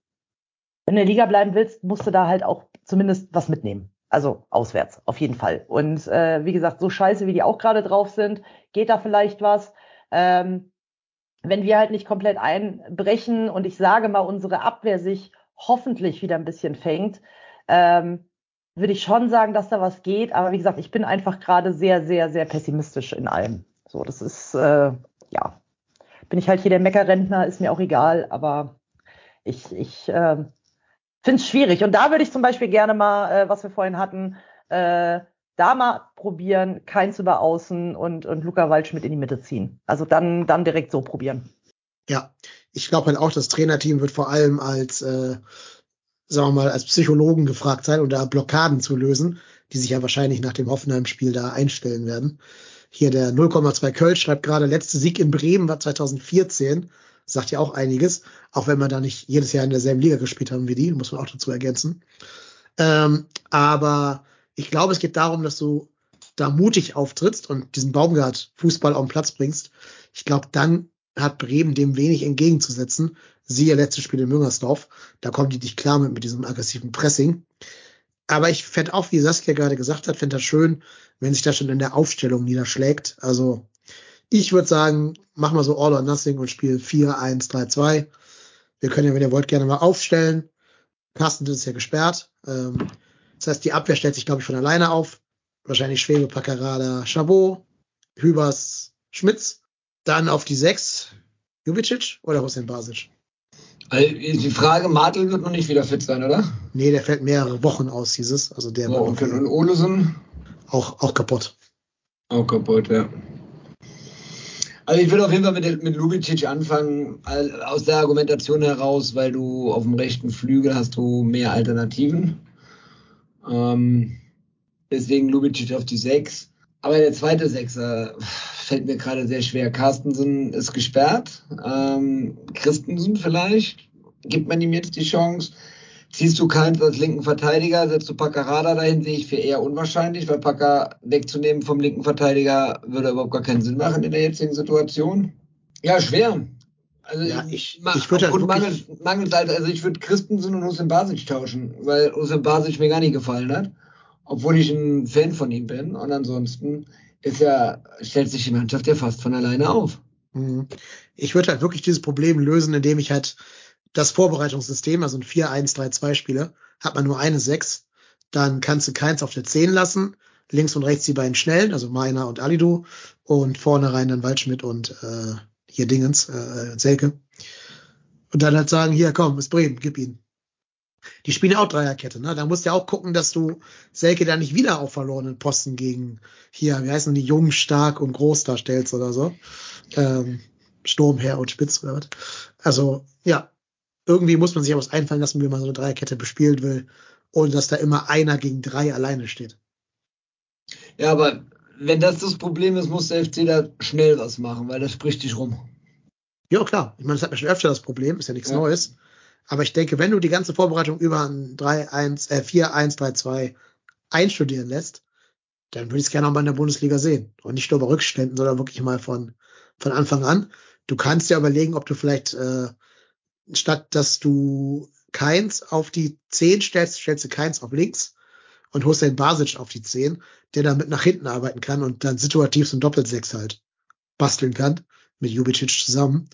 Speaker 3: wenn du in der Liga bleiben willst, musst du da halt auch zumindest was mitnehmen. Also auswärts, auf jeden Fall. Und äh, wie gesagt, so scheiße, wie die auch gerade drauf sind, geht da vielleicht was. Ähm, wenn wir halt nicht komplett einbrechen und ich sage mal, unsere Abwehr sich hoffentlich wieder ein bisschen fängt, ähm, würde ich schon sagen, dass da was geht. Aber wie gesagt, ich bin einfach gerade sehr, sehr, sehr pessimistisch in allem. So, das ist, äh, ja, bin ich halt hier der Meckerrentner, ist mir auch egal, aber ich, ich äh, finde es schwierig. Und da würde ich zum Beispiel gerne mal, äh, was wir vorhin hatten, äh, da mal probieren, keins über außen und, und Luca Waldschmidt in die Mitte ziehen. Also dann, dann direkt so probieren.
Speaker 2: Ja, ich glaube halt auch, das Trainerteam wird vor allem als, äh, sagen wir mal, als Psychologen gefragt sein da Blockaden zu lösen, die sich ja wahrscheinlich nach dem Hoffenheim-Spiel da einstellen werden. Hier der 0,2 Köln schreibt gerade, letzte Sieg in Bremen war 2014. Sagt ja auch einiges, auch wenn wir da nicht jedes Jahr in derselben Liga gespielt haben wie die, muss man auch dazu ergänzen. Ähm, aber ich glaube, es geht darum, dass du da mutig auftrittst und diesen Baumgart-Fußball auf den Platz bringst. Ich glaube, dann hat Bremen dem wenig entgegenzusetzen. Siehe letztes Spiel in Müngersdorf. Da kommen die nicht klar mit, mit diesem aggressiven Pressing. Aber ich fände auch, wie Saskia gerade gesagt hat, fände das schön, wenn sich das schon in der Aufstellung niederschlägt. Also ich würde sagen, mach mal so All or Nothing und spiel 4-1-3-2. Wir können ja, wenn ihr wollt, gerne mal aufstellen. Carsten ist ja gesperrt. Ähm, das heißt, die Abwehr stellt sich, glaube ich, von alleine auf. Wahrscheinlich Schwebe, Paccarada, Chabot, Hübers, Schmitz. Dann auf die 6 Jubicic oder Hussein Basic?
Speaker 1: Also die Frage, Martel wird noch nicht wieder fit sein, oder?
Speaker 2: Nee, der fällt mehrere Wochen aus, dieses. Also der war
Speaker 1: okay. Und Olesen?
Speaker 2: auch, auch kaputt.
Speaker 1: Auch kaputt, ja. Also ich würde auf jeden Fall mit, mit Lubicic anfangen, aus der Argumentation heraus, weil du auf dem rechten Flügel hast du mehr Alternativen. Ähm, deswegen Lubicic auf die 6. Aber der zweite Sechser fällt mir gerade sehr schwer. Carstensen ist gesperrt. Ähm, Christensen vielleicht. Gibt man ihm jetzt die Chance? Ziehst du Keins als linken Verteidiger, setzt du Paccarada dahin, sehe ich für eher unwahrscheinlich, weil Packer wegzunehmen vom linken Verteidiger würde überhaupt gar keinen Sinn machen in der jetzigen Situation. Ja, schwer. Also
Speaker 2: Ja, ich-
Speaker 1: ma-
Speaker 2: ich würde halt
Speaker 1: mangels, mangels Alter, also ich würde Christensen und Hussein Basic tauschen, weil Hussein Basic mir gar nicht gefallen hat, obwohl ich ein Fan von ihm bin. Und ansonsten ist ja, stellt sich die Mannschaft ja fast von alleine auf.
Speaker 2: Mhm. Ich würde halt wirklich dieses Problem lösen, indem ich halt das Vorbereitungssystem, also ein 4-1-3-2 spiele, hat man nur eine 6, dann kannst du keins auf der 10 lassen, links und rechts die beiden Schnellen, also Meiner und Alidu und vorne rein dann Waldschmidt und äh, hier Dingens, äh, Selke. Und dann halt sagen, hier komm, ist Bremen, gib ihn. Die spielen ja auch Dreierkette, ne? Da musst du ja auch gucken, dass du Selke da nicht wieder auf verlorenen Posten gegen hier, wie heißen die, Jung, Stark und Groß darstellst oder so. Ähm, Sturmherr und Spitz oder was. Also, ja, irgendwie muss man sich auch was einfallen lassen, wie man so eine Dreierkette bespielen will, ohne dass da immer einer gegen drei alleine steht.
Speaker 1: Ja, aber wenn das das Problem ist, muss der FC da schnell was machen, weil das spricht dich rum.
Speaker 2: Ja, klar. Ich meine, das hat man schon öfter das Problem, ist ja nichts
Speaker 1: Ja.
Speaker 2: Neues. Aber ich denke, wenn du die ganze Vorbereitung über ein 3-1, äh, 4-1-3-2 einstudieren lässt, dann würde ich es gerne auch mal in der Bundesliga sehen. Und nicht nur bei Rückständen, sondern wirklich mal von, von Anfang an. Du kannst ja überlegen, ob du vielleicht, äh, statt dass du Keins auf die 10 stellst, stellst du Keins auf links und Hussein Basic auf die 10, der damit nach hinten arbeiten kann und dann situativ so ein Doppelsechs halt basteln kann mit Jubicic zusammen.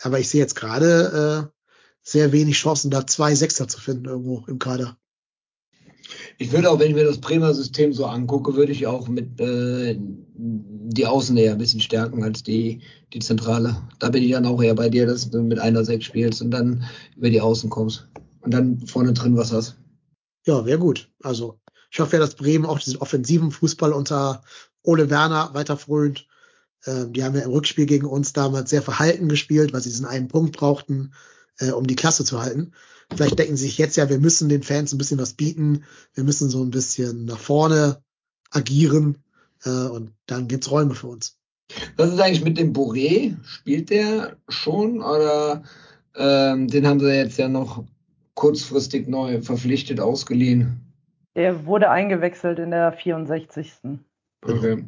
Speaker 2: Aber ich sehe jetzt gerade äh, sehr wenig Chancen, da zwei Sechser zu finden irgendwo im Kader.
Speaker 1: Ich würde auch, wenn ich mir das Bremer System so angucke, würde ich auch mit äh, die Außen eher ein bisschen stärken als die, die Zentrale. Da bin ich dann auch eher bei dir, dass du mit einer Sechs spielst und dann über die Außen kommst. Und dann vorne drin was hast.
Speaker 2: Ja, wäre gut. Also ich hoffe ja, dass Bremen auch diesen offensiven Fußball unter Ole Werner weiter frönt. Ähm, die haben ja im Rückspiel gegen uns damals sehr verhalten gespielt, weil sie diesen einen Punkt brauchten, äh, um die Klasse zu halten. Vielleicht denken sie sich jetzt ja, wir müssen den Fans ein bisschen was bieten. Wir müssen so ein bisschen nach vorne agieren. Äh, und dann gibt's Räume für uns.
Speaker 1: Was ist eigentlich mit dem Boré? Spielt der schon oder ähm, den haben sie jetzt ja noch kurzfristig neu verpflichtet, ausgeliehen?
Speaker 3: Der wurde eingewechselt in der 64.
Speaker 1: Okay.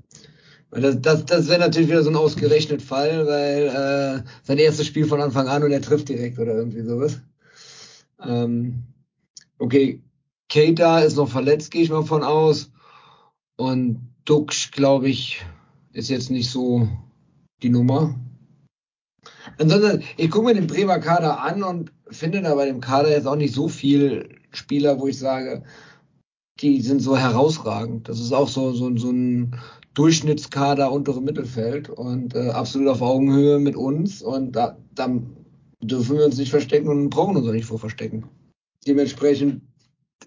Speaker 1: Das, das, das wäre natürlich wieder so ein ausgerechnet Fall, weil äh, sein erstes Spiel von Anfang an und er trifft direkt oder irgendwie sowas. Ähm, okay, Keita ist noch verletzt, gehe ich mal von aus. Und Dux, glaube ich, ist jetzt nicht so die Nummer. Ansonsten, ich gucke mir den Bremer Kader an und finde da bei dem Kader jetzt auch nicht so viel Spieler, wo ich sage, die sind so herausragend. Das ist auch so, so, so ein Durchschnittskader untere Mittelfeld und äh, absolut auf Augenhöhe mit uns. Und da, da dürfen wir uns nicht verstecken und brauchen uns auch nicht vor verstecken. Dementsprechend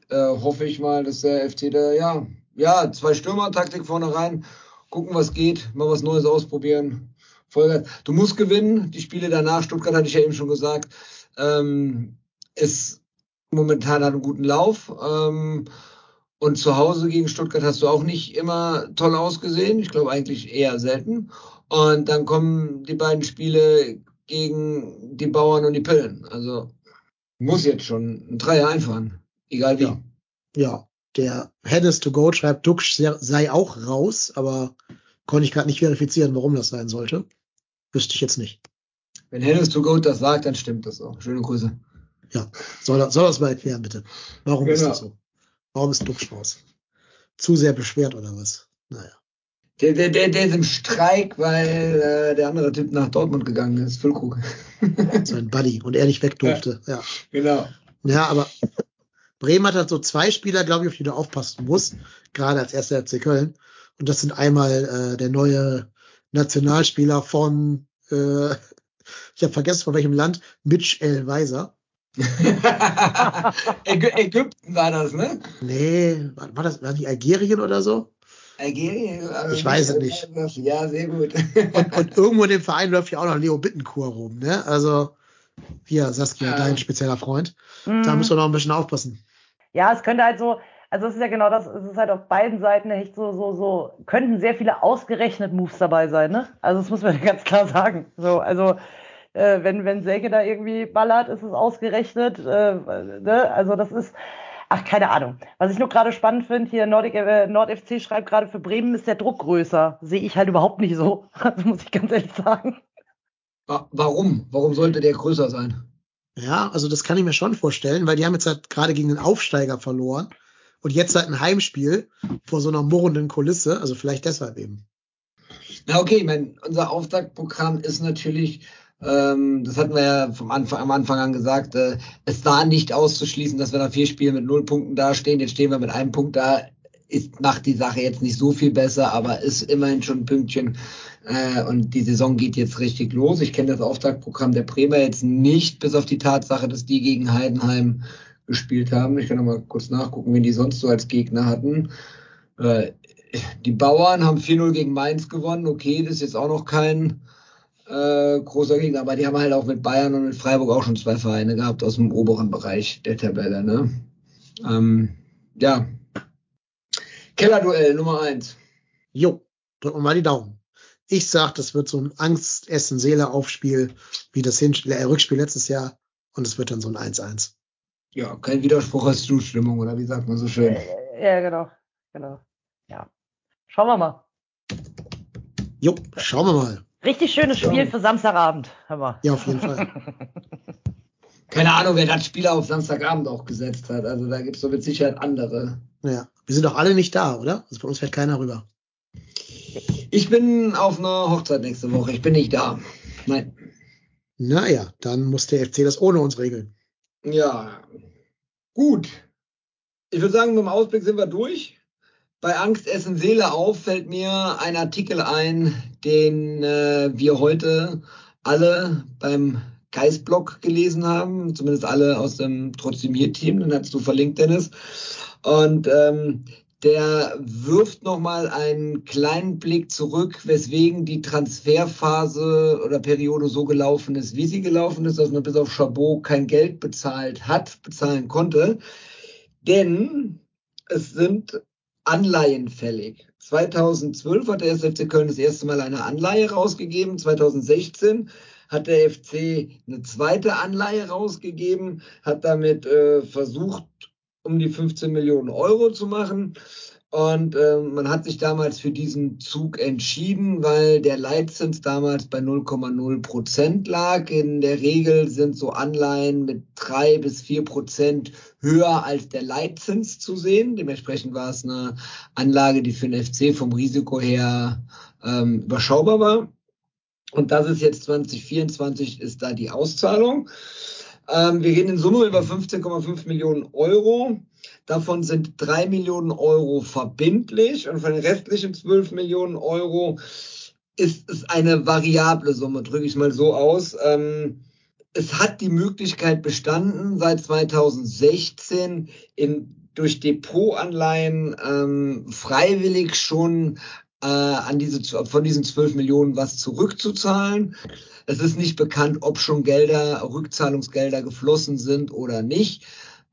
Speaker 1: äh, hoffe ich mal, dass der FC da ja ja, zwei Stürmer-Taktik vorne rein, gucken, was geht, mal was Neues ausprobieren. Vollgas. Du musst gewinnen. Die Spiele danach, Stuttgart hatte ich ja eben schon gesagt, ähm, ist momentan hat einen guten Lauf. Ähm, und zu Hause gegen Stuttgart hast du auch nicht immer toll ausgesehen. Ich glaube eigentlich eher selten. Und dann kommen die beiden Spiele gegen die Bauern und die Pillen. Also muss jetzt schon ein Dreier einfahren. Egal wie.
Speaker 2: Ja. ja. Der Headers to Go schreibt, Duck sei auch raus, aber konnte ich gerade nicht verifizieren, warum das sein sollte. Wüsste ich jetzt nicht.
Speaker 1: Wenn Headers to Go das sagt, dann stimmt das auch. Schöne Grüße.
Speaker 2: Ja, soll soll es mal erklären, bitte. Warum genau. ist das so? Warum ist Duck raus? Zu sehr beschwert oder was? Naja.
Speaker 1: Der, der, der, der ist im Streik, weil äh, der andere Typ nach Dortmund gegangen ist, Füllkrug. [LAUGHS]
Speaker 2: so ein Buddy und er nicht weg durfte. Ja, ja.
Speaker 1: Genau.
Speaker 2: Ja, aber Bremen hat halt so zwei Spieler, glaube ich, auf die du aufpassen musst, gerade als erster FC Köln. Und das sind einmal äh, der neue Nationalspieler von, äh, [LAUGHS] ich habe vergessen von welchem Land, Mitch L. Weiser. [LAUGHS]
Speaker 1: Ägypten war das, ne?
Speaker 2: Nee, war, war das war nicht Algerien oder so?
Speaker 1: Algerien?
Speaker 2: Also ich weiß es nicht.
Speaker 1: Ja, sehr gut.
Speaker 2: und, und irgendwo in dem Verein läuft ja auch noch Leo Bittencourt rum, ne? Also, hier, Saskia, ja. dein spezieller Freund. Mhm. Da müssen wir noch ein bisschen aufpassen.
Speaker 3: Ja, es könnte halt so, also es ist ja genau das, es ist halt auf beiden Seiten echt so, so, so, könnten sehr viele ausgerechnet Moves dabei sein, ne? Also das muss man [LAUGHS] ganz klar sagen. So, also äh, wenn, wenn Selke da irgendwie ballert, ist es ausgerechnet. Äh, ne? Also das ist, ach, keine Ahnung. Was ich nur gerade spannend finde, hier Nordic, äh, NordFC schreibt gerade, für Bremen ist der Druck größer. Sehe ich halt überhaupt nicht so. [LAUGHS] Also muss ich ganz ehrlich sagen.
Speaker 1: Warum? Warum sollte der größer sein?
Speaker 2: Ja, also das kann ich mir schon vorstellen, weil die haben jetzt halt gerade gegen den Aufsteiger verloren und jetzt halt ein Heimspiel vor so einer murrenden Kulisse, also vielleicht deshalb eben.
Speaker 1: Na okay, ich meine, unser Auftaktprogramm ist natürlich, ähm, das hatten wir ja vom Anfang, am Anfang an gesagt, äh, es war nicht auszuschließen, dass wir nach vier Spielen mit null Punkten dastehen. Jetzt stehen wir mit einem Punkt da. Ist, macht die Sache jetzt nicht so viel besser, aber ist immerhin schon ein Pünktchen äh, und die Saison geht jetzt richtig los. Ich kenne das Auftaktprogramm der Bremer jetzt nicht, bis auf die Tatsache, dass die gegen Heidenheim gespielt haben. Ich kann noch mal kurz nachgucken, wen die sonst so als Gegner hatten. Äh, die Bauern haben 4-0 gegen Mainz gewonnen. Okay, das ist jetzt auch noch kein äh, großer Gegner, aber die haben halt auch mit Bayern und mit Freiburg auch schon zwei Vereine gehabt aus dem oberen Bereich der Tabelle. Ne? Ähm, ja. Kellerduell Nummer eins.
Speaker 2: Jo, drücken wir mal die Daumen. Ich sag, das wird so ein Angst, Essen, Seele Aufspiel wie das Hin äh, Rückspiel letztes Jahr und es wird dann so ein 1-1.
Speaker 1: Ja, kein Widerspruch als Zustimmung oder wie sagt man so schön?
Speaker 3: Ja, genau, genau. Ja. Schauen wir mal.
Speaker 2: Jo, schauen wir mal.
Speaker 3: Richtig schönes Spiel für Samstagabend. Hör mal.
Speaker 2: Ja, auf jeden Fall. [LAUGHS]
Speaker 1: Keine Ahnung, wer das Spiel auf Samstagabend auch gesetzt hat. Also da gibt es so mit Sicherheit andere.
Speaker 2: Ja, wir sind doch alle nicht da, oder? Also bei uns fährt keiner rüber.
Speaker 1: Ich bin auf einer Hochzeit nächste Woche. Ich bin nicht da. Nein.
Speaker 2: Naja, dann muss der FC das ohne uns regeln.
Speaker 1: Ja, gut. Ich würde sagen, mit dem Ausblick sind wir durch. Bei Angst essen Seele auf fällt mir ein Artikel ein, den äh, wir heute alle beim Geistblog gelesen haben, zumindest alle aus dem Trotzdem hier Team, den hast du verlinkt, Dennis. Und ähm, der wirft nochmal einen kleinen Blick zurück, weswegen die Transferphase oder Periode so gelaufen ist, wie sie gelaufen ist, dass man bis auf Chabot kein Geld bezahlt hat, bezahlen konnte. Denn es sind Anleihen fällig. 2012 hat der SFC Köln das erste Mal eine Anleihe rausgegeben. 2016 hat der FC eine zweite Anleihe rausgegeben, hat damit äh, versucht, um die 15 Millionen Euro zu machen. Und äh, man hat sich damals für diesen Zug entschieden, weil der Leitzins damals bei 0,0 Prozent lag. In der Regel sind so Anleihen mit drei bis vier Prozent höher als der Leitzins zu sehen. Dementsprechend war es eine Anlage, die für den FC vom Risiko her ähm, überschaubar war. Und das ist jetzt 2024 ist da die Auszahlung. Ähm, wir reden in Summe über 15,5 Millionen Euro. Davon sind drei Millionen Euro verbindlich und von den restlichen 12 Millionen Euro ist es eine variable Summe, drücke ich mal so aus. Ähm, es hat die Möglichkeit bestanden, seit 2016 in durch Depotanleihen ähm, freiwillig schon äh, an diese, von diesen 12 Millionen was zurückzuzahlen. Es ist nicht bekannt, ob schon Gelder, Rückzahlungsgelder geflossen sind oder nicht.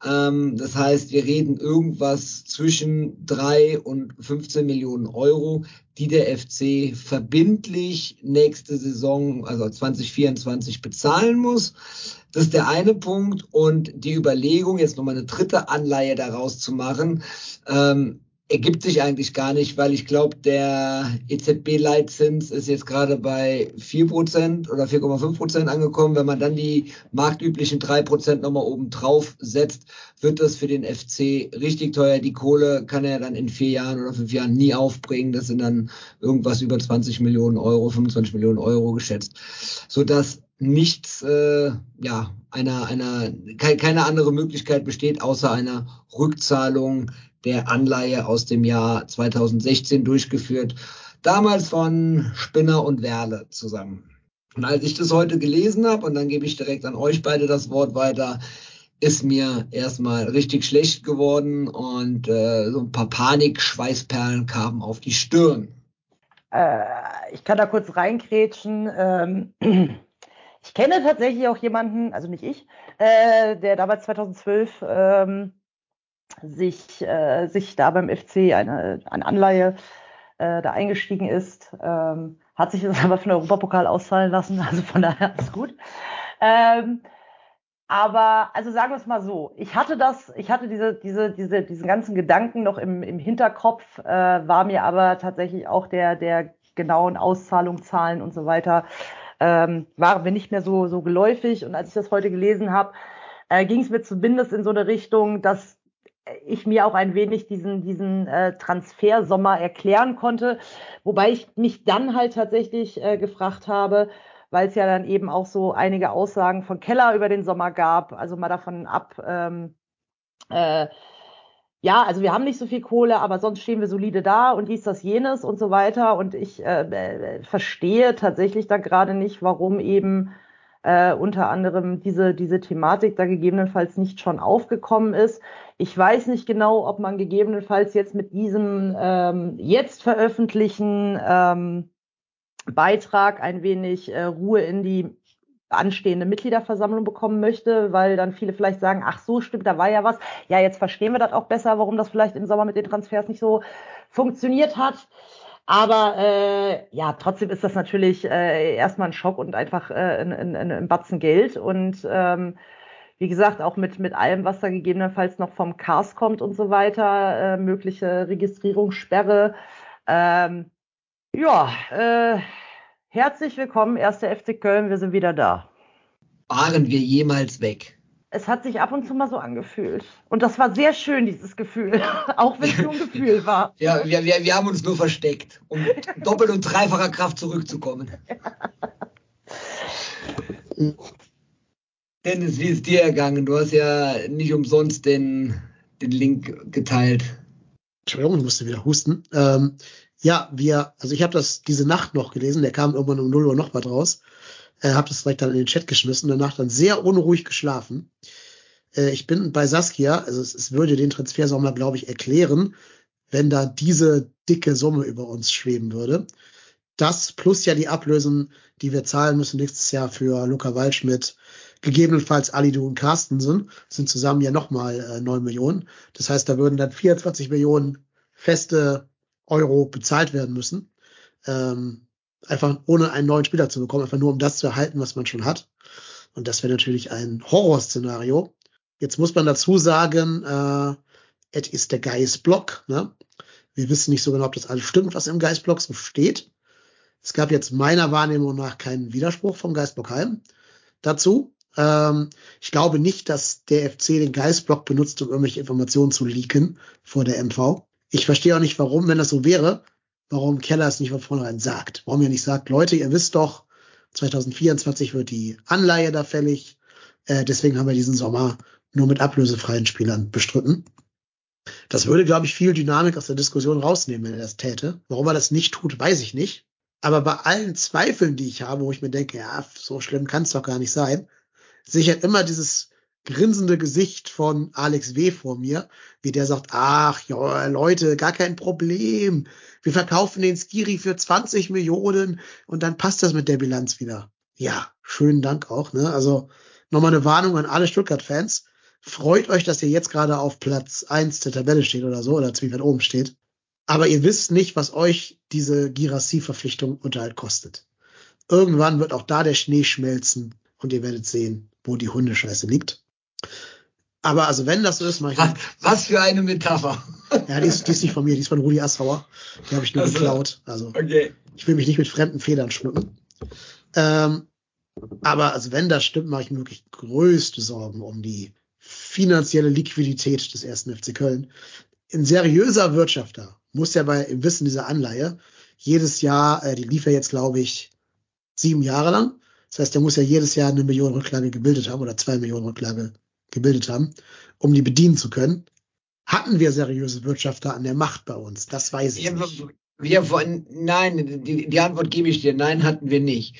Speaker 1: Ähm, das heißt, wir reden irgendwas zwischen drei und 15 Millionen Euro, die der FC verbindlich nächste Saison, also 2024, bezahlen muss. Das ist der eine Punkt. Und die Überlegung, jetzt nochmal eine dritte Anleihe daraus zu machen, ähm, ergibt sich eigentlich gar nicht, weil ich glaube, der EZB-Leitzins ist jetzt gerade bei 4% oder 4,5% angekommen. Wenn man dann die marktüblichen 3% nochmal oben drauf setzt, wird das für den FC richtig teuer. Die Kohle kann er dann in vier Jahren oder fünf Jahren nie aufbringen. Das sind dann irgendwas über 20 Millionen Euro, 25 Millionen Euro geschätzt, sodass nichts, äh, ja, einer, einer, keine andere Möglichkeit besteht, außer einer Rückzahlung der Anleihe aus dem Jahr 2016 durchgeführt, damals von Spinner und Werle zusammen. Und als ich das heute gelesen habe, und dann gebe ich direkt an euch beide das Wort weiter, ist mir erstmal richtig schlecht geworden und äh, so ein paar Panik-Schweißperlen kamen auf die Stirn.
Speaker 3: Äh, ich kann da kurz reinkrätschen. Ähm, ich kenne tatsächlich auch jemanden, also nicht ich, äh, der damals 2012 ähm, sich, äh, sich da beim FC eine, eine Anleihe äh, da eingestiegen ist, ähm, hat sich das [LAUGHS] aber von Europapokal ausfallen lassen, also von daher ist gut. Ähm, aber also sagen wir es mal so, ich hatte das, ich hatte diese, diese, diese, diesen ganzen Gedanken noch im, im Hinterkopf, äh, war mir aber tatsächlich auch der, der genauen Auszahlung, Zahlen und so weiter, ähm, war mir nicht mehr so, so geläufig. Und als ich das heute gelesen habe, äh, ging es mir zumindest in so eine Richtung, dass ich mir auch ein wenig diesen, diesen äh, Transfersommer erklären konnte. Wobei ich mich dann halt tatsächlich äh, gefragt habe, weil es ja dann eben auch so einige Aussagen von Keller über den Sommer gab, also mal davon ab, ähm, äh, ja, also wir haben nicht so viel Kohle, aber sonst stehen wir solide da und dies, das, jenes und so weiter. Und ich äh, äh verstehe tatsächlich da gerade nicht, warum eben äh, unter anderem diese, diese Thematik da gegebenenfalls nicht schon aufgekommen ist. Ich weiß nicht genau, ob man gegebenenfalls jetzt mit diesem ähm, jetzt veröffentlichen ähm, Beitrag ein wenig äh, Ruhe in die anstehende Mitgliederversammlung bekommen möchte, weil dann viele vielleicht sagen, ach so, stimmt, da war ja was. Ja, jetzt verstehen wir das auch besser, warum das vielleicht im Sommer mit den Transfers nicht so funktioniert hat. Aber äh, ja, trotzdem ist das natürlich äh, erstmal ein Schock und einfach äh, ein, ein, ein Batzen Geld. Und ähm, wie gesagt, auch mit, mit allem, was da gegebenenfalls noch vom Cars kommt und so weiter, äh, mögliche Registrierungssperre. Ähm, ja, äh, herzlich willkommen, erster FC Köln, wir sind wieder da.
Speaker 1: Waren wir jemals weg?
Speaker 3: Es hat sich ab und zu mal so angefühlt. Und das war sehr schön, dieses Gefühl, [LAUGHS] auch wenn es nur ein Gefühl [LAUGHS] war.
Speaker 1: Ja, wir, wir, wir haben uns nur versteckt, um [LAUGHS] doppelt und dreifacher Kraft zurückzukommen. Dennis, wie ist dir ergangen? Du hast ja nicht umsonst den, den Link geteilt.
Speaker 2: Entschuldigung, ich musste wieder husten. Ähm, ja, wir, also ich habe das diese Nacht noch gelesen, der kam irgendwann um 0 Uhr noch was raus äh, habe das direkt dann in den Chat geschmissen, danach dann sehr unruhig geschlafen. Äh, ich bin bei Saskia, also es, es würde den Transfersommer, glaube ich, erklären, wenn da diese dicke Summe über uns schweben würde. Das plus ja die Ablösen, die wir zahlen müssen nächstes Jahr für Luca Waldschmidt, gegebenenfalls Alidu und Carstensen, sind zusammen ja nochmal äh, 9 Millionen. Das heißt, da würden dann 24 Millionen feste Euro bezahlt werden müssen. Ähm, einfach ohne einen neuen Spieler zu bekommen, einfach nur um das zu erhalten, was man schon hat. Und das wäre natürlich ein Horrorszenario. Jetzt muss man dazu sagen, äh, es ist der Geistblock. Ne? Wir wissen nicht so genau, ob das alles stimmt, was im Geistblock so steht. Es gab jetzt meiner Wahrnehmung nach keinen Widerspruch vom Geistblock Heim dazu. Ähm, ich glaube nicht, dass der FC den Geistblock benutzt, um irgendwelche Informationen zu leaken vor der MV. Ich verstehe auch nicht, warum, wenn das so wäre, warum Keller es nicht von vornherein sagt. Warum er nicht sagt, Leute, ihr wisst doch, 2024 wird die Anleihe da fällig. Äh, deswegen haben wir diesen Sommer nur mit ablösefreien Spielern bestritten. Das würde, glaube ich, viel Dynamik aus der Diskussion rausnehmen, wenn er das täte. Warum er das nicht tut, weiß ich nicht. Aber bei allen Zweifeln, die ich habe, wo ich mir denke, ja, so schlimm kann es doch gar nicht sein, halt immer dieses grinsende Gesicht von Alex W. vor mir, wie der sagt, ach ja, Leute, gar kein Problem. Wir verkaufen den Skiri für 20 Millionen und dann passt das mit der Bilanz wieder. Ja, schönen Dank auch. Ne? Also nochmal eine Warnung an alle Stuttgart-Fans. Freut euch, dass ihr jetzt gerade auf Platz eins der Tabelle steht oder so, oder ziemlich weit oben steht. Aber ihr wisst nicht, was euch diese Girassi-Verpflichtung Unterhalt kostet. Irgendwann wird auch da der Schnee schmelzen und ihr werdet sehen, wo die Hundescheiße liegt. Aber also wenn das so ist, mache ich.
Speaker 1: Was, was für eine Metapher.
Speaker 2: Ja, die ist, die ist nicht von mir, die ist von Rudi Assauer. Die habe ich nur
Speaker 1: Also,
Speaker 2: geklaut. Also
Speaker 1: Okay.
Speaker 2: ich will mich nicht mit fremden Federn schmücken. Ähm, aber also wenn das stimmt, mache ich mir wirklich größte Sorgen um die finanzielle Liquidität des ersten FC Köln. Ein seriöser Wirtschafter muss ja bei im Wissen dieser Anleihe jedes Jahr, äh, die lief ja jetzt glaube ich sieben Jahre lang. Das heißt, der muss ja jedes Jahr eine Million Rücklage gebildet haben oder zwei Millionen Rücklage gebildet haben, um die bedienen zu können. Hatten wir seriöse Wirtschafter an der Macht bei uns? Das weiß ich
Speaker 1: Wir,
Speaker 2: nicht.
Speaker 1: wir von, nein, die, die Antwort gebe ich dir. Nein, hatten wir nicht.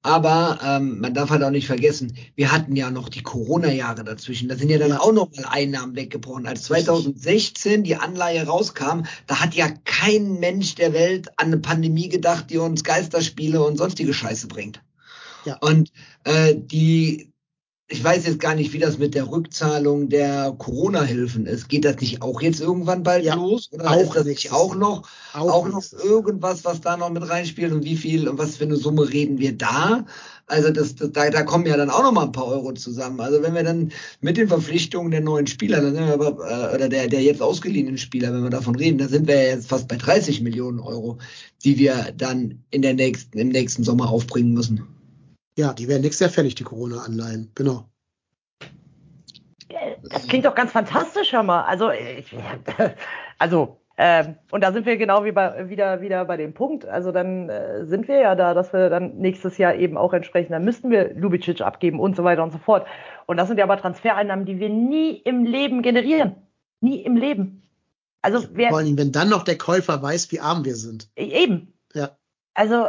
Speaker 1: Aber ähm, man darf halt auch nicht vergessen, wir hatten ja noch die Corona-Jahre dazwischen. Da sind ja dann
Speaker 2: Ja.
Speaker 1: auch noch mal Einnahmen weggebrochen. Als 2016 die Anleihe rauskam, da hat ja kein Mensch der Welt an eine Pandemie gedacht, die uns Geisterspiele und sonstige Scheiße bringt.
Speaker 2: Ja.
Speaker 1: Und äh, die, ich weiß jetzt gar nicht, wie das mit der Rückzahlung der Corona-Hilfen ist. Geht das nicht auch jetzt irgendwann bald
Speaker 2: Ja,
Speaker 1: los? Oder
Speaker 2: auch
Speaker 1: ist das nicht auch noch auch, noch
Speaker 2: nächstes-
Speaker 1: irgendwas, was da noch mit reinspielt und wie viel und was für eine Summe reden wir da? Also das, das da, da kommen ja dann auch noch mal ein paar Euro zusammen. Also wenn wir dann mit den Verpflichtungen der neuen Spieler, dann sind wir aber, äh, oder der, der jetzt ausgeliehenen Spieler, wenn wir davon reden, dann sind wir ja jetzt fast bei 30 Millionen Euro, die wir dann in der nächsten, im nächsten Sommer aufbringen müssen.
Speaker 2: Ja, die werden nächstes Jahr fällig, die Corona-Anleihen. Genau.
Speaker 3: Das klingt doch ganz fantastisch, hör mal. Also, ich, [LAUGHS] also ähm, und da sind wir genau wie bei, wieder, wieder bei dem Punkt. Also dann äh, sind wir ja da, dass wir dann nächstes Jahr eben auch entsprechend, dann müssten wir Lubicic abgeben und so weiter und so fort. Und das sind ja aber Transfereinnahmen, die wir nie im Leben generieren. Nie im Leben. Also wer,
Speaker 2: Vor allem, wenn dann noch der Käufer weiß, wie arm wir sind.
Speaker 3: Eben.
Speaker 2: Ja.
Speaker 3: Also,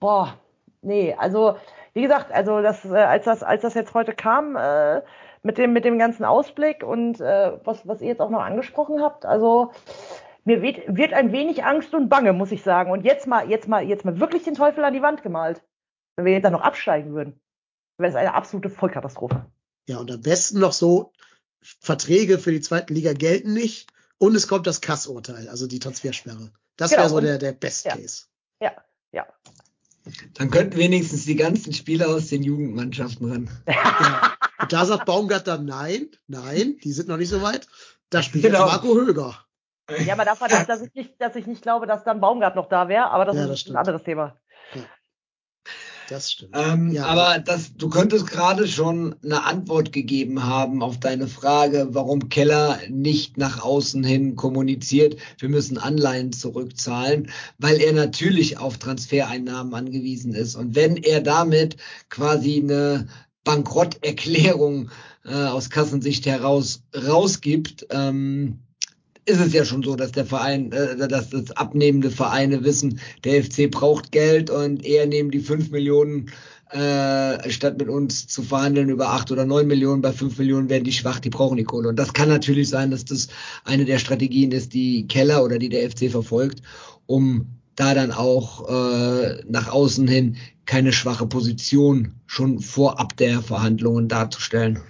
Speaker 3: boah, nee, also, wie gesagt, also das, äh, als das, als das jetzt heute kam, äh, mit dem, mit dem ganzen Ausblick und äh, was, was ihr jetzt auch noch angesprochen habt, also mir wird, wird ein wenig Angst und Bange, muss ich sagen. Und jetzt mal, jetzt mal, jetzt mal wirklich den Teufel an die Wand gemalt. Wenn wir jetzt dann noch absteigen würden, wäre das eine absolute Vollkatastrophe.
Speaker 2: Ja, und am besten noch so, Verträge für die zweite Liga gelten nicht und es kommt das Kassurteil, also die Transfersperre. Das
Speaker 3: Genau,
Speaker 2: wäre so der, der Best. Case.
Speaker 3: Ja, ja.
Speaker 1: Dann könnten wenigstens die ganzen Spieler aus den Jugendmannschaften ran. [LAUGHS]
Speaker 2: Ja. Und da sagt Baumgart dann, nein, nein, die sind noch nicht so weit. Da spielt
Speaker 1: Genau.
Speaker 2: jetzt Marco Höger.
Speaker 3: Ja, aber davon, dass, dass ich nicht, dass ich nicht glaube, dass dann Baumgart noch da wäre, aber das
Speaker 2: Ja,
Speaker 3: ist
Speaker 2: das
Speaker 3: ein anderes Thema.
Speaker 2: Das stimmt.
Speaker 1: Ähm,
Speaker 2: Ja.
Speaker 1: Aber das, du könntest gerade schon eine Antwort gegeben haben auf deine Frage, warum Keller nicht nach außen hin kommuniziert, wir müssen Anleihen zurückzahlen, weil er natürlich auf Transfereinnahmen angewiesen ist. Und wenn er damit quasi eine Bankrotterklärung äh, aus Kassensicht heraus rausgibt, ähm, ist es ja schon so, dass der Verein, äh, dass das abnehmende Vereine wissen, der FC braucht Geld und eher nehmen die 5 Millionen, äh, statt mit uns zu verhandeln über 8 oder 9 Millionen, bei 5 Millionen werden die schwach, die brauchen die Kohle. Und das kann natürlich sein, dass das eine der Strategien ist, die Keller oder die der FC verfolgt, um da dann auch äh, nach außen hin keine schwache Position schon vorab der Verhandlungen darzustellen.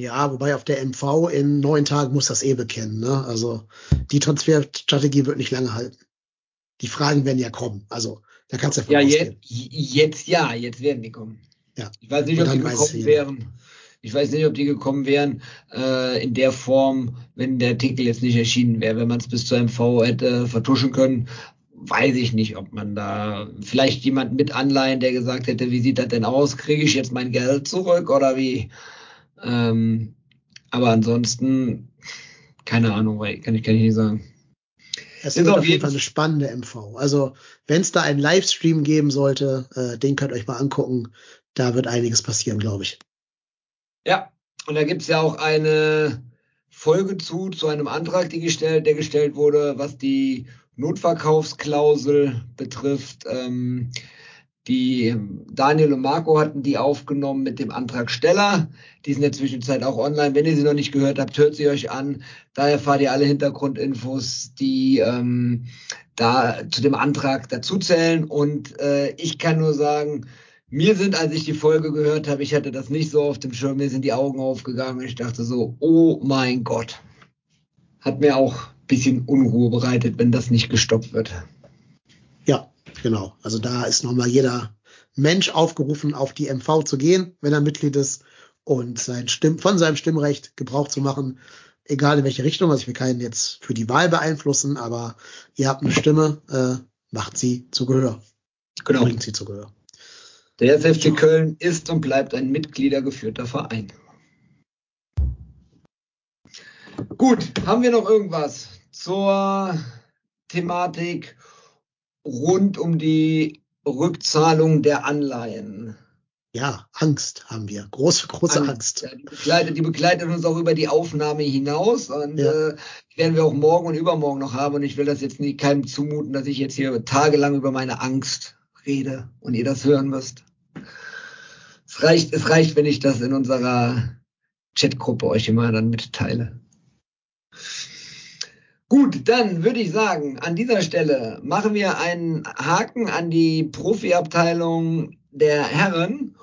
Speaker 2: Ja, wobei auf der MV in neun Tagen muss das eh bekennen. Ne? Also die Transferstrategie wird nicht lange halten. Die Fragen werden ja kommen. Also da kannst du
Speaker 1: Ja,
Speaker 2: ausgehen.
Speaker 1: jetzt, jetzt ja, jetzt werden die kommen.
Speaker 2: Ja.
Speaker 1: Ich weiß nicht, ob die gekommen wären. Ich weiß nicht, ob die gekommen wären äh, in der Form, wenn der Artikel jetzt nicht erschienen wäre. Wenn man es bis zur MV hätte vertuschen können, weiß ich nicht, ob man da vielleicht jemand mit Anleihen, der gesagt hätte, wie sieht das denn aus? Kriege ich jetzt mein Geld zurück oder wie? Ähm, aber ansonsten, keine Ahnung, kann ich, kann ich nicht sagen.
Speaker 2: Es
Speaker 1: Ist auf
Speaker 2: jeden Fall eine spannende MV. Also wenn es da einen Livestream geben sollte, äh, den könnt ihr euch mal angucken. Da wird einiges passieren, glaube ich.
Speaker 1: Ja, und da gibt's ja auch eine Folge zu, zu einem Antrag, gestellt, der gestellt wurde, was die Notverkaufsklausel betrifft. Ähm, Die Daniel und Marco hatten die aufgenommen mit dem Antragsteller. Die sind in der Zwischenzeit auch online. Wenn ihr sie noch nicht gehört habt, hört sie euch an. Da erfahrt ihr alle Hintergrundinfos, die ähm, da zu dem Antrag dazuzählen. Und äh, ich kann nur sagen, mir sind, als ich die Folge gehört habe, ich hatte das nicht so auf dem Schirm, mir sind die Augen aufgegangen. Ich dachte so, oh mein Gott. Hat mir auch bisschen Unruhe bereitet, wenn das nicht gestoppt wird.
Speaker 2: Genau. Also da ist nochmal jeder Mensch aufgerufen, auf die MV zu gehen, wenn er Mitglied ist und sein Stimm von seinem Stimmrecht Gebrauch zu machen, egal in welche Richtung. Also ich will keinen jetzt für die Wahl beeinflussen, aber ihr habt eine Stimme, äh, macht sie zu Gehör.
Speaker 1: Genau.
Speaker 2: Bringt sie zu Gehör.
Speaker 1: Der SFC Köln ist und bleibt ein mitgliedergeführter Verein. Gut, haben wir noch irgendwas zur Thematik rund um die Rückzahlung der Anleihen?
Speaker 2: Ja, Angst haben wir. Große, große Angst.
Speaker 1: Ja, die, begleitet, die begleitet uns auch über die Aufnahme hinaus und
Speaker 2: Ja.
Speaker 1: äh, die werden wir auch morgen und übermorgen noch haben. Und ich will das jetzt nicht keinem zumuten, dass ich jetzt hier tagelang über meine Angst rede und ihr das hören müsst. Es reicht, es reicht, wenn ich das in unserer Chatgruppe euch immer dann mitteile. Gut, dann würde ich sagen, an dieser Stelle machen wir einen Haken an die Profiabteilung der Herren.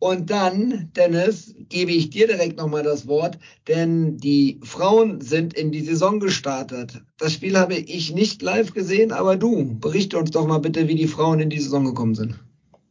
Speaker 1: Und dann, Dennis, gebe ich dir direkt nochmal das Wort, denn die Frauen sind in die Saison gestartet. Das Spiel habe ich nicht live gesehen, aber du, berichte uns doch mal bitte, wie die Frauen in die Saison gekommen sind.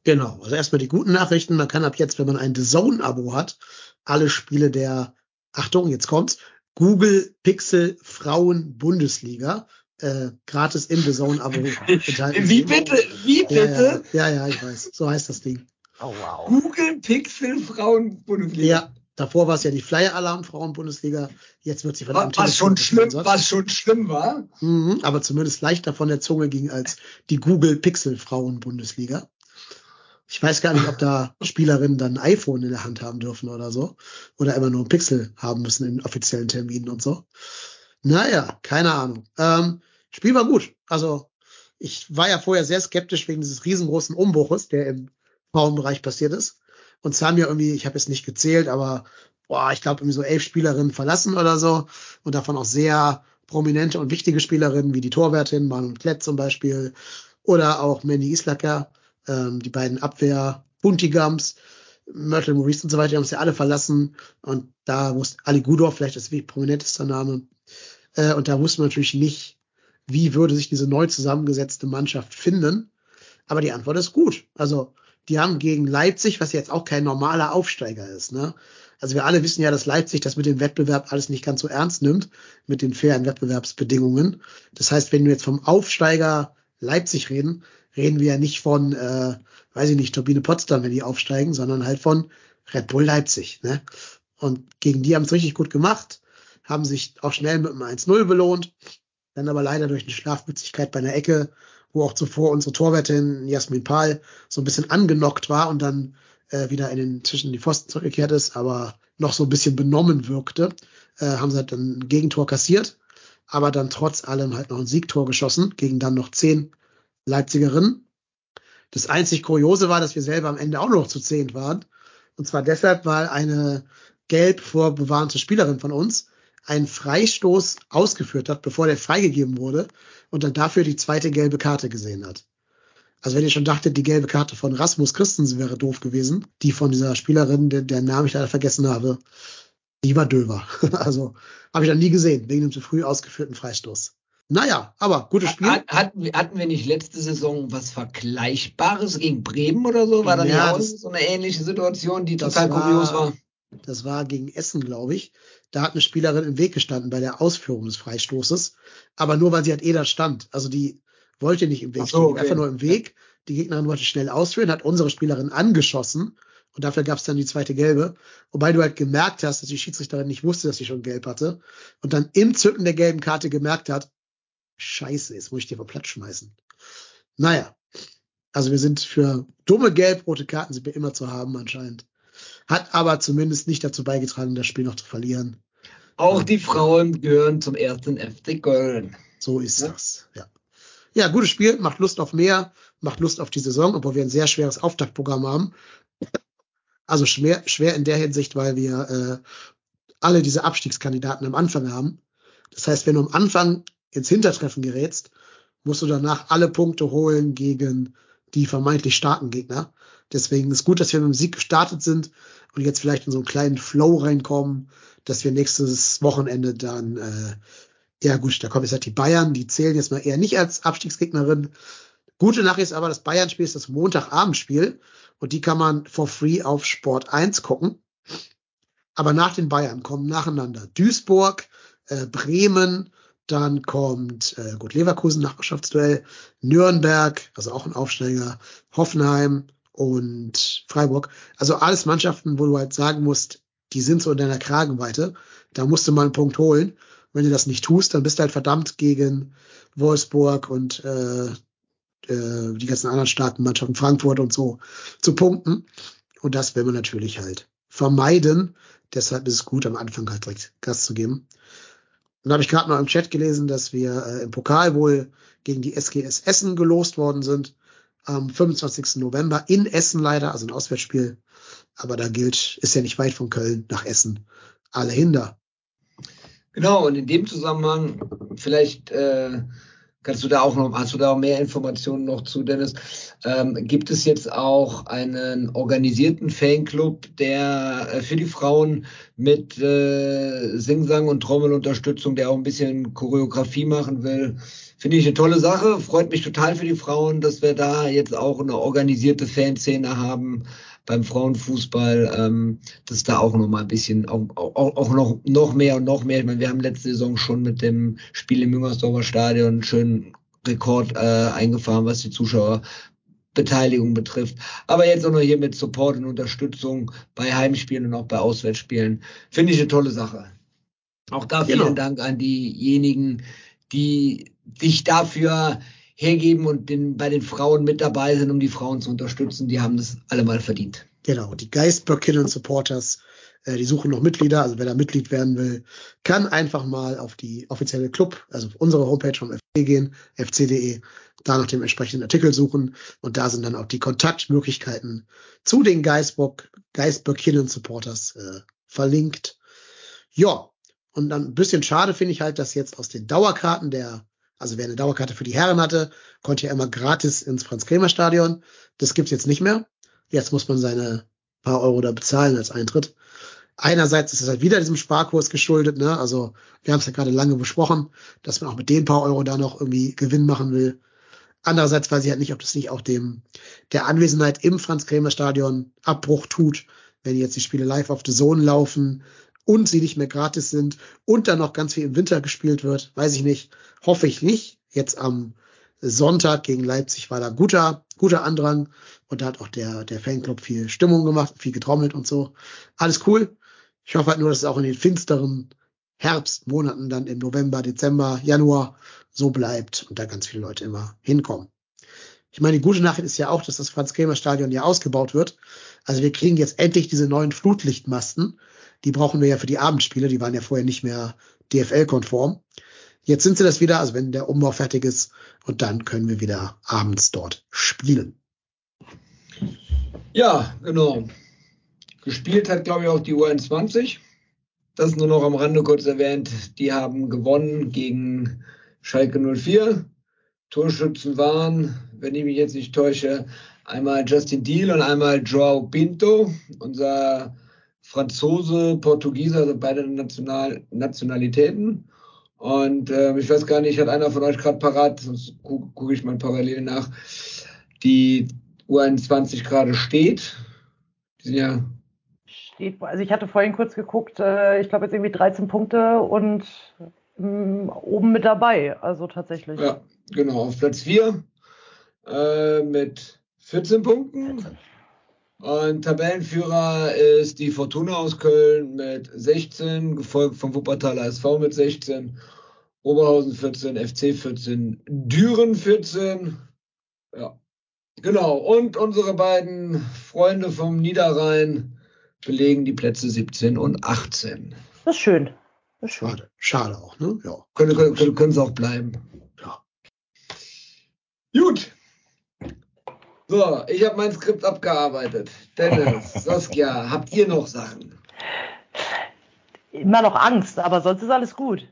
Speaker 2: Genau. Also erstmal die guten Nachrichten. Man kann ab jetzt, wenn man ein The Zone-Abo hat, alle Spiele der, Achtung, jetzt kommt's, Google Pixel Frauen Bundesliga äh, gratis im The Zone-Abo [LAUGHS] enthalten.
Speaker 1: Wie bitte? Wie
Speaker 2: Ja,
Speaker 1: bitte?
Speaker 2: ja, ja, ja, ich weiß. So heißt das Ding.
Speaker 3: Oh, wow.
Speaker 1: Google Pixel Frauen Bundesliga.
Speaker 2: Ja, davor war es ja die Flyer Alarm Frauen Bundesliga. Jetzt wird sie von einem
Speaker 1: Was schon schlimm, was schon schlimm war.
Speaker 2: Mhm, aber zumindest leichter von der Zunge ging als die Google Pixel Frauen Bundesliga. Ich weiß gar nicht, ob da Spielerinnen dann ein iPhone in der Hand haben dürfen oder so. Oder immer nur ein Pixel haben müssen in offiziellen Terminen und so. Naja, keine Ahnung. Ähm, Spiel war gut. Also ich war ja vorher sehr skeptisch wegen dieses riesengroßen Umbruches, der im Frauenbereich passiert ist. Und es haben ja irgendwie, ich habe es nicht gezählt, aber boah, ich glaube irgendwie so elf Spielerinnen verlassen oder so. Und davon auch sehr prominente und wichtige Spielerinnen wie die Torwärtin Manu Klett zum Beispiel oder auch Mandy Islacker, ähm, die beiden Abwehr Buntigams, Myrtle Maurice und so weiter, die haben es ja alle verlassen und da wusste Ali Gudor, vielleicht ist wie prominentester Name, äh, und da wusste man natürlich nicht, wie würde sich diese neu zusammengesetzte Mannschaft finden. Aber die Antwort ist gut. Also die haben gegen Leipzig, was jetzt auch kein normaler Aufsteiger ist, ne? Also wir alle wissen ja, dass Leipzig das mit dem Wettbewerb alles nicht ganz so ernst nimmt, mit den fairen Wettbewerbsbedingungen. Das heißt, wenn wir jetzt vom Aufsteiger Leipzig reden, reden wir ja nicht von, äh, weiß ich nicht, Turbine Potsdam, wenn die aufsteigen, sondern halt von Red Bull Leipzig. Ne? Und gegen die haben es richtig gut gemacht, haben sich auch schnell mit einem 1-0 belohnt, dann aber leider durch eine Schlafmützigkeit bei einer Ecke, wo auch zuvor unsere Torwärtin Jasmin Pahl so ein bisschen angenockt war und dann äh, wieder in den zwischen die Pfosten zurückgekehrt ist, aber noch so ein bisschen benommen wirkte, äh, haben sie halt dann ein Gegentor kassiert, aber dann trotz allem halt noch ein Siegtor geschossen gegen dann noch zehn Leipzigerinnen. Das einzig Kuriose war, dass wir selber am Ende auch noch zu zehn waren. Und zwar deshalb, weil eine gelb vorbewahrte Spielerin von uns einen Freistoß ausgeführt hat, bevor der freigegeben wurde und dann dafür die zweite gelbe Karte gesehen hat. Also wenn ihr schon dachtet, die gelbe Karte von Rasmus Christensen wäre doof gewesen, die von dieser Spielerin, der, der Namen ich leider vergessen habe, die war döver. [LAUGHS] Also habe ich dann nie gesehen, wegen dem zu früh ausgeführten Freistoß. Naja, aber gutes Spiel.
Speaker 1: Hat, hatten, wir- hatten wir nicht letzte Saison was Vergleichbares gegen Bremen oder so? War dann
Speaker 2: Ja,
Speaker 1: ja auch
Speaker 2: das-
Speaker 1: so eine ähnliche Situation, die total
Speaker 2: war-
Speaker 1: kurios war?
Speaker 2: Das war gegen Essen, glaube ich. Da hat eine Spielerin im Weg gestanden bei der Ausführung des Freistoßes. Aber nur weil sie halt eh da stand. Also die wollte nicht im Weg
Speaker 1: so,
Speaker 2: stehen, die war
Speaker 1: okay.
Speaker 2: einfach nur im Weg. Die Gegnerin wollte schnell ausführen, hat unsere Spielerin angeschossen. Und dafür gab es dann die zweite gelbe. Wobei du halt gemerkt hast, dass die Schiedsrichterin nicht wusste, dass sie schon gelb hatte. Und dann im Zücken der gelben Karte gemerkt hat, scheiße, jetzt muss ich dir vom Platz schmeißen. Naja. Also wir sind für dumme gelb-rote Karten sind wir immer zu haben anscheinend. Hat aber zumindest nicht dazu beigetragen, das Spiel noch zu verlieren.
Speaker 1: Auch die Frauen gehören zum ersten FC Köln.
Speaker 2: So ist
Speaker 1: Ja.
Speaker 2: das. Ja. ja, gutes Spiel, macht Lust auf mehr. macht Lust auf die Saison, obwohl wir ein sehr schweres Auftaktprogramm haben. Also schwer, schwer in der Hinsicht, weil wir äh, alle diese Abstiegskandidaten am Anfang haben. Das heißt, wenn du am Anfang ins Hintertreffen gerätst, musst du danach alle Punkte holen gegen die vermeintlich starken Gegner. Deswegen ist gut, dass wir mit dem Sieg gestartet sind und jetzt vielleicht in so einen kleinen Flow reinkommen, dass wir nächstes Wochenende dann, äh, ja gut, da kommen jetzt halt die Bayern, die zählen jetzt mal eher nicht als Abstiegsgegnerin. Gute Nachricht ist aber, das Bayern-Spiel ist das Montagabendspiel und die kann man for free auf Sport 1 gucken. Aber nach den Bayern kommen nacheinander Duisburg, äh, Bremen, dann kommt äh, gut Leverkusen Nachbarschaftsduell, Nürnberg, also auch ein Aufsteiger, Hoffenheim und Freiburg. Also alles Mannschaften, wo du halt sagen musst, die sind so in deiner Kragenweite. Da musst du mal einen Punkt holen. Wenn du das nicht tust, dann bist du halt verdammt gegen Wolfsburg und äh, äh, die ganzen anderen starken Mannschaften, Frankfurt und so, zu punkten. Und das will man natürlich halt vermeiden. Deshalb ist es gut, am Anfang halt direkt Gas zu geben. Dann habe ich gerade noch im Chat gelesen, dass wir äh, im Pokal wohl gegen die SGS Essen gelost worden sind. Am 25. November in Essen leider, also ein Auswärtsspiel. Aber da gilt, ist ja nicht weit von Köln nach Essen. Alle hinter.
Speaker 1: Genau, und in dem Zusammenhang vielleicht äh, Kannst du da auch noch, hast du da auch mehr Informationen noch zu, Dennis? Ähm, gibt es jetzt auch einen organisierten Fanclub, der äh, für die Frauen mit äh, Singsang und Trommelunterstützung, der auch ein bisschen Choreografie machen will? Finde ich eine tolle Sache. Freut mich total für die Frauen, dass wir da jetzt auch eine organisierte Fanszene haben beim Frauenfußball, ähm, dass da auch noch mal ein bisschen, auch, auch, auch noch, noch mehr und noch mehr. Ich meine, wir haben letzte Saison schon mit dem Spiel im Müngersdorfer Stadion einen schönen Rekord äh, eingefahren, was die Zuschauerbeteiligung betrifft. Aber jetzt auch noch hier mit Support und Unterstützung bei Heimspielen und auch bei Auswärtsspielen. Finde ich eine tolle Sache. Auch da vielen genau. Dank an diejenigen, die sich dafür hergeben und den, bei den Frauen mit dabei sind, um die Frauen zu unterstützen. Die haben das alle mal verdient.
Speaker 2: Genau, die Geistböckinnen Supporters, äh, die suchen noch Mitglieder. Also wer da Mitglied werden will, kann einfach mal auf die offizielle Club, also auf unsere Homepage vom FC gehen, fc.de, da nach dem entsprechenden Artikel suchen und da sind dann auch die Kontaktmöglichkeiten zu den Geistbock, Geistböckinnen Supporters äh, verlinkt. Ja, und dann ein bisschen schade finde ich halt, dass jetzt aus den Dauerkarten der also wer eine Dauerkarte für die Herren hatte, konnte ja immer gratis ins Franz-Kremer-Stadion. Das gibt's jetzt nicht mehr. Jetzt muss man seine paar Euro da bezahlen als Eintritt. Einerseits ist es halt wieder diesem Sparkurs geschuldet, ne? Also wir haben es ja gerade lange besprochen, dass man auch mit den paar Euro da noch irgendwie Gewinn machen will. Andererseits weiß ich halt nicht, ob das nicht auch dem der Anwesenheit im Franz-Kremer-Stadion Abbruch tut, wenn jetzt die Spiele live auf The Zone laufen und sie nicht mehr gratis sind und dann noch ganz viel im Winter gespielt wird, weiß ich nicht, hoffe ich nicht. Jetzt am Sonntag gegen Leipzig war da guter, guter Andrang und da hat auch der, der Fanclub viel Stimmung gemacht, viel getrommelt und so. Alles cool. Ich hoffe halt nur, dass es auch in den finsteren Herbstmonaten dann im November, Dezember, Januar so bleibt und da ganz viele Leute immer hinkommen. Ich meine, die gute Nachricht ist ja auch, dass das Franz-Kremer-Stadion ja ausgebaut wird. Also wir kriegen jetzt endlich diese neuen Flutlichtmasten. Die brauchen wir ja für die Abendspiele. Die waren ja vorher nicht mehr DFL-konform. Jetzt sind sie das wieder, also wenn der Umbau fertig ist. Und dann können wir wieder abends dort spielen.
Speaker 1: Ja, genau. Gespielt hat, glaube ich, auch die U21. Das nur noch am Rande kurz erwähnt. Die haben gewonnen gegen Schalke 04. Torschützen waren, wenn ich mich jetzt nicht täusche, einmal Justin Deal und einmal Joao Pinto. Unser Franzose, Portugiese, also beide National Nationalitäten. Und äh, ich weiß gar nicht, hat einer von euch gerade parat, sonst gucke guck ich mal parallel nach, die U21 gerade steht. Die sind ja
Speaker 3: steht, also ich hatte vorhin kurz geguckt, äh, ich glaube jetzt irgendwie 13 Punkte und ähm, oben mit dabei, also tatsächlich.
Speaker 1: Ja, genau, auf Platz 4 äh, mit 14 Punkten. 14. Und Tabellenführer ist die Fortuna aus Köln mit 16, gefolgt vom Wuppertaler SV mit 16, Oberhausen 14, FC 14, Düren 14. Ja, genau. Und unsere beiden Freunde vom Niederrhein belegen die Plätze 17 und 18.
Speaker 3: Das ist schön. Das ist
Speaker 2: schön. Schade. Schade auch, ne?
Speaker 1: Ja. Können, können, können, können sie auch bleiben. Ja. Gut. So, ich habe mein Skript abgearbeitet. Dennis, [LAUGHS] Saskia, habt ihr noch Sachen?
Speaker 3: Immer noch Angst, aber sonst ist alles gut.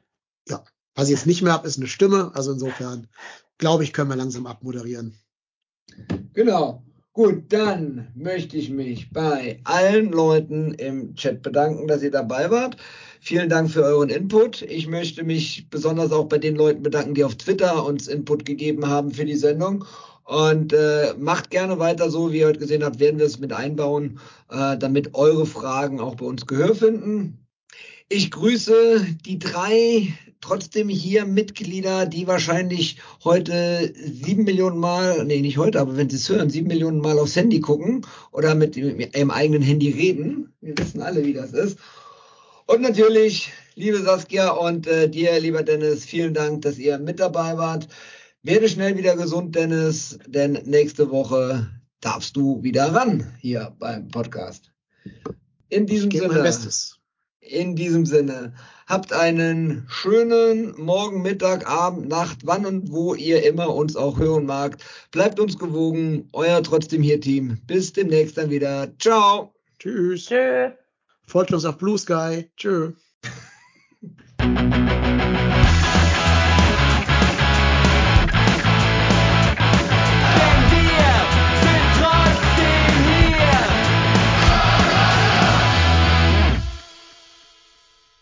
Speaker 2: Ja, was ich jetzt nicht mehr habe, ist eine Stimme. Also insofern, glaube ich, können wir langsam abmoderieren.
Speaker 1: Genau. Gut, dann möchte ich mich bei allen Leuten im Chat bedanken, dass ihr dabei wart. Vielen Dank für euren Input. Ich möchte mich besonders auch bei den Leuten bedanken, die auf Twitter uns Input gegeben haben für die Sendung. Und äh, macht gerne weiter so, wie ihr heute gesehen habt, werden wir es mit einbauen, äh, damit eure Fragen auch bei uns Gehör finden. Ich grüße die drei trotzdem hier Mitglieder, die wahrscheinlich heute sieben Millionen Mal, nee, nicht heute, aber wenn sie es hören, sieben Millionen Mal aufs Handy gucken oder mit ihrem eigenen Handy reden. Wir wissen alle, wie das ist. Und natürlich, liebe Saskia und äh, dir, lieber Dennis, vielen Dank, dass ihr mit dabei wart. Werde schnell wieder gesund, Dennis, denn nächste Woche darfst du wieder ran hier beim Podcast. In diesem
Speaker 2: Geht mein
Speaker 1: Sinne.
Speaker 2: Bestes.
Speaker 1: In diesem Sinne, habt einen schönen Morgen, Mittag, Abend, Nacht, wann und wo ihr immer uns auch hören mag. Bleibt uns gewogen, euer trotzdem hier Team. Bis demnächst dann wieder. Ciao.
Speaker 2: Tschüss.
Speaker 3: Tschö.
Speaker 2: Folgt uns auf Blue Sky. Tschö.